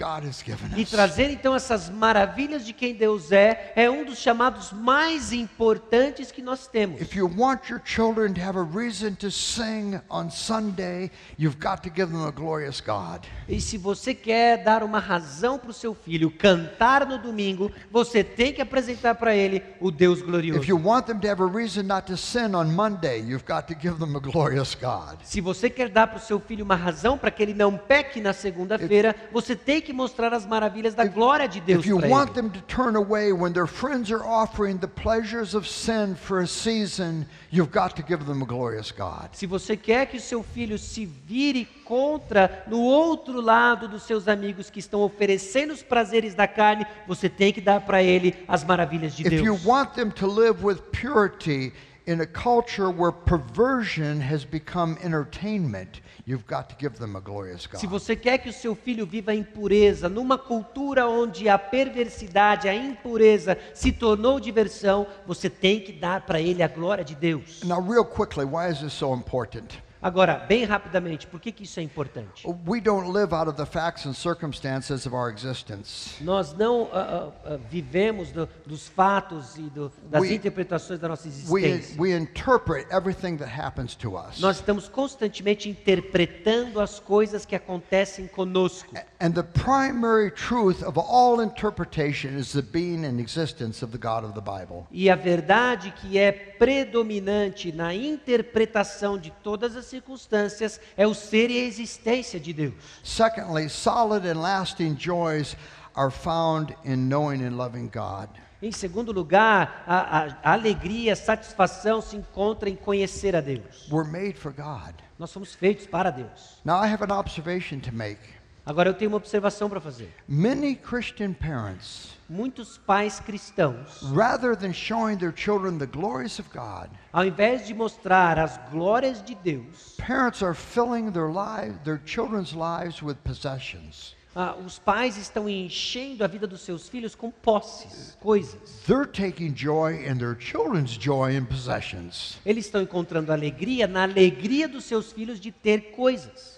E trazer então essas maravilhas de quem Deus é, é um dos chamados mais importantes que nós temos. If you want your children to have a reason to sing on Sunday, you've got to give them a glorious God. E se você quer dar uma razão para o seu filho cantar no domingo, você tem que apresentar para ele o Deus If glorioso. you want them to have a reason not to sin on Monday, you've got to give them a glorious God. Se você quer dar para o seu filho uma razão para que ele não peque na segunda-feira, você tem que mostrar as maravilhas da glória de Deus If you para want ele. them to turn away when their friends are offering the pleasures of sin for a season, you've got to give them a glorious God. Se você quer que o seu filho se vire contra no outro lado dos seus amigos que estão oferecendo os prazeres da carne, você tem que dar para ele as maravilhas de If you Deus. want them to live with purity in a culture where perversion has become entertainment, you've got to give them a glorious Se God. você quer que o seu filho viva em pureza, numa cultura onde a perversidade, a impureza se tornou diversão, você tem que dar para ele a glória de Deus. Now, real quickly, why is this so important? Agora, bem rapidamente, por que, que isso é importante? We don't live out of the facts and circumstances of our existence. Nós não ah, ah, vivemos do- dos fatos e do- das We- interpretações da nossa We, existência. we interpret everything that happens to us. Nós estamos constantemente interpretando as coisas que acontecem conosco. And the primary truth of all interpretation is the being and existence of the God of the Bible. E a verdade que é predominante na interpretação de todas as circunstâncias é o ser e a existência de Deus. Secondly, solid and lasting joys are found in knowing and loving God. Em segundo lugar, a, a- a alegria, a satisfação se encontra em conhecer a Deus. We're made for God. Nós somos feitos para Deus. Now, I have an observation to make. Agora eu tenho uma observação para fazer. Many Christian parents, Muitos pais cristãos, rather than showing their children the glories of God, ao invés de mostrar as glórias de Deus, parents are filling their lives, their children's lives with possessions. ah, os pais estão enchendo a vida dos seus filhos com posses, coisas. They're taking joy in their children's joy in possessions. Eles estão encontrando alegria na alegria dos seus filhos de ter coisas.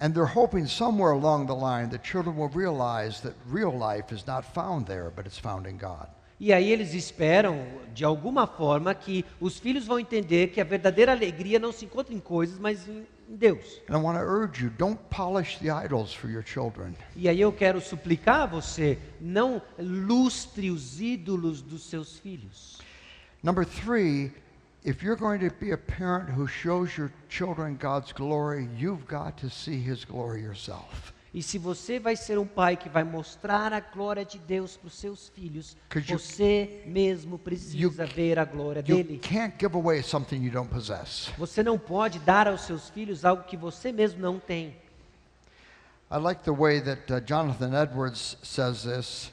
And they're hoping somewhere along the line the children will realize that real life is not found there, but it's found in God. E aí eles esperam, de alguma forma, que os filhos vão entender que a verdadeira alegria não se encontra em coisas, mas em, Deus. And I want to urge you don't polish the idols for your children. E aí eu quero suplicar a você, não lustre os ídolos dos seus filhos. Number three, if you're going to be a parent who shows your children God's glory, you've got to see His glory yourself. E se você vai ser um pai que vai mostrar a glória de Deus para os seus filhos, you- você mesmo precisa ver a glória You dele. can't give away something you don't possess. Você não pode dar aos seus filhos algo que você mesmo não tem. I like the way that uh, Jonathan Edwards says this.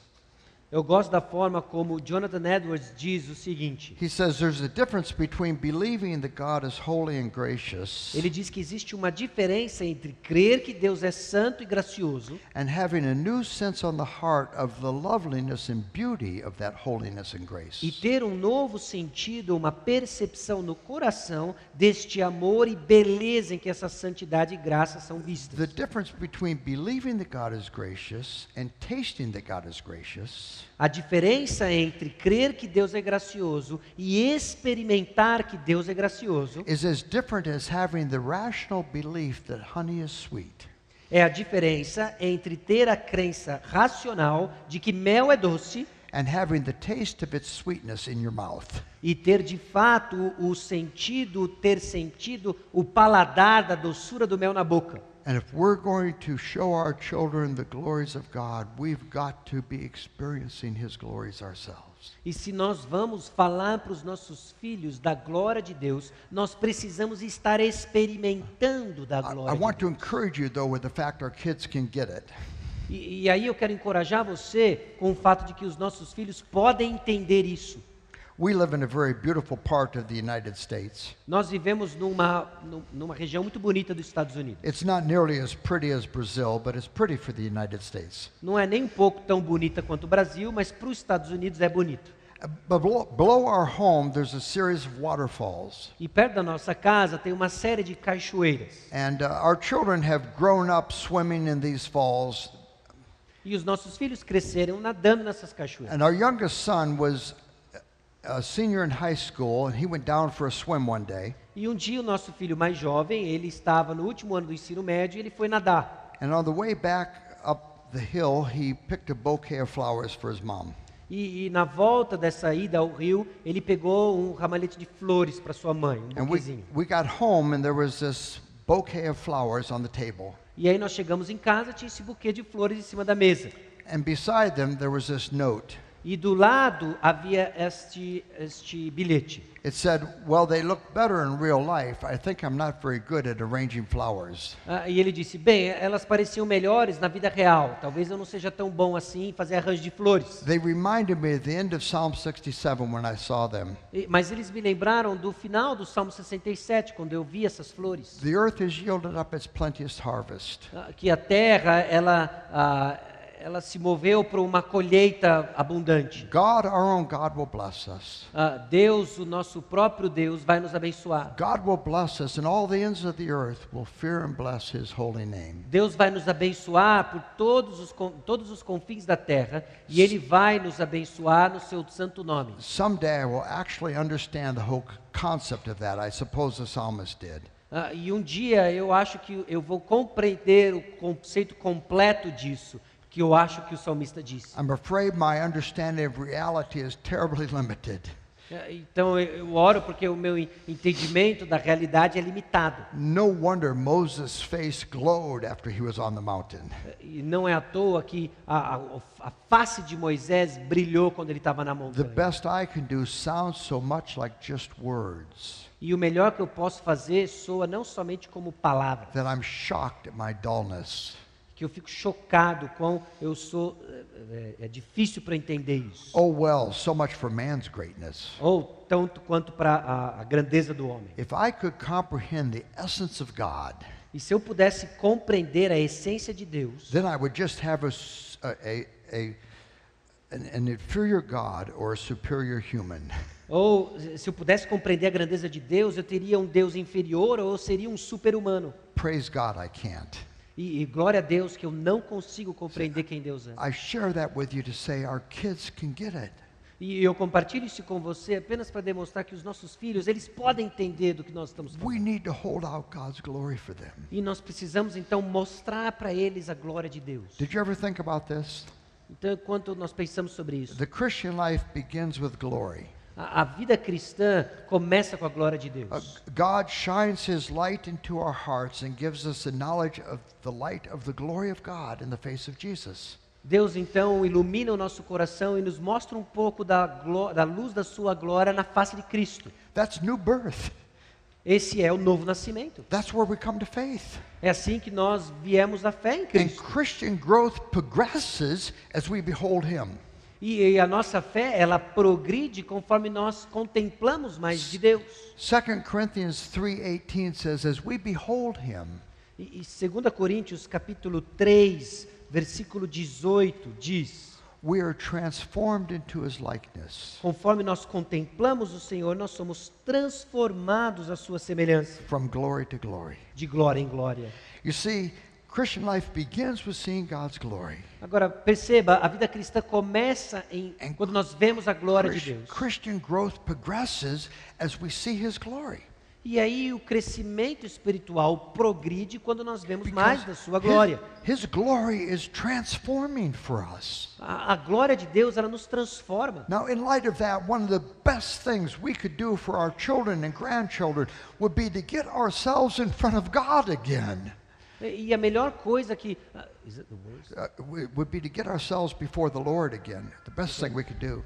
Eu gosto da forma como Jonathan Edwards diz o seguinte. He says there's a difference between believing that God is holy and gracious Ele diz que existe uma diferença entre crer que Deus é santo e gracioso and having a new sense on the heart of the loveliness and beauty of that holiness and grace. e ter um novo sentido, uma percepção no coração deste amor e beleza em que essa santidade e graça são vistas. The difference between believing that God is gracious and tasting that God is gracious A diferença entre crer que Deus é gracioso e experimentar que Deus é gracioso is as different as having the rational belief that honey is sweet. é a diferença entre ter a crença racional de que mel é doce and having the taste of its sweetness in your mouth. e ter de fato o sentido, ter sentido o paladar da doçura do mel na boca. And if we're going to show our children the glories of God, we've got to be experiencing His glories ourselves. E se nós vamos falar para os nossos filhos da glória de Deus, nós precisamos estar experimentando da I, I glória. de want to encourage you, though, with the fact our kids can get it. E, e aí eu quero encorajar você com o fato de que os nossos filhos podem entender isso. We live in a very beautiful part of the United States. Nós vivemos numa, nu- numa região muito bonita dos Estados Unidos. It's not nearly as pretty as Brazil, but it's pretty for the United States. Não é nem um pouco tão bonita quanto o Brasil, mas para os Estados Unidos é bonito. But below, below our home, there's a series of waterfalls. E perto da nossa casa tem uma série de cachoeiras. And uh, our children have grown up swimming in these falls. E os nossos filhos cresceram nadando nessas cachoeiras. And our youngest son was a senior in high school, and he went down for a swim one day. E um dia o nosso filho mais jovem, ele estava no último ano do ensino médio e ele foi nadar. And on the way back up the hill, he picked a bouquet of flowers for his mom. E, e na volta dessa ida ao rio, ele pegou um ramalhete de flores para sua mãe, um And we, buquezinho. we got home, and there was this bouquet of flowers on the table. E aí nós chegamos em casa, tinha esse buquê de flores em cima da mesa. And beside them, there was this note. E do lado havia este, este bilhete. It said, Well, they look better in real life. I think I'm not very good at arranging flowers. Ah, e ele disse: Bem, elas pareciam melhores na vida real. Talvez eu não seja tão bom assim em fazer arranjo de flores. They reminded me of the end of Psalm 67 when I saw them. E- Mas eles me lembraram do final do Salmo 67, quando eu vi essas flores. The earth has yielded up its plenteous harvest. Ah, Que a terra, ela, ah, ela se moveu para uma colheita abundante. God, our own God, will bless us. Ah, Deus, o nosso próprio Deus, vai nos abençoar. God will bless us, and all the ends of the earth will fear and bless his holy name. Deus vai nos abençoar por todos os, todos os confins da terra e Ele vai nos abençoar no seu santo nome. Someday I will actually understand the whole concept of that. I suppose the psalmist did. Ah, e um dia eu acho que eu vou compreender o conceito completo disso, que eu acho que o salmista disse. I'm afraid my understanding of reality is terribly limited. Ah, Então eu- oro porque o meu en- entendimento da realidade é limitado. No wonder Moses' face glowed after he was on the mountain. E não é à toa que a, a, a face de Moisés brilhou quando ele estava na The montanha. best I can do sounds so much like just words E o melhor que eu posso fazer soa não somente como palavra, that I'm shocked at my dullness. Que eu fico chocado com eu sou é, é- difícil para entender isso. Oh well, so much for man's greatness. Ou tanto quanto para a, a grandeza do homem. If I could comprehend the essence of God, E se eu pudesse compreender a essência de Deus, then I would just have a, a- a- an, an inferior God or a superior human. ou se eu pudesse compreender a grandeza de Deus, eu teria um Deus inferior ou seria um super-humano. Praise God, I can't. E, e glória a Deus que eu não consigo compreender quem Deus é. I share that with you to say our kids can get it. E eu compartilho isso com você apenas para demonstrar que os nossos filhos, eles podem entender do que nós estamos falando. We need to hold out God's glory for them. E nós precisamos então mostrar para eles a glória de Deus. Did you ever think about this? Então, enquanto nós pensamos sobre isso, The Christian life begins with glory. A, a vida cristã começa com a glória de Deus. God shines His light into our hearts and gives us the knowledge of the light of the glory of God in the face of Jesus. Deus então ilumina o nosso coração e nos mostra um pouco da, da luz da sua glória na face de Cristo. That's new birth. Esse é o novo nascimento. That's where we come to faith. É assim que nós viemos à fé em And Cristo. Christian growth progresses as we behold Him. E, e a nossa fé, ela progride conforme nós contemplamos mais de Deus. 2 Corinthians 3:18 says as we behold him E, e 2 Coríntios capítulo 3, versículo 18 diz: we are transformed into his likeness Conforme nós contemplamos o Senhor, nós somos transformados à sua semelhança, from glory to glory. de glória em glória. You see, Christian life begins with seeing God's glory. Agora, perceba, a vida cristã começa em And quando nós vemos a glória de Deus. Christian growth progresses as we see his glory. E aí o crescimento espiritual progride quando nós vemos mais da sua glória. His, his glory is transforming for us. A, a glória de Deus, ela nos transforma. Now, in light of that, one of the best things we could do for our children and grandchildren would be to get ourselves in front of God again. E a melhor coisa que.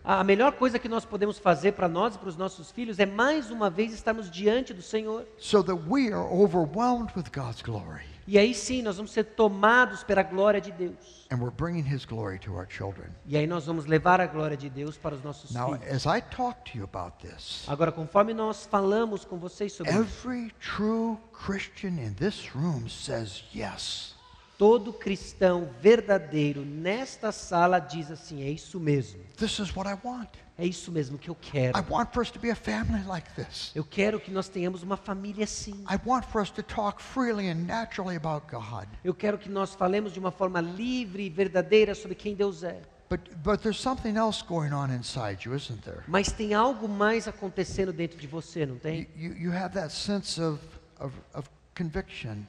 A melhor coisa que nós podemos fazer para nós e para os nossos filhos é mais uma vez estarmos diante do Senhor. So that we are overwhelmed with God's glory. E aí sim nós vamos ser tomados pela glória de Deus. And we're bringing His glory to our children. E aí nós vamos levar a glória de Deus para os nossos Now, filhos. as I talk to you about this, Agora, conforme nós falamos com vocês sobre isso, every true Christian in this room says yes. Todo cristão verdadeiro nesta sala diz assim: é isso mesmo, This is what I want. é isso mesmo que eu quero. I want for us to be a family like this. Eu quero que nós tenhamos uma família assim. I want for us to talk freely and naturally about God. Eu quero que nós falemos de uma forma livre e verdadeira sobre quem Deus é. But, but there's something else going on inside you, isn't there? Mas tem algo mais acontecendo dentro de você, não tem? you, you have that sense of, of, of conviction.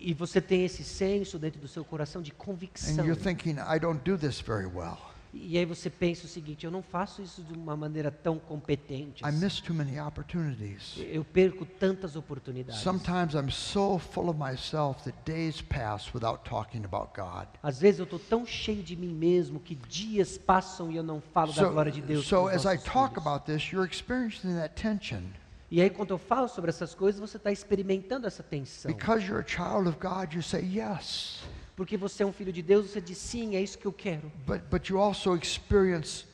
E você tem esse senso dentro do seu coração de And convicção. you're thinking, I don't do this very well. E aí você pensa o seguinte: eu não faço isso de uma maneira tão competente. I assim. miss too many opportunities. Eu perco tantas oportunidades. Sometimes I'm so full of myself that days pass without talking about God. Às vezes eu estou tão cheio de mim mesmo que dias passam e eu não falo da So, glória de Deus. so as I talk filhos. about this, you're experiencing that tension. E aí quando eu falo sobre essas coisas, você está experimentando essa tensão. Because you're a child of God, you say yes. Porque você é um filho de Deus, você diz sim, é isso que eu quero. But, but you also experience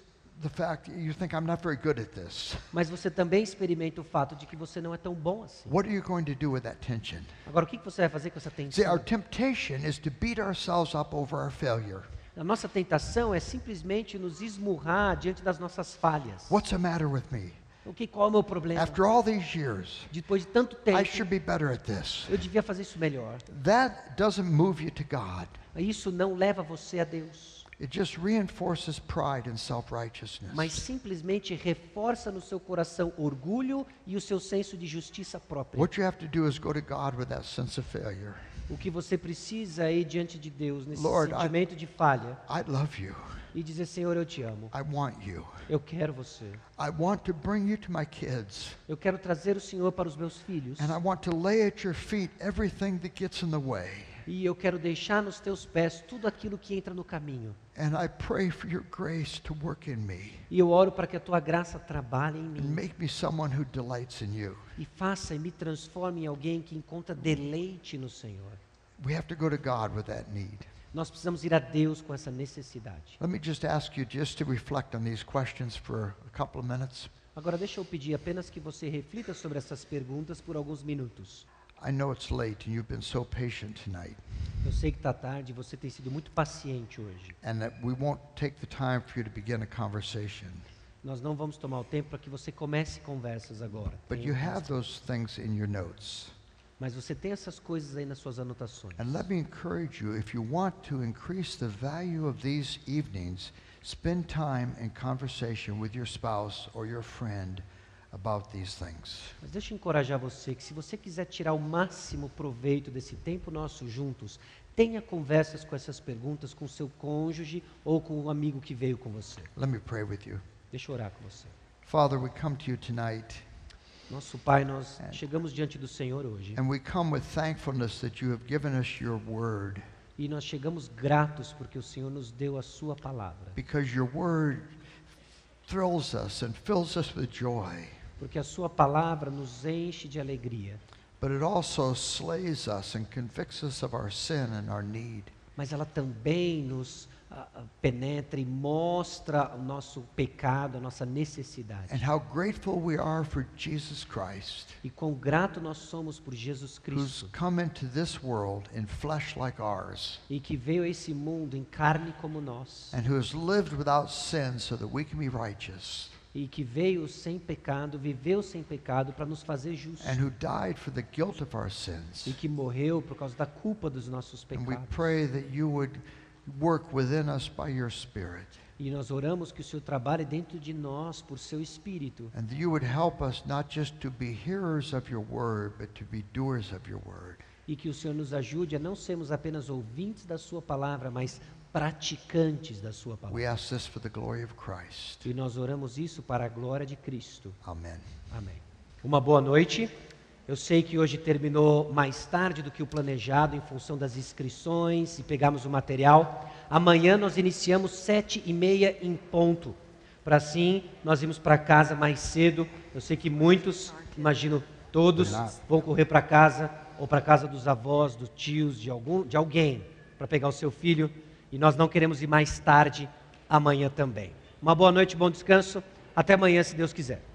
the fact you think, I'm not very good at this. Mas você também experimenta o fato de que você não é tão bom assim. What are you going to do with that tension? Agora, o que você vai fazer com essa See, our tensão? temptation is to beat ourselves up over our failure. A nossa tentação é simplesmente nos esmurrar diante das nossas falhas. What's the matter with me? O que, qual é o meu problema? After all these years, Depois de tanto I tempo, should be better at this. eu devia fazer isso melhor. That doesn't move you to God. Isso não leva você a Deus, It just reinforces pride and self-righteousness. mas simplesmente reforça no seu coração orgulho e o seu senso de justiça própria. What you have to do is go to God with that sense of failure. O que você precisa é ir diante de Deus nesse Lord, I- sentimento de falha I love you. E dizer: Senhor, eu te amo, I want you. eu quero você. I want to bring you to my kids. Eu quero trazer o Senhor para os meus filhos And I want to lay at your feet everything that gets in the way. e eu quero deixar nos teus pés tudo aquilo que entra no caminho. And I pray for your grace to work in me E eu oro para que a tua graça trabalhe em and mim make me someone who delights in you. e faça e me transforme em alguém que encontra deleite no Senhor. We have to go to God with that need. Nós precisamos ir a Deus com essa necessidade. Let me just ask you just to reflect on these questions for a couple of minutes. Agora deixa eu pedir apenas que você reflita sobre essas perguntas por alguns minutos. I know it's late and you've been so patient tonight, Eu sei que está tarde e você tem sido muito paciente hoje. and that we won't take the time for you to begin a conversation. Nós não vamos tomar o tempo para que você comece conversas agora. But you have those things in your notes. Mas você tem essas coisas aí nas suas anotações. And let me encourage you if you want to increase the value of these evenings, spend time in conversation with your spouse or your friend about these things. Mas deixa eu encorajar você que se você quiser tirar o máximo proveito desse tempo nosso juntos, tenha conversas com essas perguntas com seu cônjuge ou com o amigo que veio com você. Let me pray with you. Deixa eu orar com você. Father, we come to you tonight, Nosso Pai, nós chegamos diante do Senhor hoje. And we come with thankfulness that you have given us your word, e nós chegamos gratos porque o Senhor nos deu a sua palavra, because your word thrills us and fills us with joy, porque a sua palavra nos enche de alegria, but it also slays us and convicts us of our sin and our need. mas ela também nos penetra e mostra o nosso pecado, a nossa necessidade. And how grateful we are for Jesus Christ. E quão grato nós somos por Jesus who's Cristo come into this world in flesh like ours, e que veio a esse mundo em carne como nós and who has lived without sin so that we can be righteous, e que veio sem pecado, viveu sem pecado para nos fazer justos and who died for the guilt of our sins. e que morreu por causa da culpa dos nossos And we pecados. pray that you would work within us by your Spirit, E nós oramos que o Senhor trabalhe dentro de nós por seu espírito and that you would help us not just to be hearers of your word, but to be doers of your word. e que o Senhor nos ajude a não sermos apenas ouvintes da sua palavra, mas praticantes da sua We palavra. ask this for the glory of Christ. E nós oramos isso para a glória de Cristo. Amen. Amém. Uma boa noite. Eu sei que hoje terminou mais tarde do que o planejado em função das inscrições e pegamos o material. Amanhã nós iniciamos sete e meia em ponto. Para assim nós irmos para casa mais cedo. Eu sei que muitos, imagino todos, vão correr para casa ou para casa dos avós, dos tios, de algum, de alguém para pegar o seu filho. E nós não queremos ir mais tarde amanhã também. Uma boa noite, bom descanso. Até amanhã, se Deus quiser.